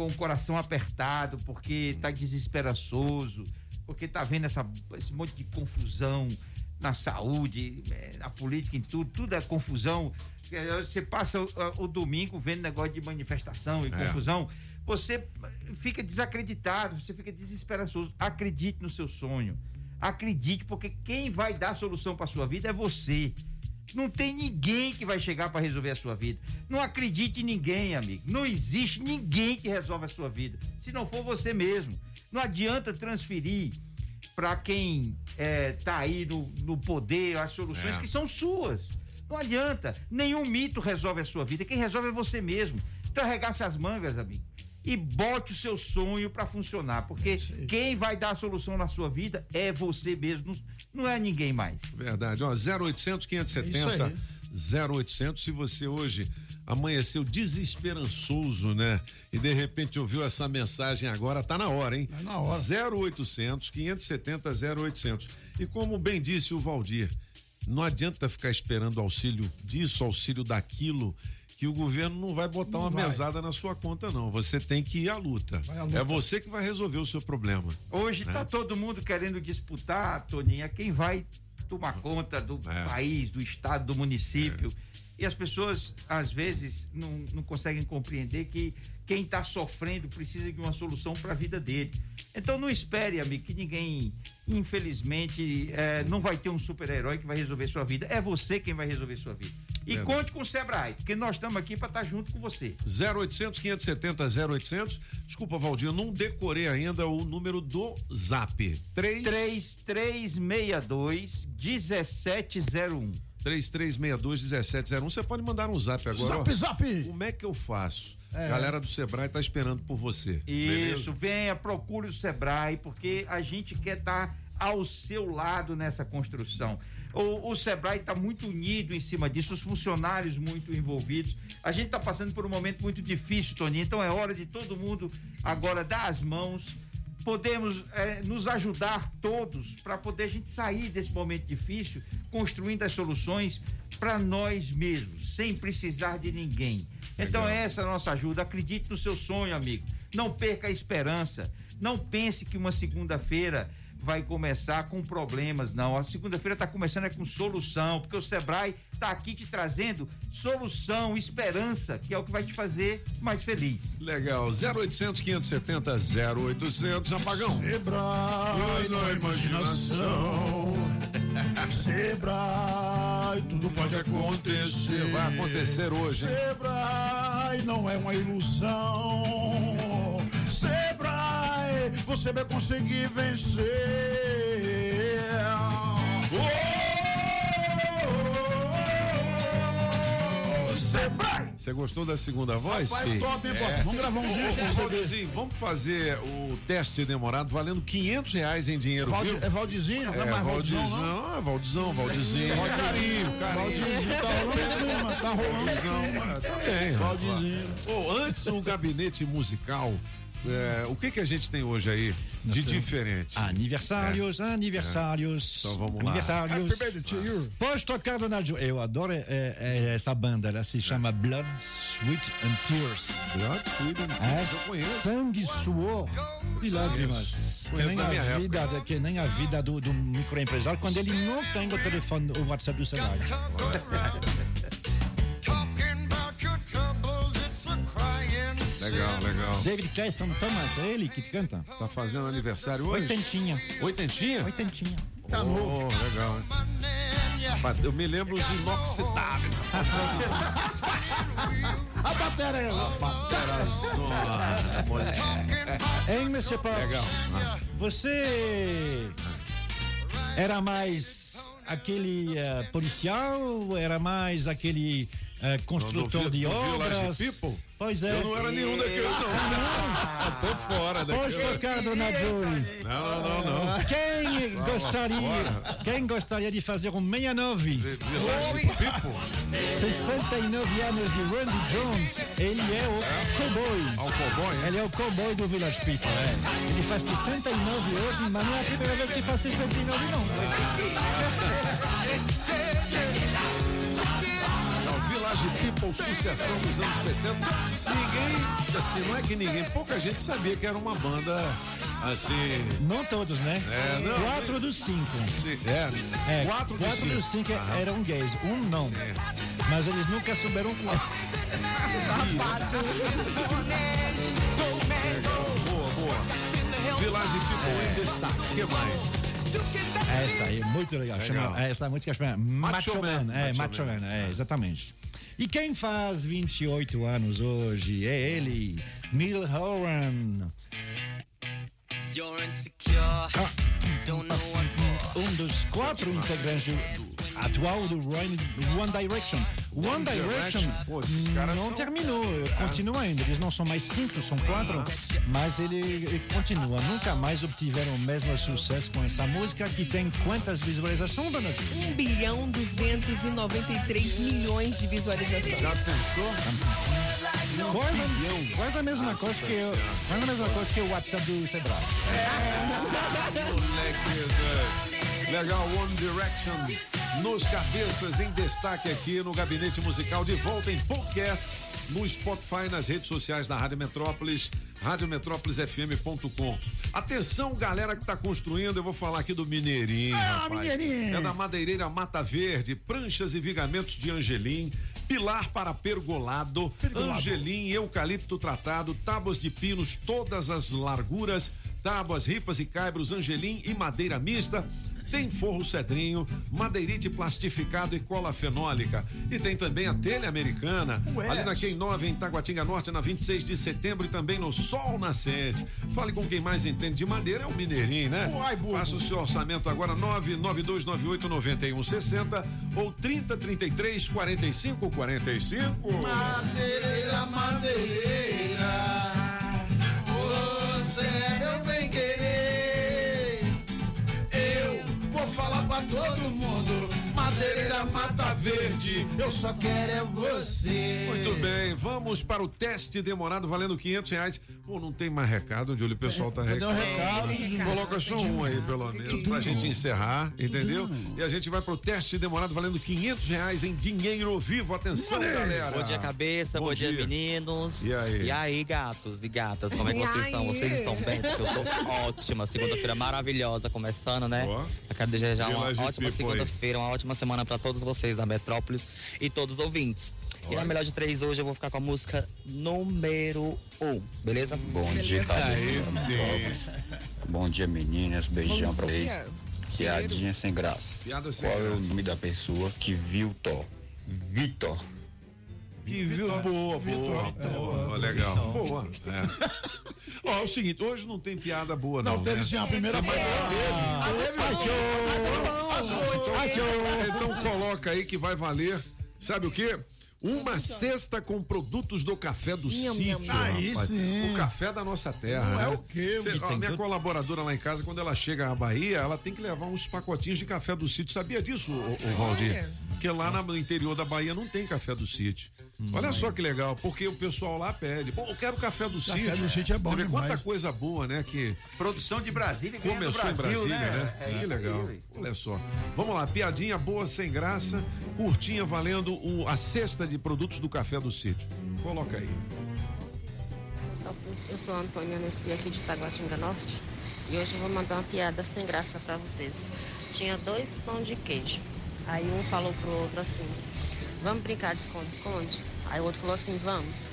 com o coração apertado, porque está desesperançoso, porque está vendo essa, esse monte de confusão na saúde, eh, na política, em tudo, tudo é confusão. Eh, Você passa o, o domingo vendo negócio de manifestação e É. confusão, você fica desacreditado, você fica desesperançoso. Acredite no seu sonho. Acredite, porque quem vai dar solução para sua vida é você. Não tem ninguém que vai chegar para resolver a sua vida. Não acredite em ninguém, amigo. Não existe ninguém que resolve a sua vida. Se não for você mesmo. Não adianta transferir para quem está aí no, no poder as soluções É. que são suas. Não adianta. Nenhum mito resolve a sua vida. Quem resolve é você mesmo. Então arregace as mangas, amigo. E bote o seu sonho para funcionar. Porque quem vai dar a solução na sua vida é você mesmo. Não, é ninguém mais. Verdade. Ó, 0800 570 0800. Se você hoje amanheceu desesperançoso, né? E de repente ouviu essa mensagem agora, tá na hora, hein? na hora. 0800 570 0800. E como bem disse o Valdir, não adianta ficar esperando auxílio disso, auxílio daquilo. Que o governo não vai botar Não uma vai. mesada na sua conta, não. Você tem que ir à luta. à luta. É você que vai resolver o seu problema. Hoje né? está todo mundo querendo disputar, Toninha, quem vai tomar conta do É. país, do estado, do município. E as pessoas, às vezes, não, não conseguem compreender que quem está sofrendo precisa de uma solução para a vida dele. Então não espere, amigo, que ninguém, infelizmente, eh, não vai ter um super-herói que vai resolver sua vida. É você quem vai resolver sua vida. E Verdade. conte com o Sebrae, porque nós estamos aqui para estar junto com você. 0800 570 0800. Desculpa, Valdir, eu não decorei ainda o número do Zap. 3 3362 1701. 3362 1701. Você pode mandar um zap agora. Zap, ó. zap. Como é que eu faço? É. Galera do Sebrae tá esperando por você. Isso, venha, procure o Sebrae, porque a gente quer estar ao seu lado nessa construção. O, o Sebrae está muito unido em cima disso, os funcionários muito envolvidos. A gente está passando por um momento muito difícil, Toninho, então é hora de todo mundo agora dar as mãos. Podemos eh, nos ajudar todos para poder a gente sair desse momento difícil, construindo as soluções para nós mesmos, sem precisar de ninguém. Então essa é a nossa ajuda. Acredite no seu sonho, amigo. Não perca a esperança. Não pense que uma segunda-feira vai começar com problemas, não. A segunda-feira está começando é com solução, porque o Sebrae está aqui te trazendo solução, esperança, que é o que vai te fazer mais feliz. Legal. 0800 570 0800. Apagão. Sebrae na imaginação. Sebrae, tudo pode acontecer. Vai acontecer hoje, hein? Sebrae não é uma ilusão. Sebrae você vai conseguir vencer. Você vai! Você gostou da segunda voz, Rapaz, Fih? top, Bob? Vamos gravar um disco. Valdizinho, vamos fazer o teste demorado valendo 500 reais em dinheiro Valdi- vivo? é Valdizinho? Não é É, mais Valdizão, não? ah, Valdizão, Valdizinho. Valdi- Carinho, carinho. Valdizinho, tá rolando tá rolando Valdizão, clima. tá bem. Valdizinho. Ô, antes o gabinete musical, é, o que que a gente tem hoje aí de temos diferente? Aniversários, É. aniversários. Então vamos lá. Aniversários. Pode tocar, Donald Joe. Eu adoro é, é, essa banda. Ela se chama Blood, Sweat and Tears. Blood, Sweat and É? Tears, eu conheço. Sangue, suor e lágrimas. Que nem, a época. vida, que nem a vida do, do microempresário quando ele não tem o telefone, o WhatsApp do celular. <laughs> Legal, legal. David Clayton Thomas, é ele que canta. Tá fazendo aniversário hoje? Oitentinha. Oitentinha? Oitentinha. Tá novo. legal. hein? Eu me lembro os inoxidáveis. <laughs> A batera aí. Hein, Monsieur Pop? Legal. Você era mais aquele eh, policial? Era mais aquele eh, construtor do de Vi- Village obras? People? Pois é. Eu não era nenhum daqueles, não. <laughs> Eu tô fora Pode daquele. tocar, dona Jolie. Não, não, não, não. Quem gostaria, quem gostaria de fazer um 69? Village People? 69 anos de Randy Jones. Ele é o cowboy. Ah, o cowboy? Ele é o cowboy do Village People. É. Ele faz 69 hoje, mas não é a primeira vez que faz 69, não. Não, Village People, sucessão dos anos 70. Ninguém, assim, não é que ninguém, pouca gente sabia que era uma banda assim. Não todos, né? É, não. Quatro dos cinco. se- É, É, quatro, dos cinco. dos cinco Aham. eram gays. Um não. Mas eles nunca souberam qual. Boa, boa. Village People em destaque. O que mais? Essa aí, muito legal. Legal. Chama, essa música chama Macho Macho, Man. Man, É, Macho Macho Man. Man, é, exatamente. E quem faz 28 anos hoje é ele, Neil Horan. For. Um dos quatro integrantes do- atual do One Direction. One Direction Pô, esses caras não são- terminou, continua ainda. Eles não são mais cinco, são quatro, mas ele, ele continua. Nunca mais obtiveram o mesmo sucesso com essa música que tem quantas visualizações, dona Ju? 1 bilhão 293 milhões de visualizações. Já pensou? Quase, quase a mesma coisa que eu, quase a mesma coisa que o WhatsApp do Sebrae. <laughs> Moleque, Legal, One Direction nos cabeças em destaque aqui no Gabinete Musical de volta em podcast no Spotify nas redes sociais da Rádio Metrópolis, radiometrópolisfm.com. Atenção, galera que está construindo, eu vou falar aqui do Mineirinho, Ah, rapaz. Mineirinho. É da Madeireira Mata Verde, pranchas e vigamentos de Angelim, pilar para pergolado, Angelim, eucalipto tratado, tábuas de pinos, todas as larguras, tábuas, ripas e caibros, Angelim e madeira mista. Tem forro cedrinho, madeirite plastificado e cola fenólica. E tem também a telha americana, Ué. ali na Quem 9, em Taguatinga Norte, na 26 de setembro e também no Sol Nascente. Fale com quem mais entende de madeira, é o Mineirinho, né? Uai. Faça o seu orçamento agora, 992989151 ou 3033 4545. Madeireira, madeireira, falar pra todo mundo, madeireira mata verde, eu só quero é você. Muito bem, vamos para o teste demorado valendo 500 reais. Pô, não tem mais recado, Júlio, o pessoal tá reclamando. recado? Recado. Coloca só um aí, pelo menos, pra gente encerrar, entendeu? E a gente vai pro teste demorado valendo 500 reais em dinheiro vivo. Atenção, galera. Bom dia, cabeça. Bom, Bom dia, dia. meninos. E aí? gatos e gatas? Como é que E vocês estão? aí? Vocês estão bem? Porque eu tô <laughs> ótima. Segunda-feira maravilhosa começando, né? Ó. Eu quero desejar uma ótima aí. segunda-feira, uma ótima semana pra todos vocês da Metrópolis e todos os ouvintes. E na melhor de três hoje eu vou ficar com a música número um, beleza? Bom dia, Aí sim. Bom dia, meninas. Beijão pra vocês. dia. Piadinha sem graça. Piada sem Qual é o graça. nome da pessoa que viu Thor? Vitor. Que viu? Boa, boa, boa. Legal. Boa. É. <laughs> Ó, é o seguinte, hoje não tem piada boa, não. Não, teve né? sim a primeira vez. Então coloca aí que vai valer, sabe o quê? Uma cesta com produtos do café do Nham, sítio. nham. Aí rapaz. sim. O café da nossa terra. Não né? é o quê? Cê- Que a tem minha tudo. colaboradora lá em casa, quando ela chega à Bahia, ela tem que levar uns pacotinhos de café do sítio. Sabia disso, o, o Valdir? Porque lá no interior da Bahia não tem café do sítio. Olha só que legal, porque o pessoal lá pede. Pô, eu quero café do Café sítio. do sítio é bom Você demais. quanta coisa boa, né? Que Produção de Brasília Começou em Brasil, Brasília, né? É que aí, legal. velho. Olha só. Vamos lá, piadinha boa, sem graça, curtinha, valendo o- a cesta de produtos do café do sítio. Coloca aí. Eu sou Antônia Nessi aqui de Taguatinga Norte e hoje eu vou mandar uma piada sem graça pra vocês. Tinha dois pão de queijo. Aí um falou pro outro assim: Vamos brincar de esconde-esconde? Aí o outro falou assim: Vamos.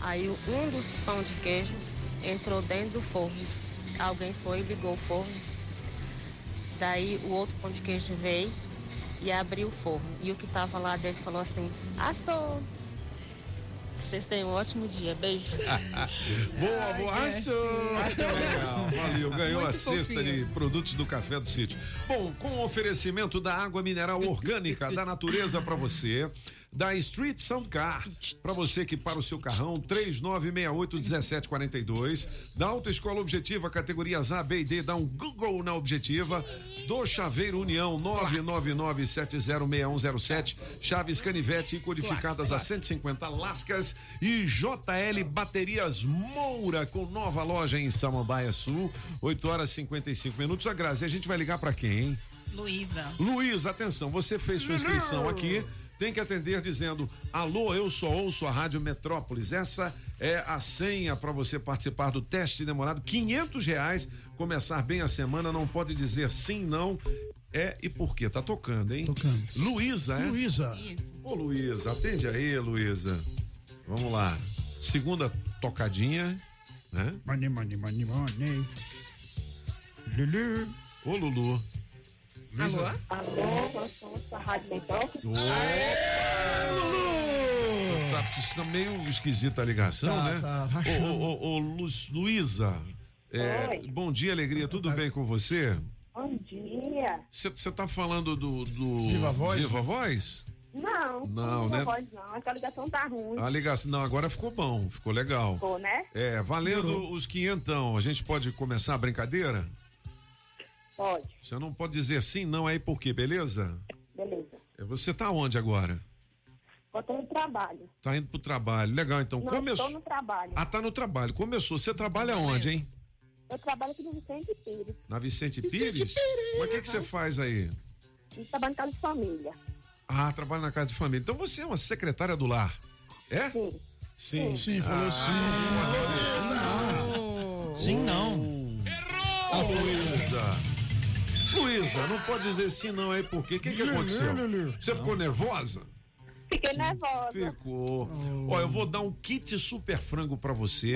Aí um dos pão de queijo entrou dentro do forno. Alguém foi e ligou o forno. Daí o outro pão de queijo veio e abriu o forno. E o que tava lá dentro falou assim: Assou. Vocês tenham um ótimo dia. Beijo. <laughs> boa, boa. Achou. Legal. Valeu, ganhou a Muito cesta fofinho. de produtos do café do sítio. Bom, com o oferecimento da água mineral orgânica da natureza para você, da Street Sound Car, para você que para o seu carrão, 3968-1742, da Autoescola Objetiva, categorias A, B e D, dá um Google na Objetiva, do Chaveiro União, 999706107, chaves canivete e codificadas a 150 lascas. E JL Baterias Moura, com nova loja em Samambaia Sul, 8 horas e 55 minutos. A Grazi, a gente vai ligar para quem, hein? Luísa. Luiz, atenção, você fez sua inscrição aqui, tem que atender dizendo: Alô, eu só ouço a Rádio Metrópolis. Essa é a senha para você participar do teste demorado. 500 reais. Começar bem a semana, não pode dizer sim, não. É e por quê? Tá tocando, hein? Tocando. Luísa, é? Luísa. Ô, Luísa, atende aí, Luísa. Vamos lá. Segunda tocadinha, né? Money, money, money, money. Lulu. Ô, Lulu. Alô? Alô, nós da Rádio Metrópole. Tá, tá meio esquisita a ligação, Tá, né? tá, Ô, ô, ô, ô, Lu- Luísa, é, bom dia, alegria, tudo bem com você? Bom dia. Você tá falando do, do Viva Voz? Viva Voz? Não, Não, não né? voz não. Essa ligação tá ruim. A ligação, não, agora ficou bom, ficou legal. Ficou, né? É, valendo os quinhentão, a gente pode começar a brincadeira? Pode, Você não pode dizer sim, não, aí por quê, beleza? beleza. É, Você tá onde agora? Eu tô no trabalho. Tá indo pro trabalho, legal, então Não, começou. tô no trabalho. Ah, tá no trabalho, começou. Você trabalha onde, hein? Eu trabalho aqui no Vicente Pires. Na Vicente Pires? Mas o que, que você faz aí? Eu trabalho em casa de família. Ah, trabalha na casa de família. Então você é uma secretária do lar. É? Sim. Sim. Sim, falou sim. Sim, não. Ô, Luísa. Luísa, não pode dizer sim não aí, por quê? O que, que aconteceu? Você ficou nervosa? Fiquei nervosa. Ficou. Ó, eu vou dar um kit super frango pra você,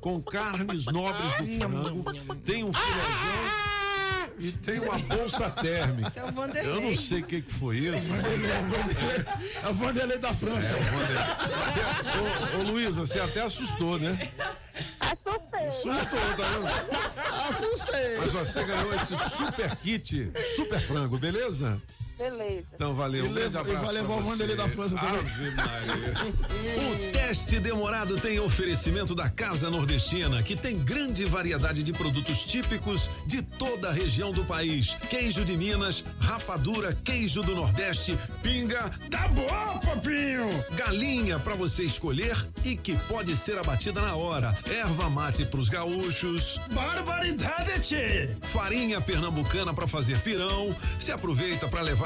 com carnes nobres do frango, tem um filézão e tem uma bolsa térmica. Vanderlei. Eu não sei o que, que foi isso. É o Vanderlei da França. É, o Vanderlei. Você- Ô, ô, Luísa, você até assustou, né? Assustei. Assustou, tá vendo? Assustei. Mas ó, você ganhou esse super kit, super frango, beleza? Beleza. Então valeu, E um grande e abraço. vai levar pra o Vanderlei da França também. Ave Maria. <laughs> O teste demorado tem oferecimento da Casa Nordestina, que tem grande variedade de produtos típicos de toda a região do país. Queijo de Minas, rapadura, queijo do Nordeste, pinga, Tá bom, papinho. galinha para você escolher e que pode ser abatida na hora. Erva mate pros gaúchos, Barbaridade, farinha pernambucana para fazer pirão. Se aproveita para levar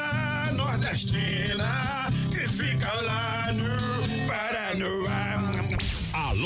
nordestina que fica lá no.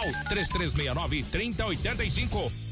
3369 3085.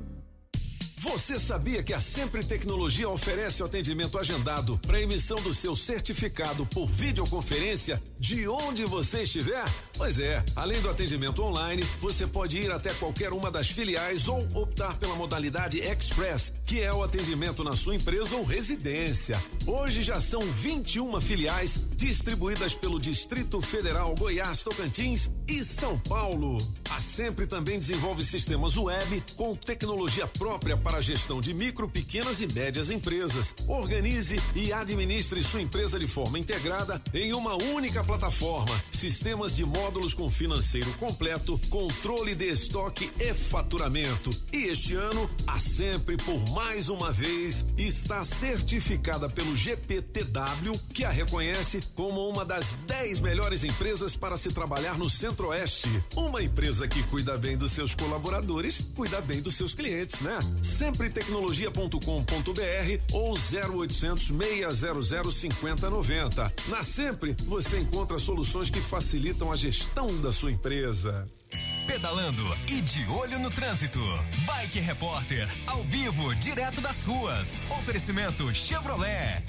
Você sabia que a Sempre Tecnologia oferece o atendimento agendado para emissão do seu certificado por videoconferência de onde você estiver? Pois é, além do atendimento online, você pode ir até qualquer uma das filiais ou optar pela modalidade Express, que é o atendimento na sua empresa ou residência. Hoje já são 21 filiais distribuídas pelo Distrito Federal, Goiás, Tocantins e São Paulo. A Sempre também desenvolve sistemas web com tecnologia própria para a gestão de micro, pequenas e médias empresas. Organize e administre sua empresa de forma integrada em uma única plataforma. Sistemas de módulos com financeiro completo, controle de estoque e faturamento. E este ano, a Sempre, por mais uma vez, está certificada pelo GPTW, que a reconhece como uma das 10 melhores empresas para se trabalhar no Centro-Oeste. Uma empresa que cuida bem dos seus colaboradores, cuida bem dos seus clientes, né? Sempretecnologia.com.br ou 0800 600 5090. Na Sempre, você encontra soluções que facilitam a gestão da sua empresa. Pedalando e de olho no trânsito. Bike Repórter, ao vivo, direto das ruas. Oferecimento Chevrolet.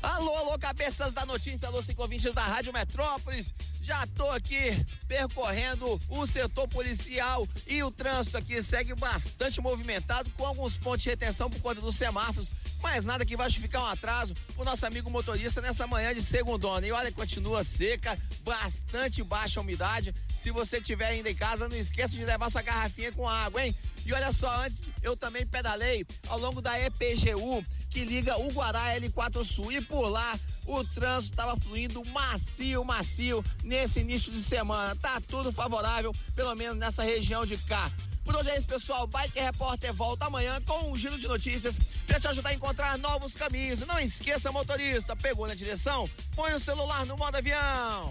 Alô, alô, cabeças da notícia, alô, ciclovintes da Rádio Metrópolis. Já tô aqui percorrendo o setor policial e o trânsito aqui segue bastante movimentado, com alguns pontos de retenção por conta dos semáforos, mas nada que vai justificar um atraso pro nosso amigo motorista nessa manhã de segundona. E olha, continua seca, bastante baixa umidade. Se você estiver ainda em casa, não esqueça de levar sua garrafinha com água, hein? E olha só, antes eu também pedalei ao longo da EPGU, que liga o Guará L4 Sul. E por lá o trânsito estava fluindo macio, macio nesse início de semana. Tá tudo favorável, pelo menos nessa região de cá. Por hoje é isso, pessoal. Bike Repórter volta amanhã com um giro de notícias para te ajudar a encontrar novos caminhos. E não esqueça, motorista, pegou na direção? Põe o celular no modo avião.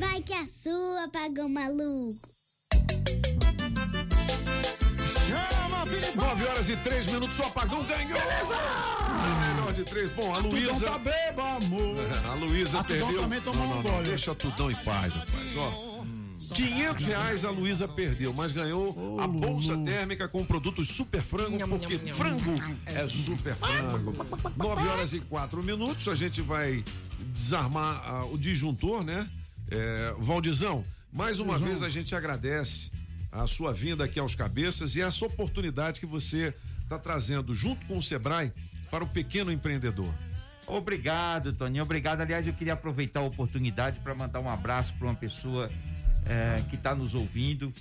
Vai que a sua, pagou maluco. Chama, Felipe! 9 horas e 3 minutos, o apagão ganhou! Beleza! Melhor de três. Bom, a Luísa. tá beba, amor. A Luísa A Tudão perdeu. também tomou não, um não, não, gole. deixa a Tudão em paz, rapaz. Ó. 500 reais a Luísa perdeu, mas ganhou a bolsa térmica com produtos super frango, porque frango é super frango. 9 horas e 4 minutos, a gente vai desarmar ah, o disjuntor, né? É, Valdizão, mais uma Valdizão. vez a gente agradece a sua vinda aqui aos cabeças e essa oportunidade que você está trazendo junto com o Sebrae para o pequeno empreendedor. Obrigado, Toninho. Obrigado. Aliás, eu queria aproveitar a oportunidade para mandar um abraço para uma pessoa eh, que está nos ouvindo,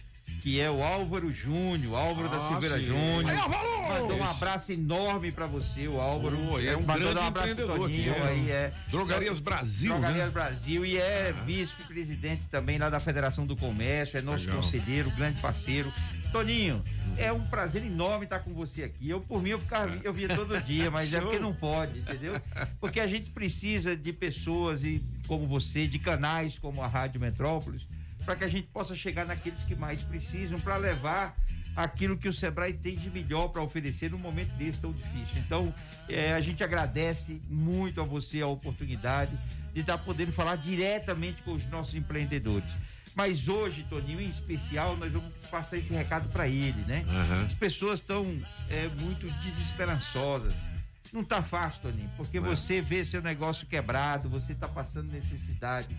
que é o Álvaro Júnior, Álvaro da Ah, Silveira sim. Júnior. Mandou um abraço enorme para você, o Álvaro. Oh, é um Mandou grande um empreendedor Toninho, que é. aí é. Drogarias Brasil, Drogarias né? Brasil e é vice-presidente também lá da Federação do Comércio, é nosso Legal. conselheiro, grande parceiro. Toninho, é um prazer enorme estar com você aqui. Eu, por mim, eu, ficava, eu via todo dia, mas é porque não pode, entendeu? Porque a gente precisa de pessoas e, como você, de canais como a Rádio Metrópolis, para que a gente possa chegar naqueles que mais precisam, para levar aquilo que o Sebrae tem de melhor para oferecer num momento desse tão difícil. Então, eh, a gente agradece muito a você a oportunidade de estar podendo falar diretamente com os nossos empreendedores. Mas hoje, Toninho, em especial, nós vamos passar esse recado para ele, né? Aham. As pessoas estão é, muito desesperançosas. Não tá fácil, Toninho, porque É. você vê seu negócio quebrado, você tá passando necessidade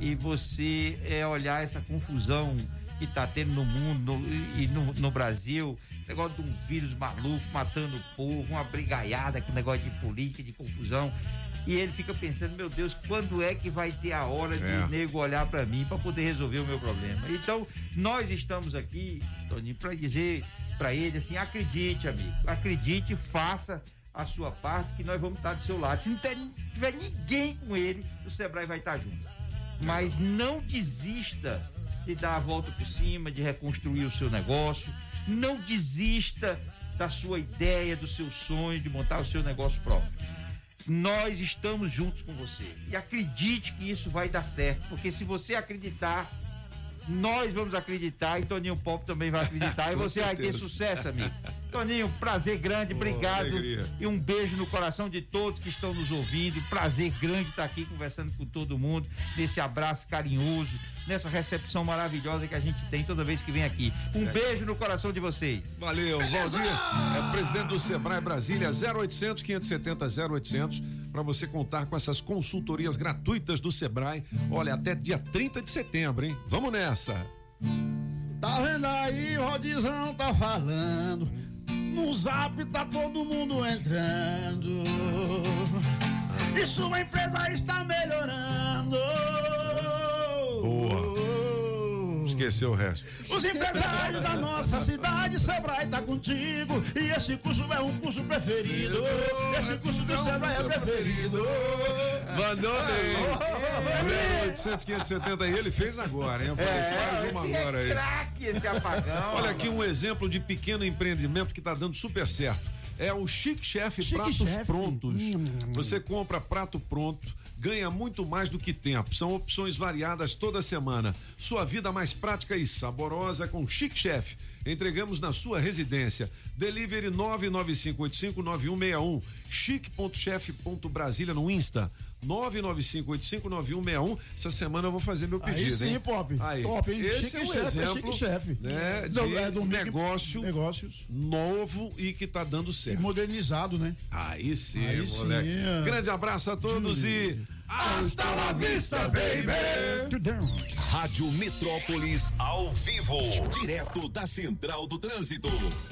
e você é olhar essa confusão que tá tendo no mundo no- e no, no Brasil, negócio de um vírus maluco matando o povo, uma brigaiada com negócio de política, de confusão. E ele fica pensando, meu Deus, quando é que vai ter a hora de É. o nego olhar para mim para poder resolver o meu problema? Então, nós estamos aqui, Toninho, para dizer para ele assim: acredite, amigo, acredite, faça a sua parte, que nós vamos estar do seu lado. Se não tiver ninguém com ele, o Sebrae vai estar junto. Mas não desista de dar a volta por cima, de reconstruir o seu negócio. Não desista da sua ideia, do seu sonho de montar o seu negócio próprio. Nós estamos juntos com você. E acredite que isso vai dar certo. Porque se você acreditar, nós vamos acreditar e Toninho Pop também vai acreditar. e <laughs> você vai ter certeza. sucesso, amigo. <laughs> Toninho, prazer grande, obrigado. alegria. E um beijo no coração de todos que estão nos ouvindo. Prazer grande estar aqui conversando com todo mundo, nesse abraço carinhoso, nessa recepção maravilhosa que a gente tem toda vez que vem aqui. Um É. beijo no coração de vocês. Valeu, Valdir, é presidente do Sebrae Brasília, 0800 570 0800, para você contar com essas consultorias gratuitas do Sebrae. Olha, até dia 30 de setembro, hein? Vamos nessa. Tá vendo aí, o Rodizão tá falando. No zap tá todo mundo entrando. E sua empresa está melhorando. Boa. Esqueceu o resto. Os empresários da nossa cidade, Sebrae tá contigo. E esse curso é um curso preferido. Esse curso do Sebrae é preferido. Mandou bem. 0800 570 e ele fez agora, hein? Eu falei, faz uma esse agora é aí. craque esse apagão. Olha aqui um exemplo de pequeno empreendimento que está dando super certo. É o Chic Chef Chic Pratos Chef. Prontos. Hum. Você compra prato pronto, ganha muito mais do que tempo. São opções variadas toda semana. Sua vida mais prática e saborosa com Chic Chef. Entregamos na sua residência. Delivery 995859161. chic.chef.brasília no Insta. 995859161. Essa semana eu vou fazer meu Aí pedido, sim, hein? Pop. Aí. Top, hein? Esse Chique é um chef, é exemplo, chique chef. né, Não, de é do negócio negócios. novo e que tá dando E certo. modernizado, né? Aí sim, Aí sim, moleque. é. Grande abraço a todos e hasta la vista, baby! Rádio Metrópolis ao vivo, direto da Central do Trânsito.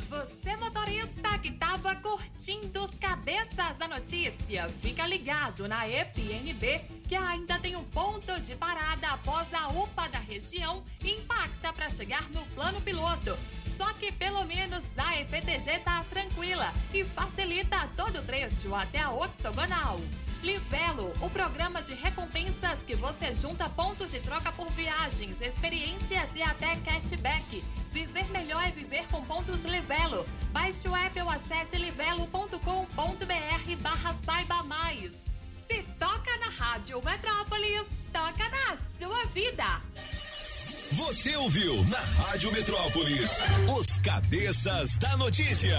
Você motorista que estava curtindo os cabeças da notícia, fica ligado na EPNB que ainda tem um ponto de parada após a UPA da região e impacta para chegar no plano piloto. Só que pelo menos a EPTG tá tranquila e facilita todo o trecho até a octogonal. Livelo, o programa de recompensas que você junta pontos de troca por viagens, experiências e até cashback. Viver melhor é viver com pontos Livelo. Baixe o app ou acesse livelo.com.br barra saiba mais. Se toca na Rádio Metrópolis, toca na sua vida. Você ouviu na Rádio Metrópolis os cabeças da notícia.